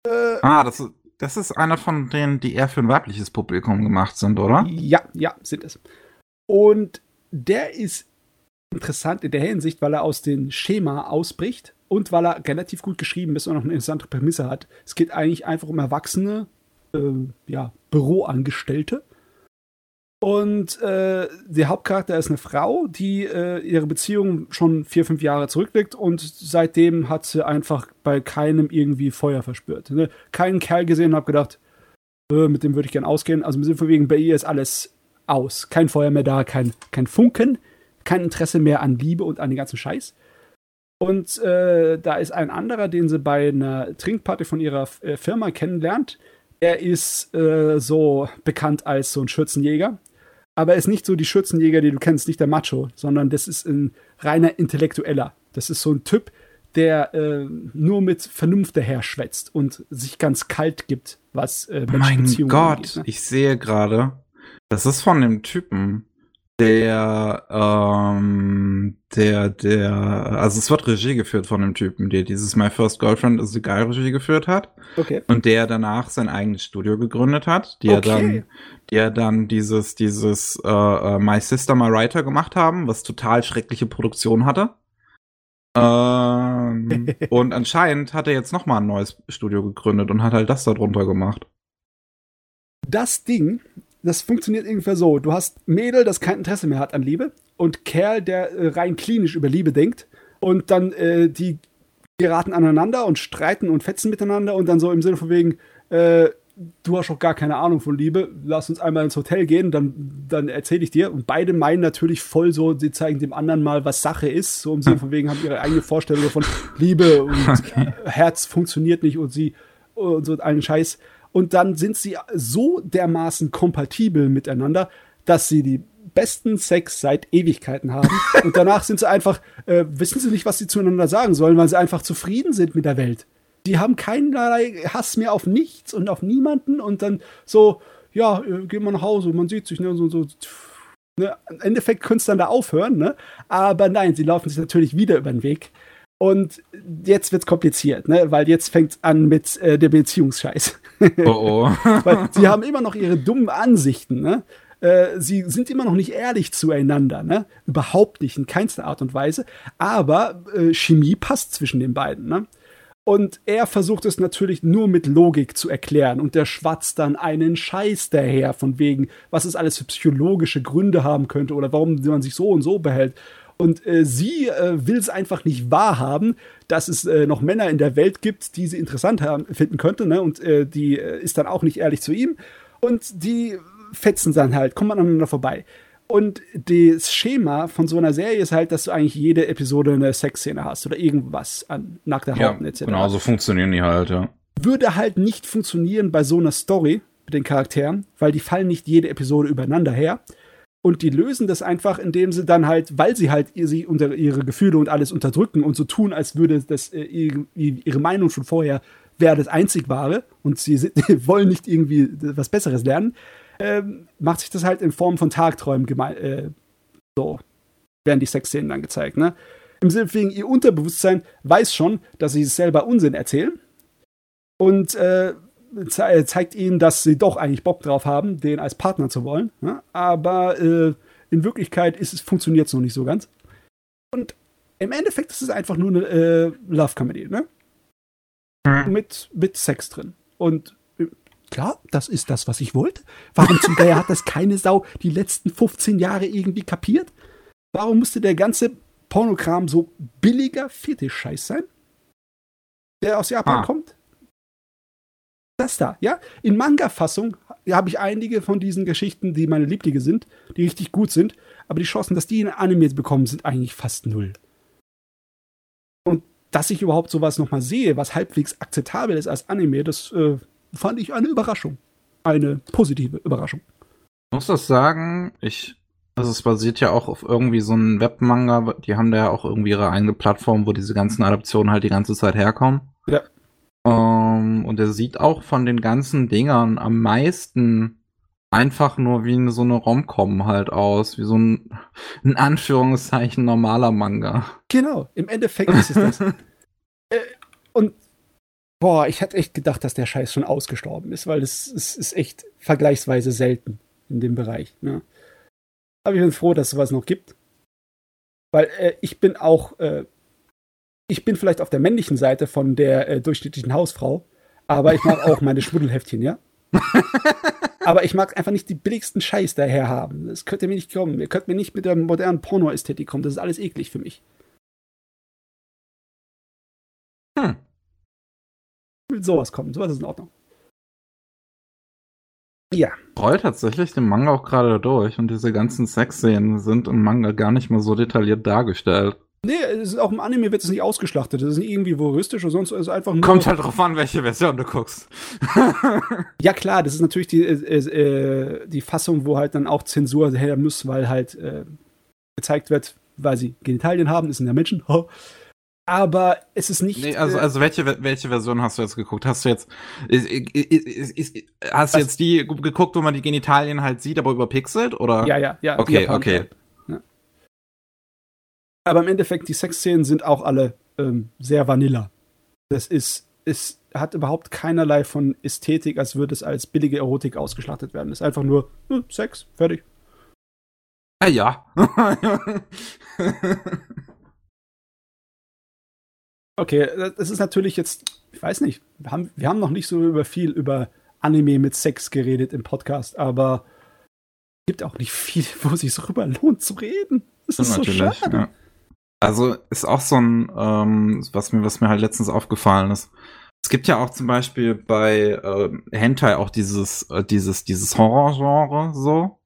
Äh, ah, das, das ist einer von denen, die eher für ein weibliches Publikum gemacht sind, oder? Ja, ja, sind es. Und der ist interessant in der Hinsicht, weil er aus dem Schema ausbricht und weil er relativ gut geschrieben ist und noch eine interessante Prämisse hat. Es geht eigentlich einfach um erwachsene äh, ja, Büroangestellte. Und äh, der Hauptcharakter ist eine Frau, die äh, ihre Beziehung schon vier, fünf Jahre zurücklegt und seitdem hat sie einfach bei keinem irgendwie Feuer verspürt. Ne? Keinen Kerl gesehen und hab gedacht, äh, mit dem würde ich gern ausgehen. Also im Sinne von wegen, bei ihr ist alles aus. Kein Feuer mehr da, kein, kein Funken, kein Interesse mehr an Liebe und an den ganzen Scheiß. Und äh, da ist ein anderer, den sie bei einer Trinkparty von ihrer äh, Firma kennenlernt. Er ist äh, so bekannt als so ein Schürzenjäger. Aber er ist nicht so die Schürzenjäger, die du kennst, nicht der Macho, sondern das ist ein reiner Intellektueller. Das ist so ein Typ, der äh, nur mit Vernunft daherschwätzt und sich ganz kalt gibt, was äh, Mein Gott, angeht, ne? ich sehe gerade, das ist von dem Typen, der, ähm, der, der, also es wird Regie geführt von dem Typen, der dieses My First Girlfriend is a Guy Regie geführt hat. Okay. Und der danach sein eigenes Studio gegründet hat, die okay. er dann, die er dann dieses, dieses äh, äh, My Sister, My Writer gemacht haben, was total schreckliche Produktion hatte. Ähm, [laughs] und anscheinend hat er jetzt nochmal ein neues Studio gegründet und hat halt das da drunter gemacht. Das Ding das funktioniert ungefähr so. Du hast Mädel, das kein Interesse mehr hat an Liebe und Kerl, der äh, rein klinisch über Liebe denkt und dann äh, die geraten aneinander und streiten und fetzen miteinander und dann so im Sinne von wegen, äh, du hast auch gar keine Ahnung von Liebe, lass uns einmal ins Hotel gehen, dann, dann erzähle ich dir. Und beide meinen natürlich voll so, sie zeigen dem anderen mal, was Sache ist. So im Sinne von wegen haben ihre eigene Vorstellung von Liebe und [laughs] okay. Herz funktioniert nicht und sie und so einen Scheiß und dann sind sie so dermaßen kompatibel miteinander, dass sie die besten Sex seit Ewigkeiten haben. [laughs] Und danach sind sie einfach, äh, wissen sie nicht, was sie zueinander sagen sollen, weil sie einfach zufrieden sind mit der Welt. Die haben keinerlei Hass mehr auf nichts und auf niemanden und dann so, ja, äh, gehen wir nach Hause, man sieht sich, ne, so, so. Ne? Im Endeffekt könnte es dann da aufhören, ne? Aber nein, sie laufen sich natürlich wieder über den Weg. Und jetzt wird's kompliziert, ne? Weil jetzt fängt's an mit äh, der Beziehungsscheiß. Oh oh. [laughs] Weil sie haben immer noch ihre dummen Ansichten, ne? Äh, sie sind immer noch nicht ehrlich zueinander, ne? Überhaupt nicht, in keinster Art und Weise. Aber äh, Chemie passt zwischen den beiden, ne? Und er versucht es natürlich nur mit Logik zu erklären und der schwatzt dann einen Scheiß daher, von wegen, was es alles für psychologische Gründe haben könnte oder warum man sich so und so behält. Und äh, sie äh, will es einfach nicht wahrhaben, dass es äh, noch Männer in der Welt gibt, die sie interessant haben, finden könnte. Ne? Und äh, die äh, ist dann auch nicht ehrlich zu ihm. Und die fetzen dann halt, kommen aneinander vorbei. Und das Schema von so einer Serie ist halt, dass du eigentlich jede Episode eine Sexszene hast oder irgendwas an nackter Haut ja, etc. Genau, so funktionieren die halt, ja. Würde halt nicht funktionieren bei so einer Story mit den Charakteren, weil die fallen nicht jede Episode übereinander her. Und die lösen das einfach, indem sie dann halt, weil sie halt sie unter ihre Gefühle und alles unterdrücken und so tun, als würde das äh, ihre Meinung schon vorher wäre das einzig wahre und sie sind, [laughs] wollen nicht irgendwie was Besseres lernen, ähm, macht sich das halt in Form von Tagträumen äh, so werden die Sexszenen dann gezeigt. Ne? Im Sinne wegen ihr Unterbewusstsein weiß schon, dass sie selber Unsinn erzählen und äh, ze zeigt ihnen, dass sie doch eigentlich Bock drauf haben, den als Partner zu wollen. Ne? Aber äh, in Wirklichkeit ist es, funktioniert es noch nicht so ganz. Und im Endeffekt ist es einfach nur eine äh, Love-Comedy, ne? Mhm. Mit, mit Sex drin. Und äh, klar, das ist das, was ich wollte. Warum zum [laughs] Geier hat das keine Sau die letzten 15 Jahre irgendwie kapiert? Warum musste der ganze Pornokram so billiger Fetisch-Scheiß sein? Der aus Japan ah. kommt? Das da, ja? In Manga-Fassung habe ich einige von diesen Geschichten, die meine Lieblinge sind, die richtig gut sind, aber die Chancen, dass die in Anime bekommen, sind eigentlich fast null. Und dass ich überhaupt sowas nochmal sehe, was halbwegs akzeptabel ist als Anime, das äh, fand ich eine Überraschung. Eine positive Überraschung. Ich muss das sagen, ich, also es basiert ja auch auf irgendwie so einem Webmanga, die haben da ja auch irgendwie ihre eigene Plattform, wo diese ganzen Adaptionen halt die ganze Zeit herkommen. Ja. Ähm, und er sieht auch von den ganzen Dingern am meisten einfach nur wie so eine Romcom halt aus, wie so ein, in Anführungszeichen, normaler Manga. Genau, im Endeffekt ist es das. [laughs] äh, und boah, ich hätte echt gedacht, dass der Scheiß schon ausgestorben ist, weil es, es ist echt vergleichsweise selten in dem Bereich. Ne? Aber ich bin froh, dass es sowas noch gibt. Weil äh, ich bin auch, äh, ich bin vielleicht auf der männlichen Seite von der äh, durchschnittlichen Hausfrau, aber ich mag auch meine Schmuddelheftchen, ja? [laughs] aber ich mag einfach nicht die billigsten Scheiß daher haben. Das könnt ihr mir nicht kommen. Ihr könnt mir nicht mit der modernen Porno-Ästhetik kommen. Das ist alles eklig für mich. Hm. Ich will sowas kommen. Sowas ist in Ordnung. Ja. Roll tatsächlich den Manga auch gerade durch und diese ganzen Sexszenen sind im Manga gar nicht mehr so detailliert dargestellt. Nee, es ist auch im Anime wird es nicht ausgeschlachtet. Das ist nicht irgendwie voyeuristisch oder sonst. Es ist einfach nur. Kommt halt drauf an, welche Version du guckst. [laughs] [laughs] ja, klar, das ist natürlich die, äh, äh, die Fassung, wo halt dann auch Zensur her muss, weil halt äh, gezeigt wird, weil sie Genitalien haben, das sind ja Menschen. [laughs] aber es ist nicht. Nee, also, äh, also welche, welche Version hast du jetzt geguckt? Hast du jetzt, ist, ist, ist, hast du jetzt die geguckt, wo man die Genitalien halt sieht, aber überpixelt, oder? Ja, ja, ja. Okay, okay. Ja. Aber im Endeffekt, die Sexszenen sind auch alle ähm, sehr vanilla. Das ist, es hat überhaupt keinerlei von Ästhetik, als würde es als billige Erotik ausgeschlachtet werden. Es ist einfach nur hm, Sex, fertig. Ah, ja. [laughs] Okay, das ist natürlich jetzt, ich weiß nicht, wir haben, wir haben noch nicht so über viel über Anime mit Sex geredet im Podcast, aber es gibt auch nicht viel, wo es sich drüber lohnt zu reden. Das ist so schade. Ja. Also ist auch so ein, ähm, was mir, was mir halt letztens aufgefallen ist. Es gibt ja auch zum Beispiel bei äh, Hentai auch dieses, äh, dieses, dieses Horrorgenre so.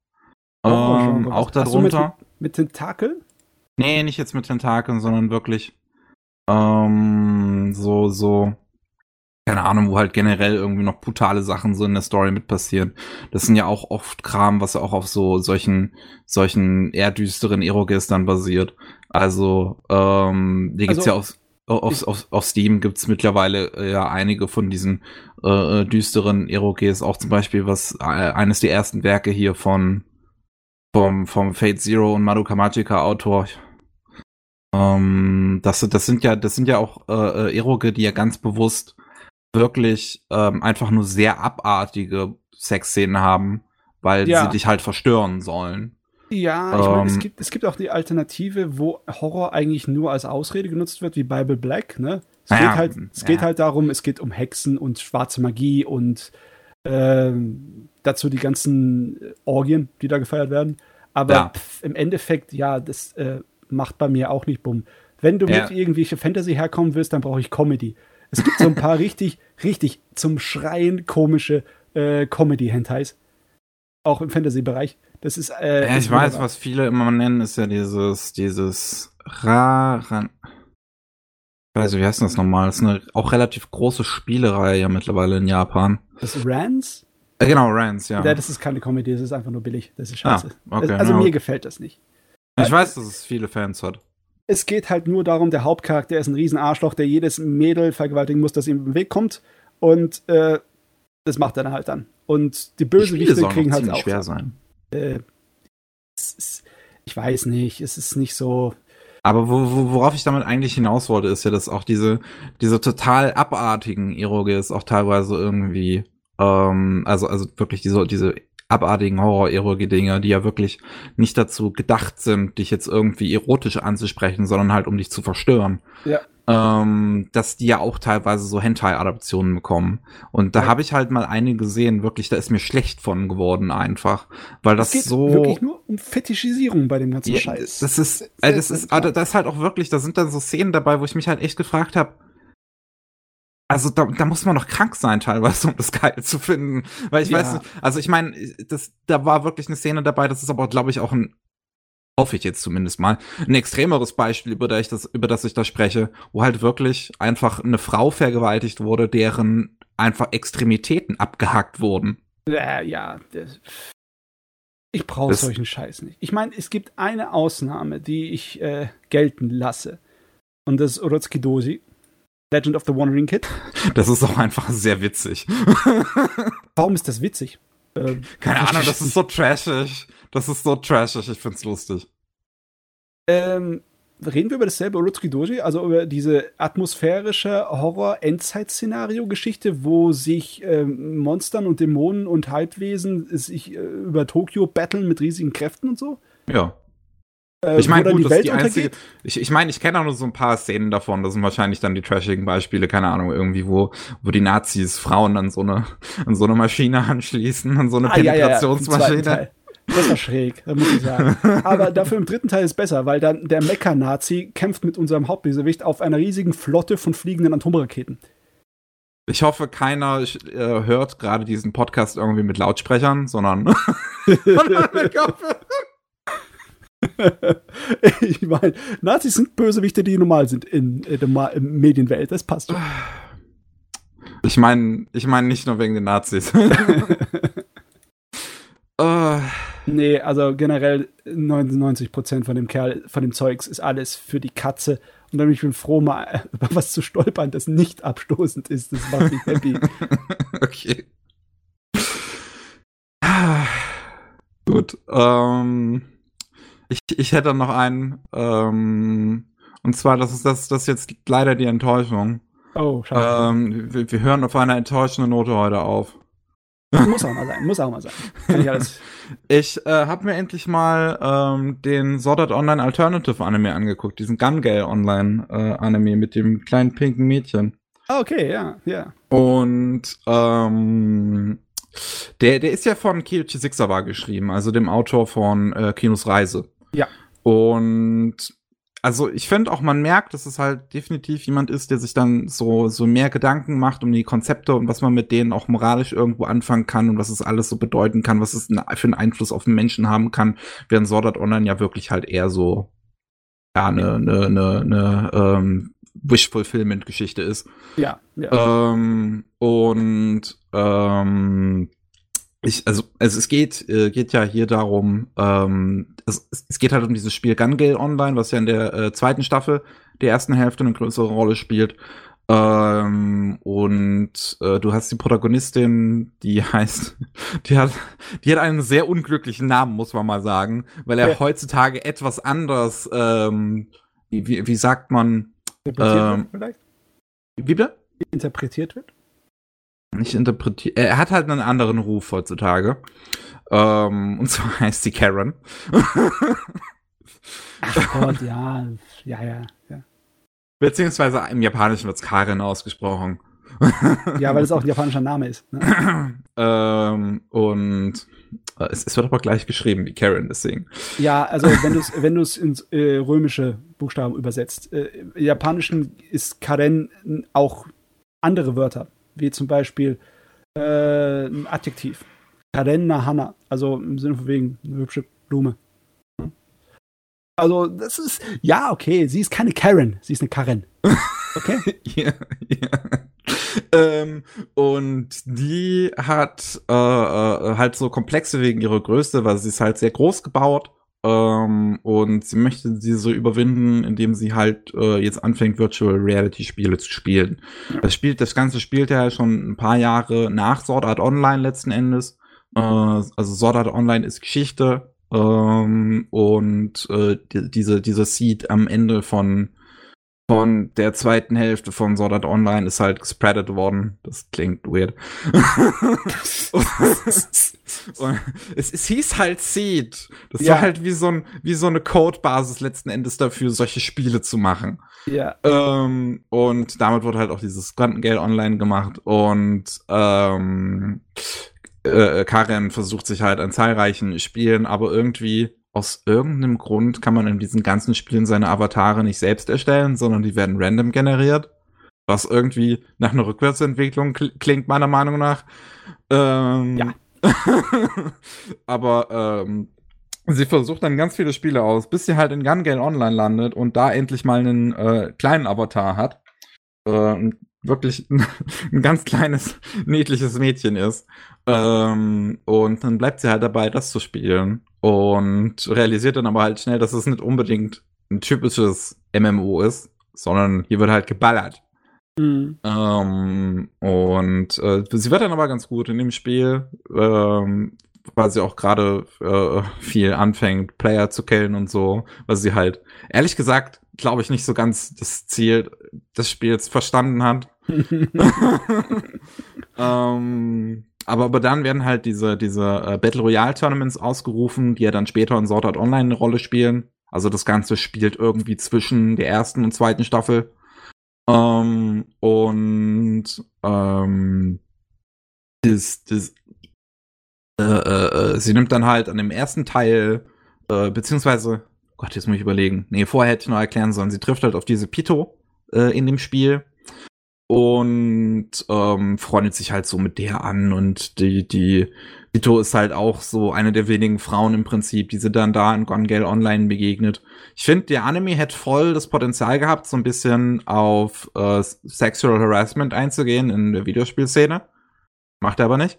Horror ähm, auch darunter. Mit, mit Tentakeln? Nee, nicht jetzt mit Tentakeln, sondern wirklich ähm, so, so, keine Ahnung, wo halt generell irgendwie noch brutale Sachen so in der Story mit passieren. Das sind ja auch oft Kram, was ja auch auf so solchen, solchen eher düsteren Erogestern basiert. Also, ähm, die gibt's also, ja auf, auf, auf, auf Steam gibt's mittlerweile äh, ja einige von diesen äh, äh düsteren Eroges, auch zum Beispiel was äh, eines der ersten Werke hier von vom, vom Fate Zero und Madoka Magica Autor, ähm, das, das sind ja, das sind ja auch äh, äh, Eroge, die ja ganz bewusst wirklich ähm, einfach nur sehr abartige Sexszenen haben, weil ja. sie dich halt verstören sollen. Ja, ich ähm, meine, es gibt, es gibt auch die Alternative, wo Horror eigentlich nur als Ausrede genutzt wird, wie Bible Black, ne? Es, ja, geht, halt, es ja. geht halt darum, es geht um Hexen und schwarze Magie und ähm, dazu die ganzen Orgien, die da gefeiert werden. Aber ja. pf, im Endeffekt, ja, das äh, macht bei mir auch nicht bumm. Wenn du mit irgendwelche Fantasy herkommen willst, dann brauche ich Comedy. Es gibt so ein paar richtig, richtig zum Schreien komische äh, Comedy-Hentais. Auch im Fantasy-Bereich. Das ist. Äh, ja, ich weiß, was viele immer nennen, ist ja dieses, dieses Raran. Ich weiß nicht, wie heißt das nochmal? Das ist eine auch relativ große Spielereihe ja mittlerweile in Japan. Das ist Rans? Äh, genau, Rans, ja. Ja, das ist keine Comedy, das ist einfach nur billig. Das ist scheiße. Ah, okay, also, mir gefällt das nicht. Ich weiß, dass es viele Fans hat. Es geht halt nur darum, der Hauptcharakter ist ein Riesenarschloch, der jedes Mädel vergewaltigen muss, das ihm im Weg kommt. Und äh, das macht er dann halt dann. Und die Bösewichte kriegen halt auch. schwer sein. Äh, ist, ich weiß nicht, es ist nicht so. Aber wo, wo, worauf ich damit eigentlich hinaus wollte, ist ja, dass auch diese, diese total abartigen Eroge auch teilweise irgendwie, ähm, also, also wirklich diese, diese abartigen Horror-Eroge-Dinge, die ja wirklich nicht dazu gedacht sind, dich jetzt irgendwie erotisch anzusprechen, sondern halt um dich zu verstören. Ja. Ähm, dass die ja auch teilweise so Hentai-Adaptionen bekommen. Und da ja. habe ich halt mal eine gesehen, wirklich, da ist mir schlecht von geworden einfach, weil das es geht so wirklich nur um Fetischisierung bei dem ganzen ja, Scheiß. Das ist, äh, das ist, also das ist halt auch wirklich, da sind dann so Szenen dabei, wo ich mich halt echt gefragt habe, also da, da muss man noch krank sein teilweise, um das geil zu finden. Weil ich ja. weiß nicht, also ich meine, das, da war wirklich eine Szene dabei, das ist aber, glaube ich, auch ein, hoffe ich jetzt zumindest mal, ein extremeres Beispiel, über das ich das, über das ich da spreche, wo halt wirklich einfach eine Frau vergewaltigt wurde, deren einfach Extremitäten abgehackt wurden. Ja, ja. Das, ich brauche solchen Scheiß nicht. Ich meine, es gibt eine Ausnahme, die ich äh, gelten lasse. Und das ist Orotsky Dosi. Legend of the Wandering Kid. Das ist auch einfach sehr witzig. Warum ist das witzig? Ähm, Keine Ahnung, das ist so trashig. Das ist so trashig, ich find's lustig. Ähm, reden wir über dasselbe Urutsuki Doji, also über diese atmosphärische Horror-Endzeit-Szenario-Geschichte, wo sich ähm, Monstern und Dämonen und Halbwesen sich äh, über Tokio battlen mit riesigen Kräften und so? Ja. Äh, ich meine, gut, die das ist die einzige. Ich, ich meine, ich kenne auch nur so ein paar Szenen davon. Das sind wahrscheinlich dann die trashigen Beispiele, keine Ahnung, irgendwie, wo, wo die Nazis Frauen an so eine, an so eine Maschine anschließen, an so eine ah, Penetrationsmaschine. Ja, ja, das war schräg, muss ich sagen. Aber dafür im dritten Teil ist besser, weil dann der Mecha-Nazi kämpft mit unserem Hauptbösewicht auf einer riesigen Flotte von fliegenden Atomraketen. Ich hoffe, keiner äh, hört gerade diesen Podcast irgendwie mit Lautsprechern, sondern. [laughs] [laughs] ich meine, Nazis sind Bösewichte, die normal sind in, in der Medienwelt. Das passt schon. [sighs] Ich meine, ich meine nicht nur wegen den Nazis. uh. [laughs] Nee, also generell 99% von dem Kerl, von dem Zeugs ist alles für die Katze. Und dann bin ich froh, mal [laughs] über was zu stolpern, das nicht abstoßend ist. Das macht mich happy. okay. [sighs] Gut. Ähm, ich, ich hätte noch einen. Ähm, und zwar, das ist das, das ist jetzt leider die Enttäuschung. Oh, schade. Ähm, wir, wir hören auf einer enttäuschenden Note heute auf. Muss auch mal sein, muss auch mal sein. [laughs] ich äh, habe mir endlich mal ähm, den Sword Art Online Alternative Anime angeguckt, diesen Gun Gale Online äh, Anime mit dem kleinen pinken Mädchen. Ah, okay, ja, ja. Und ähm, der, der ist ja von Kiyoshi Sixawa geschrieben, also dem Autor von äh, Kinos Reise. Ja. Und also ich finde auch, man merkt, dass es halt definitiv jemand ist, der sich dann so, so mehr Gedanken macht um die Konzepte und was man mit denen auch moralisch irgendwo anfangen kann und was es alles so bedeuten kann, was es für einen Einfluss auf den Menschen haben kann, während Sword Art Online ja wirklich halt eher so, ja, eine, eine, eine, eine ähm, Wish-Fulfillment-Geschichte ist. Ja, ja. Ähm, und ähm, ich, also, also es geht, äh, geht ja hier darum, ähm, es, es geht halt um dieses Spiel Gun Gale Online, was ja in der äh, zweiten Staffel der ersten Hälfte eine größere Rolle spielt. Ähm, und äh, du hast die Protagonistin, die [laughs] heißt, die hat, die hat einen sehr unglücklichen Namen, muss man mal sagen, weil er ja. heutzutage etwas anders, ähm, wie, wie, sagt man, ähm, vielleicht? Wie bitte? Interpretiert wird? Nicht interpretiert. Er hat halt einen anderen Ruf heutzutage. Ähm, und zwar [laughs] heißt sie Karen. Ach Gott, ja. Ja, ja, ja. Beziehungsweise im Japanischen wird es Karen ausgesprochen. ja, weil es auch ein japanischer Name ist. Ne? [clears throat] ähm, und äh, es, es, wird aber gleich geschrieben wie Karen, deswegen. Ja, also wenn du es wenn ins äh, römische Buchstaben übersetzt. Äh, Im Japanischen ist Karen auch andere Wörter wie zum Beispiel äh, ein Adjektiv. Karenna Hanna, also im Sinne von wegen eine hübsche Blume. Also, das ist, ja, okay, sie ist keine Karen, sie ist eine Karen. Okay? [laughs] ja, ja. Ähm, und die hat äh, äh, halt so Komplexe wegen ihrer Größe, weil sie ist halt sehr groß gebaut ähm, und sie möchte sie so überwinden, indem sie halt äh, jetzt anfängt, Virtual Reality Spiele zu spielen. Das spielt, das Ganze spielt ja schon ein paar Jahre nach Sword Art Online letzten Endes. Äh, also Sword Art Online ist Geschichte ähm, und äh, die, diese, diese Seed am Ende von von der zweiten Hälfte von Sword Art Online ist halt gespreadet worden. Das klingt weird. [laughs] und es, es hieß halt Seed. Das ja. war halt wie so, ein, wie so eine Codebasis letzten Endes dafür, solche Spiele zu machen. Ja. Ähm, und damit wurde halt auch dieses Quantengeld online gemacht und ähm, äh, Karen versucht sich halt an zahlreichen Spielen, aber irgendwie aus irgendeinem Grund kann man in diesen ganzen Spielen seine Avatare nicht selbst erstellen, sondern die werden random generiert. Was irgendwie nach einer Rückwärtsentwicklung klingt, meiner Meinung nach. Ähm, ja. [laughs] aber ähm, sie versucht dann ganz viele Spiele aus, bis sie halt in Gun Gale Online landet und da endlich mal einen äh, kleinen Avatar hat. Äh, wirklich [laughs] ein ganz kleines, niedliches Mädchen ist. Ähm, und dann bleibt sie halt dabei, das zu spielen. Und realisiert dann aber halt schnell, dass es nicht unbedingt ein typisches MMO ist, sondern hier wird halt geballert. Mhm. Ähm, und äh, sie wird dann aber ganz gut in dem Spiel, ähm, weil sie auch gerade äh, viel anfängt, Player zu killen und so, weil sie halt, ehrlich gesagt, glaube ich, nicht so ganz das Ziel des Spiels verstanden hat. [laughs] [laughs] ähm, aber, aber dann werden halt diese, diese äh, Battle Royale Tournaments ausgerufen, die ja dann später in Sword Art Online eine Rolle spielen. Also das Ganze spielt irgendwie zwischen der ersten und zweiten Staffel. Ähm, und ähm, das, das, äh, äh, sie nimmt dann halt an dem ersten Teil, äh, beziehungsweise, Gott, jetzt muss ich überlegen. Nee, vorher hätte ich noch erklären sollen, sie trifft halt auf diese Pito äh, in dem Spiel und ähm, freundet sich halt so mit der an und die, die Ito ist halt auch so eine der wenigen Frauen im Prinzip, die sie dann da in Gone Gale Online begegnet. Ich finde, der Anime hätte voll das Potenzial gehabt, so ein bisschen auf äh, Sexual Harassment einzugehen in der Videospielszene. Macht er aber nicht.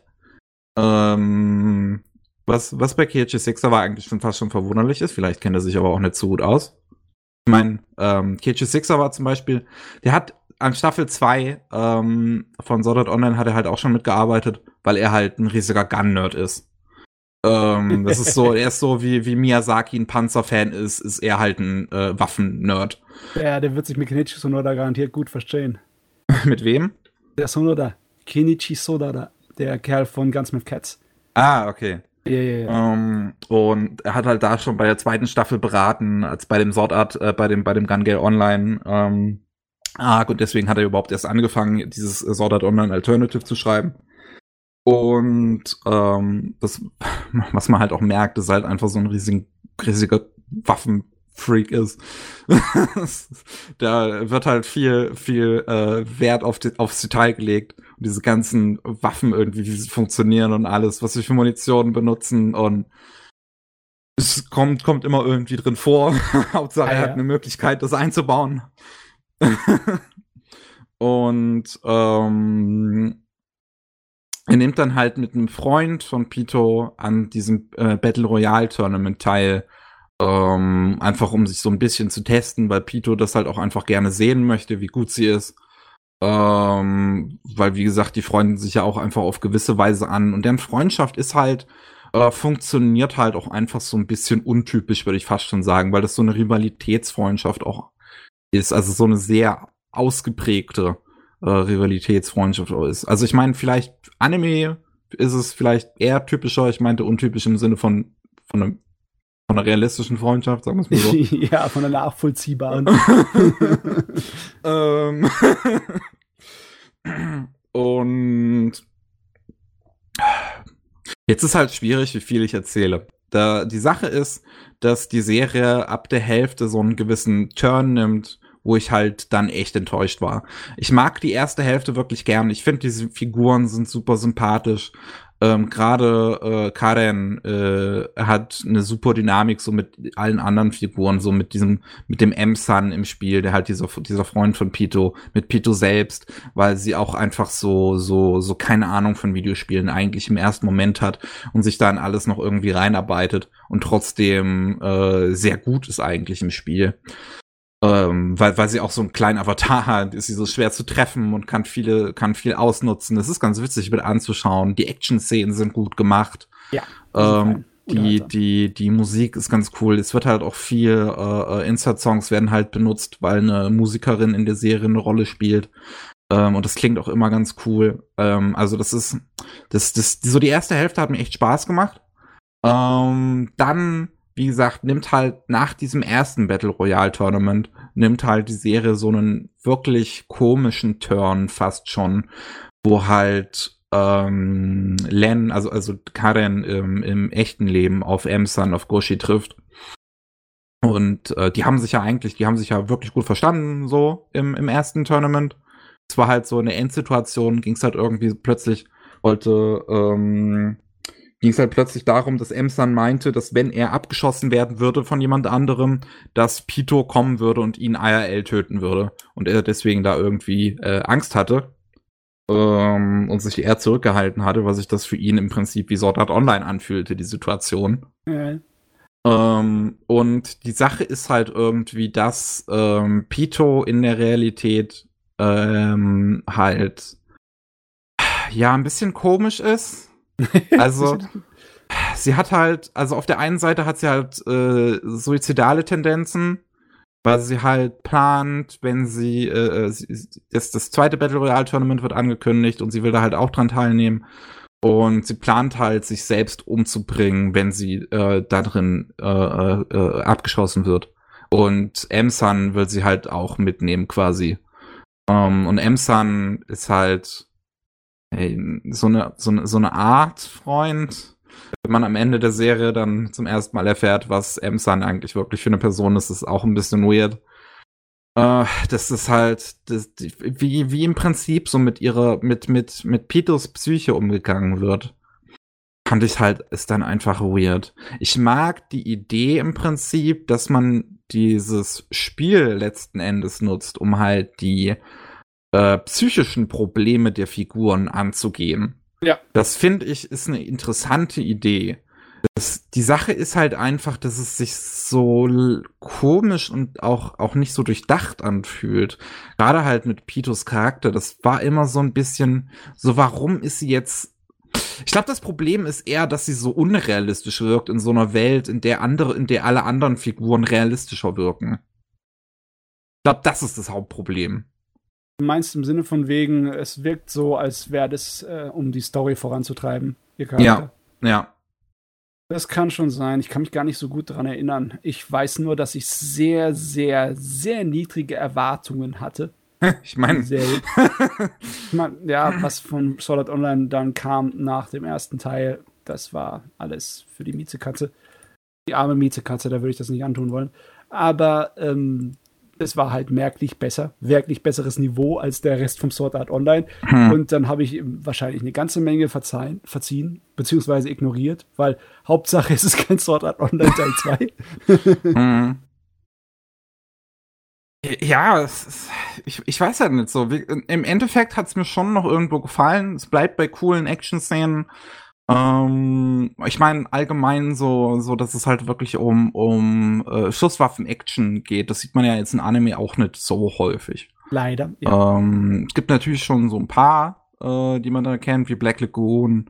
Ähm, was, was bei KH6 aber eigentlich schon fast schon verwunderlich ist, vielleicht kennt er sich aber auch nicht so gut aus. Ich meine, ähm, KH6 war zum Beispiel, der hat an Staffel 2 ähm, von Sword Art Online hat er halt auch schon mitgearbeitet, weil er halt ein riesiger Gun-Nerd ist. Ähm, das ist so, [laughs] er ist so wie, wie Miyazaki ein Panzer-Fan ist, ist er halt ein äh, Waffen-Nerd. Ja, der wird sich mit Kenichi Sonoda garantiert gut verstehen. [laughs] mit wem? Der Sonoda. Kenichi Sonoda, der Kerl von Gunsmith Cats. Ah, okay. Ja, ja, ja. Um, und er hat halt da schon bei der zweiten Staffel beraten, als bei dem Sword Art, äh, bei dem, bei dem Gun Gale Online, ähm, arg und deswegen hat er überhaupt erst angefangen, dieses Sword Art Online Alternative zu schreiben. Und ähm, das, [laughs] was man halt auch merkt, ist halt einfach so ein riesig, riesiger Waffenfreak ist. [laughs] da wird halt viel, viel äh, Wert auf die, aufs Detail gelegt. Und diese ganzen Waffen irgendwie, wie sie funktionieren und alles, was sie für Munition benutzen und es kommt, kommt immer irgendwie drin vor. [laughs] Hauptsache, er hat eine Möglichkeit, das einzubauen. [laughs] und ähm, er nimmt dann halt mit einem Freund von Pito an diesem äh, Battle Royale Tournament teil. Ähm, einfach um sich so ein bisschen zu testen, weil Pito das halt auch einfach gerne sehen möchte, wie gut sie ist. Ähm, weil, wie gesagt, die freunden sich ja auch einfach auf gewisse Weise an. Und deren Freundschaft ist halt, äh, funktioniert halt auch einfach so ein bisschen untypisch, würde ich fast schon sagen, weil das so eine Rivalitätsfreundschaft auch ist. Also so eine sehr ausgeprägte äh, Rivalitätsfreundschaft ist. Also ich meine, vielleicht Anime ist es vielleicht eher typischer. Ich meinte untypisch im Sinne von, von einem von einer realistischen Freundschaft, sagen wir es mal so. [laughs] ja, von einer nachvollziehbaren. [laughs] ähm [laughs] und jetzt ist halt schwierig, wie viel ich erzähle. Da, die Sache ist, dass die Serie ab der Hälfte so einen gewissen Turn nimmt, wo ich halt dann echt enttäuscht war. Ich mag die erste Hälfte wirklich gern. Ich finde, diese Figuren sind super sympathisch. Ähm, Gerade äh, Karen äh, hat eine super Dynamik so mit allen anderen Figuren, so mit diesem, mit dem M-Sun im Spiel, der halt dieser, dieser Freund von Pito, mit Pito selbst, weil sie auch einfach so, so, so keine Ahnung von Videospielen eigentlich im ersten Moment hat und sich da in alles noch irgendwie reinarbeitet und trotzdem äh, sehr gut ist eigentlich im Spiel. Ähm, weil, weil sie auch so einen kleinen Avatar hat, ist sie so schwer zu treffen und kann viele, kann viel ausnutzen. Das ist ganz witzig mit anzuschauen. Die Action-Szenen sind gut gemacht. Ja. Ähm, die, die, die Musik ist ganz cool. Es wird halt auch viel, äh, äh, Insert-Songs werden halt benutzt, weil eine Musikerin in der Serie eine Rolle spielt. Ähm, und das klingt auch immer ganz cool. Ähm, also das ist, das, das, so die erste Hälfte hat mir echt Spaß gemacht. Ähm, dann wie gesagt, nimmt halt nach diesem ersten Battle Royale Tournament, nimmt halt die Serie so einen wirklich komischen Turn fast schon, wo halt ähm, Len, also, also Karen im, im echten Leben auf Emsan, auf Goshi trifft. Und äh, die haben sich ja eigentlich, die haben sich ja wirklich gut verstanden, so im, im ersten Tournament. Es war halt so eine Endsituation, ging es halt irgendwie plötzlich, wollte ähm, ging es halt plötzlich darum, dass Emsan meinte, dass wenn er abgeschossen werden würde von jemand anderem, dass Pito kommen würde und ihn IRL töten würde. Und er deswegen da irgendwie äh, Angst hatte ähm, und sich eher zurückgehalten hatte, weil sich das für ihn im Prinzip wie Sword Art Online anfühlte, die Situation. Ja. Ähm, und die Sache ist halt irgendwie, dass ähm, Pito in der Realität ähm, halt ja ein bisschen komisch ist [laughs] also, sie hat halt, also auf der einen Seite hat sie halt äh, suizidale Tendenzen, weil sie halt plant, wenn sie, äh, äh sie, das, das zweite Battle Royale Tournament wird angekündigt und sie will da halt auch dran teilnehmen. Und sie plant halt, sich selbst umzubringen, wenn sie äh, da drin äh, äh, abgeschossen wird. Und Emsan will sie halt auch mitnehmen quasi. Um, und Emsan ist halt so eine, so eine, so eine Art Freund. Wenn man am Ende der Serie dann zum ersten Mal erfährt, was Emsan eigentlich wirklich für eine Person ist, ist auch ein bisschen weird. Uh, das ist halt das, wie, wie im Prinzip so mit ihrer, mit, mit, mit Peters Psyche umgegangen wird. Fand ich halt, ist dann einfach weird. Ich mag die Idee im Prinzip, dass man dieses Spiel letzten Endes nutzt, um halt die äh, psychischen Probleme der Figuren anzugehen. Ja. Das finde ich ist eine interessante Idee. Das, die Sache ist halt einfach, dass es sich so komisch und auch, auch nicht so durchdacht anfühlt. Gerade halt mit Pitos Charakter, das war immer so ein bisschen so, warum ist sie jetzt ich glaube, das Problem ist eher, dass sie so unrealistisch wirkt in so einer Welt, in der andere, in der alle anderen Figuren realistischer wirken. Ich glaube, das ist das Hauptproblem. Meinst im Sinne von wegen, es wirkt so, als wäre das, äh, um die Story voranzutreiben, ihr Charakter. Ja, ja. Das kann schon sein. Ich kann mich gar nicht so gut daran erinnern. Ich weiß nur, dass ich sehr, sehr, sehr niedrige Erwartungen hatte. [laughs] ich meine, [laughs] ich mein, ja, was von Sword Online dann kam nach dem ersten Teil, das war alles für die Miezekatze. Die arme Miezekatze, da würde ich das nicht antun wollen. Aber ähm, es war halt merklich besser, wirklich besseres Niveau als der Rest vom Sword Art Online. Hm. Und dann habe ich wahrscheinlich eine ganze Menge verzeihen, verziehen, beziehungsweise ignoriert, weil Hauptsache [laughs] es ist kein Sword Art Online Teil [laughs] 2. hm. Ja, ist, ich, ich weiß halt nicht so. Im Endeffekt hat es mir schon noch irgendwo gefallen. Es bleibt bei coolen Action-Szenen. Ähm, ich meine allgemein so, so, dass es halt wirklich um, um äh, Schusswaffen-Action geht. Das sieht man ja jetzt in Anime auch nicht so häufig. Leider. Ja. Ähm, es gibt natürlich schon so ein paar, äh, die man da kennt, wie Black Lagoon.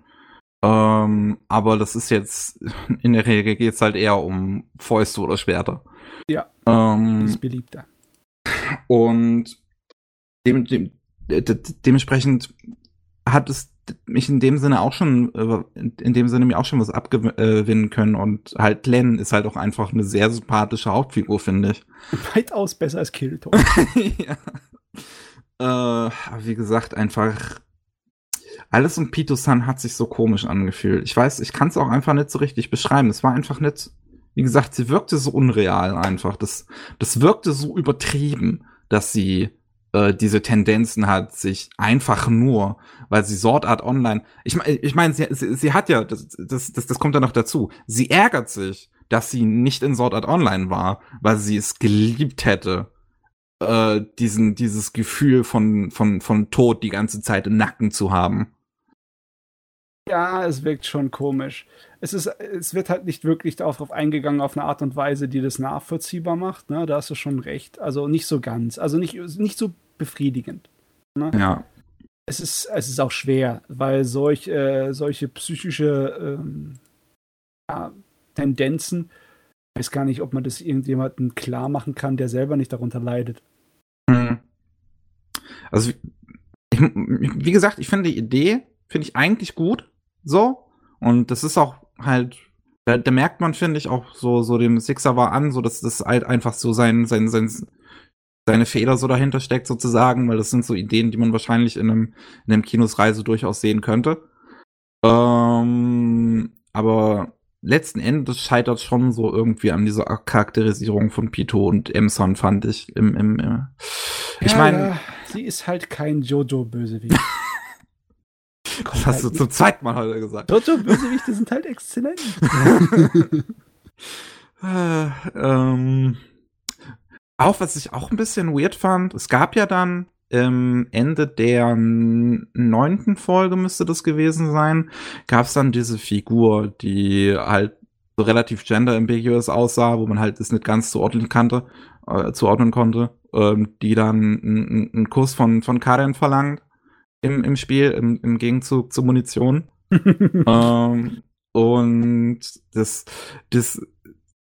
Ähm, aber das ist jetzt, in der Regel geht es halt eher um Fäuste oder Schwerter. Ja. Ähm, ist beliebter. Und dem, dem, dementsprechend hat es mich in dem Sinne auch schon, äh, in dem Sinne mir auch schon was abgewinnen können. Und halt Len ist halt auch einfach eine sehr sympathische Hauptfigur, finde ich. [laughs] Weitaus besser als Kirito. [laughs] ja. Äh, wie gesagt, einfach alles um Pito-san hat sich so komisch angefühlt. Ich weiß, ich kann es auch einfach nicht so richtig beschreiben. Es war einfach nicht, wie gesagt, sie wirkte so unreal einfach. Das, das wirkte so übertrieben, dass sie äh, diese Tendenzen hat, sich einfach nur, weil sie Sword Art Online, ich meine, ich mein, sie, sie, sie hat ja, das, das, das, das kommt ja noch dazu, sie ärgert sich, dass sie nicht in Sword Art Online war, weil sie es geliebt hätte, äh, diesen, dieses Gefühl von, von, von Tod die ganze Zeit im Nacken zu haben. Ja, es wirkt schon komisch. Es, ist, es wird halt nicht wirklich darauf eingegangen, auf eine Art und Weise, die das nachvollziehbar macht. Ne? Da hast du schon recht. Also nicht so ganz. Also nicht, nicht so befriedigend. Ne? Ja. Es ist, es ist auch schwer, weil solch, äh, solche psychische ähm, ja, Tendenzen, ich weiß gar nicht, ob man das irgendjemandem klar machen kann, der selber nicht darunter leidet. Hm. Also, ich, wie gesagt, ich finde die Idee, finde ich eigentlich gut, so. Und das ist auch halt, da, da merkt man, finde ich, auch so, so dem Sixer war an, so dass das halt einfach so sein, sein, sein, seine Fehler so dahinter steckt sozusagen, weil das sind so Ideen, die man wahrscheinlich in einem, in einem Kinosreise durchaus sehen könnte. Ähm, aber letzten Endes scheitert schon so irgendwie an dieser Charakterisierung von Pito und Emson, fand ich. Im, im, im äh, ich ja, meine. Ja, sie ist halt kein Jojo-Bösewicht. das [laughs] hast halt du zum zweiten Mal heute gesagt. Jojo-Bösewichte sind halt exzellent. [laughs] äh, ähm, auch was ich auch ein bisschen weird fand, es gab ja dann ähm, Ende der neunten Folge müsste das gewesen sein, gab es dann diese Figur, die halt so relativ gender-ambiguous aussah, wo man halt das nicht ganz zuordnen kannte, äh, zuordnen konnte, ähm, die dann einen Kuss von, von Karen verlangt im, im Spiel, im, im Gegenzug zur Munition. [laughs] ähm, und das, das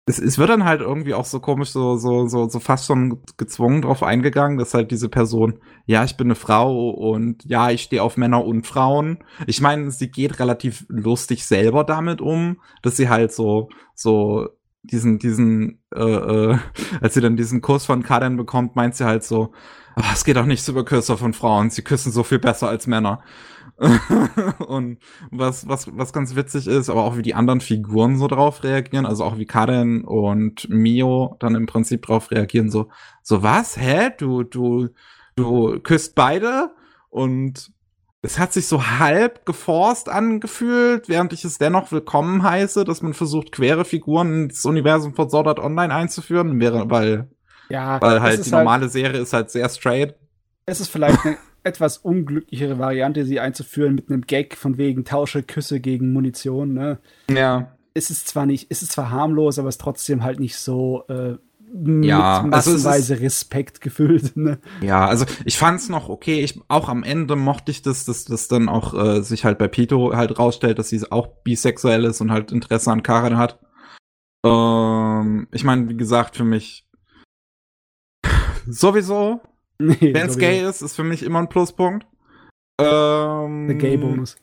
es, es wird dann halt irgendwie auch so komisch, so, so, so, so fast schon gezwungen drauf eingegangen, dass halt diese Person, ja, ich bin eine Frau und ja, ich stehe auf Männer und Frauen. Ich meine, sie geht relativ lustig selber damit um, dass sie halt so, so diesen, diesen, äh, äh, als sie dann diesen Kurs von Karen bekommt, meint sie halt so, ach, es geht auch nicht über Küsse von Frauen, sie küssen so viel besser als Männer. [laughs] und was, was, was ganz witzig ist, aber auch wie die anderen Figuren so drauf reagieren, also auch wie Karen und Mio dann im Prinzip drauf reagieren, so, so was? Hä? Du, du, du küsst beide? Und es hat sich so halb geforst angefühlt, während ich es dennoch willkommen heiße, dass man versucht, quere Figuren ins Universum von Sword Art Online einzuführen, wäre, weil, Ja, weil halt die normale Serie ist halt sehr straight. Es ist vielleicht eine etwas unglücklichere Variante, sie einzuführen mit einem Gag von wegen tausche Küsse gegen Munition. Ne? Ja. Es ist zwar nicht, es ist zwar harmlos, aber es ist trotzdem halt nicht so äh, mit Ja, also massenweise Respekt gefüllt. Ne? Ja, also ich fand's noch okay. Ich auch am Ende mochte ich das, dass das dann auch äh, sich halt bei Pito halt rausstellt, dass sie auch bisexuell ist und halt Interesse an Karen hat. Ähm, ich meine, wie gesagt, für mich sowieso, Nee, wenn's sowieso. gay ist, ist für mich immer ein Pluspunkt. Ähm, Der Gay-Bonus.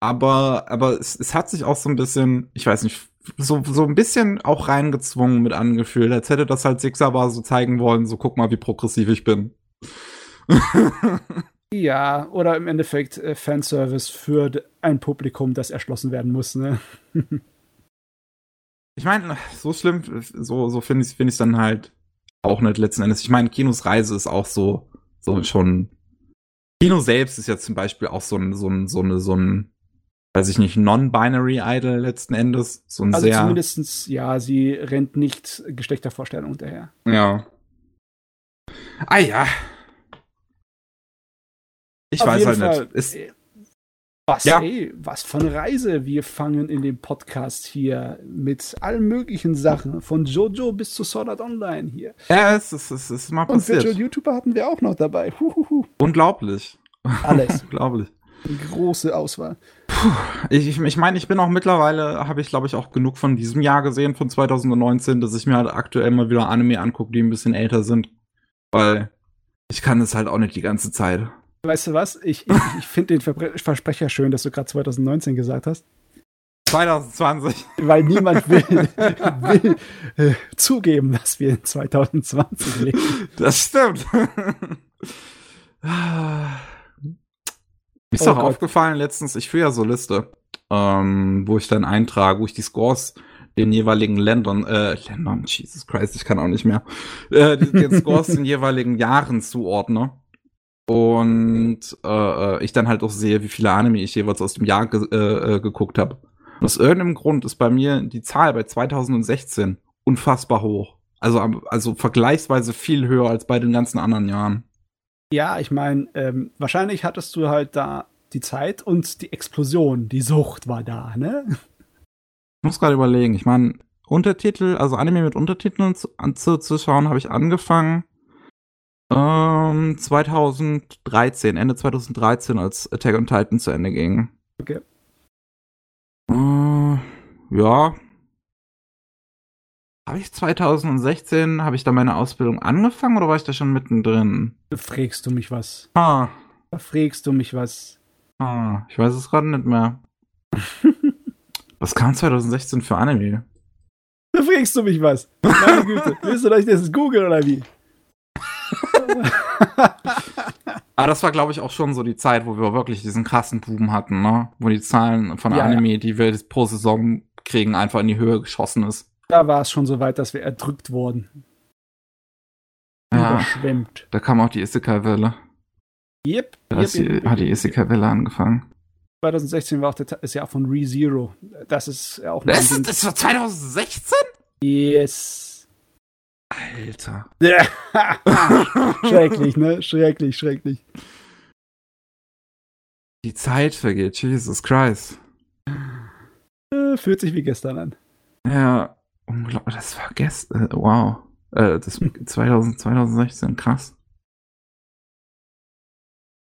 aber aber es, es hat sich auch so ein bisschen, ich weiß nicht, so so ein bisschen auch reingezwungen mit angefühlt, als hätte das halt Sixabar so zeigen wollen, so guck mal, wie progressiv ich bin. [laughs] Ja, oder im Endeffekt äh, Fanservice für ein Publikum, das erschlossen werden muss. Ne? [laughs] Ich meine, so schlimm, so, so finde ich es dann halt auch nicht letzten Endes. Ich meine, Kinos Reise ist auch so, so schon. Kino selbst ist ja zum Beispiel auch so ein, so ein, so eine, so ein, weiß ich nicht, non-binary Idol letzten Endes. So ein Also sehr. zumindestens, ja, sie rennt nicht Geschlechtervorstellungen hinterher. Ja. Ah ja. Ich Auf weiß halt Fall. nicht. Ist, Äh, Was, Ja. ey, was von Reise. Wir fangen in dem Podcast hier mit allen möglichen Sachen, von Jojo bis zu Sword Art Online hier. ja, es ist, es ist mal Und Virtual passiert. YouTuber hatten wir auch noch dabei. Huhuhu. Unglaublich. Alles. [laughs] Unglaublich. Eine große Auswahl. Ich, ich, ich meine, ich bin auch mittlerweile, habe ich glaube ich auch genug von diesem Jahr gesehen, von 2019, dass ich mir halt aktuell mal wieder Anime angucke, die ein bisschen älter sind. Weil ich kann es halt auch nicht die ganze Zeit. Weißt du was? Ich, ich, ich finde den Verbre Versprecher schön, dass du gerade 2019 gesagt hast. 2020. Weil niemand [laughs] will, will äh, zugeben, dass wir in 2020 leben. Das stimmt. Mir [laughs] ist Oh auch Gott. aufgefallen letztens, ich führe ja so Liste, ähm, wo ich dann eintrage, wo ich die Scores den jeweiligen Ländern, äh, Ländern, Jesus Christ, ich kann auch nicht mehr, äh, den Scores [laughs] den jeweiligen Jahren zuordne. Und äh, äh, ich dann halt auch sehe, wie viele Anime ich jeweils aus dem Jahr ge äh, äh, geguckt habe. Und aus irgendeinem Grund ist bei mir die Zahl bei 2016 unfassbar hoch. Also, also vergleichsweise viel höher als bei den ganzen anderen Jahren. Ja, ich meine, ähm, wahrscheinlich hattest du halt da die Zeit und die Explosion, die Sucht war da, ne? Ich muss gerade überlegen. Ich meine, Untertitel, also Anime mit Untertiteln zu schauen, habe ich angefangen ähm, 2013, Ende 2013, als Attack on Titan zu Ende ging. Okay. Äh, ja. Habe ich 2016, habe ich da meine Ausbildung angefangen oder war ich da schon mittendrin? Da fragst du mich was. Ah, Da fragst du mich was. ah ich weiß es gerade nicht mehr. [laughs] Was kam 2016 für Anime? Da fragst du mich was. Meine Güte. [laughs] Willst du, dass ich das google oder wie? [laughs] Aber das war, glaube ich, auch schon so die Zeit, wo wir wirklich diesen krassen Boom hatten, ne? Wo die Zahlen von Ja, Anime, die wir pro Saison kriegen, einfach in die Höhe geschossen ist. Da war es schon so weit, dass wir erdrückt wurden. Ja, Überschwemmt. da kam auch die Isekai-Welle. Yep. Da yep, yep, hat die. Isekai-Welle angefangen. 2016 war auch das Jahr von ReZero. Das ist ja auch Das, ist, das war 2016? Ding. Yes. Alter. [laughs] schrecklich, ne? Schrecklich, schrecklich. Die Zeit vergeht, Jesus Christ. Äh, fühlt sich wie gestern an. Ja, unglaublich. Das war gestern. Äh, wow. Äh, das 2000, 2016, [laughs] krass.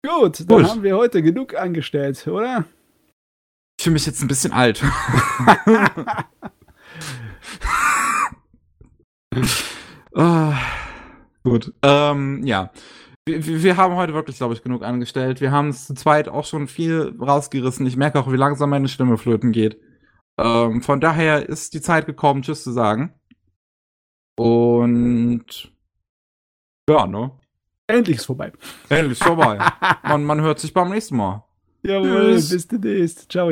Gut, dann Gut. haben wir heute genug angestellt, oder? Ich fühle mich jetzt ein bisschen alt. [laughs] Ah, gut. Ähm, ja. Wir, wir haben heute wirklich, glaube ich, genug angestellt. Wir haben es zu zweit auch schon viel rausgerissen. Ich merke auch, wie langsam meine Stimme flöten geht. Ähm, von daher ist die Zeit gekommen, Tschüss zu sagen. Und ja, ne? Endlich ist vorbei. Endlich ist vorbei. man, man hört sich beim nächsten Mal. [laughs] Jawohl, bis demnächst. Ciao.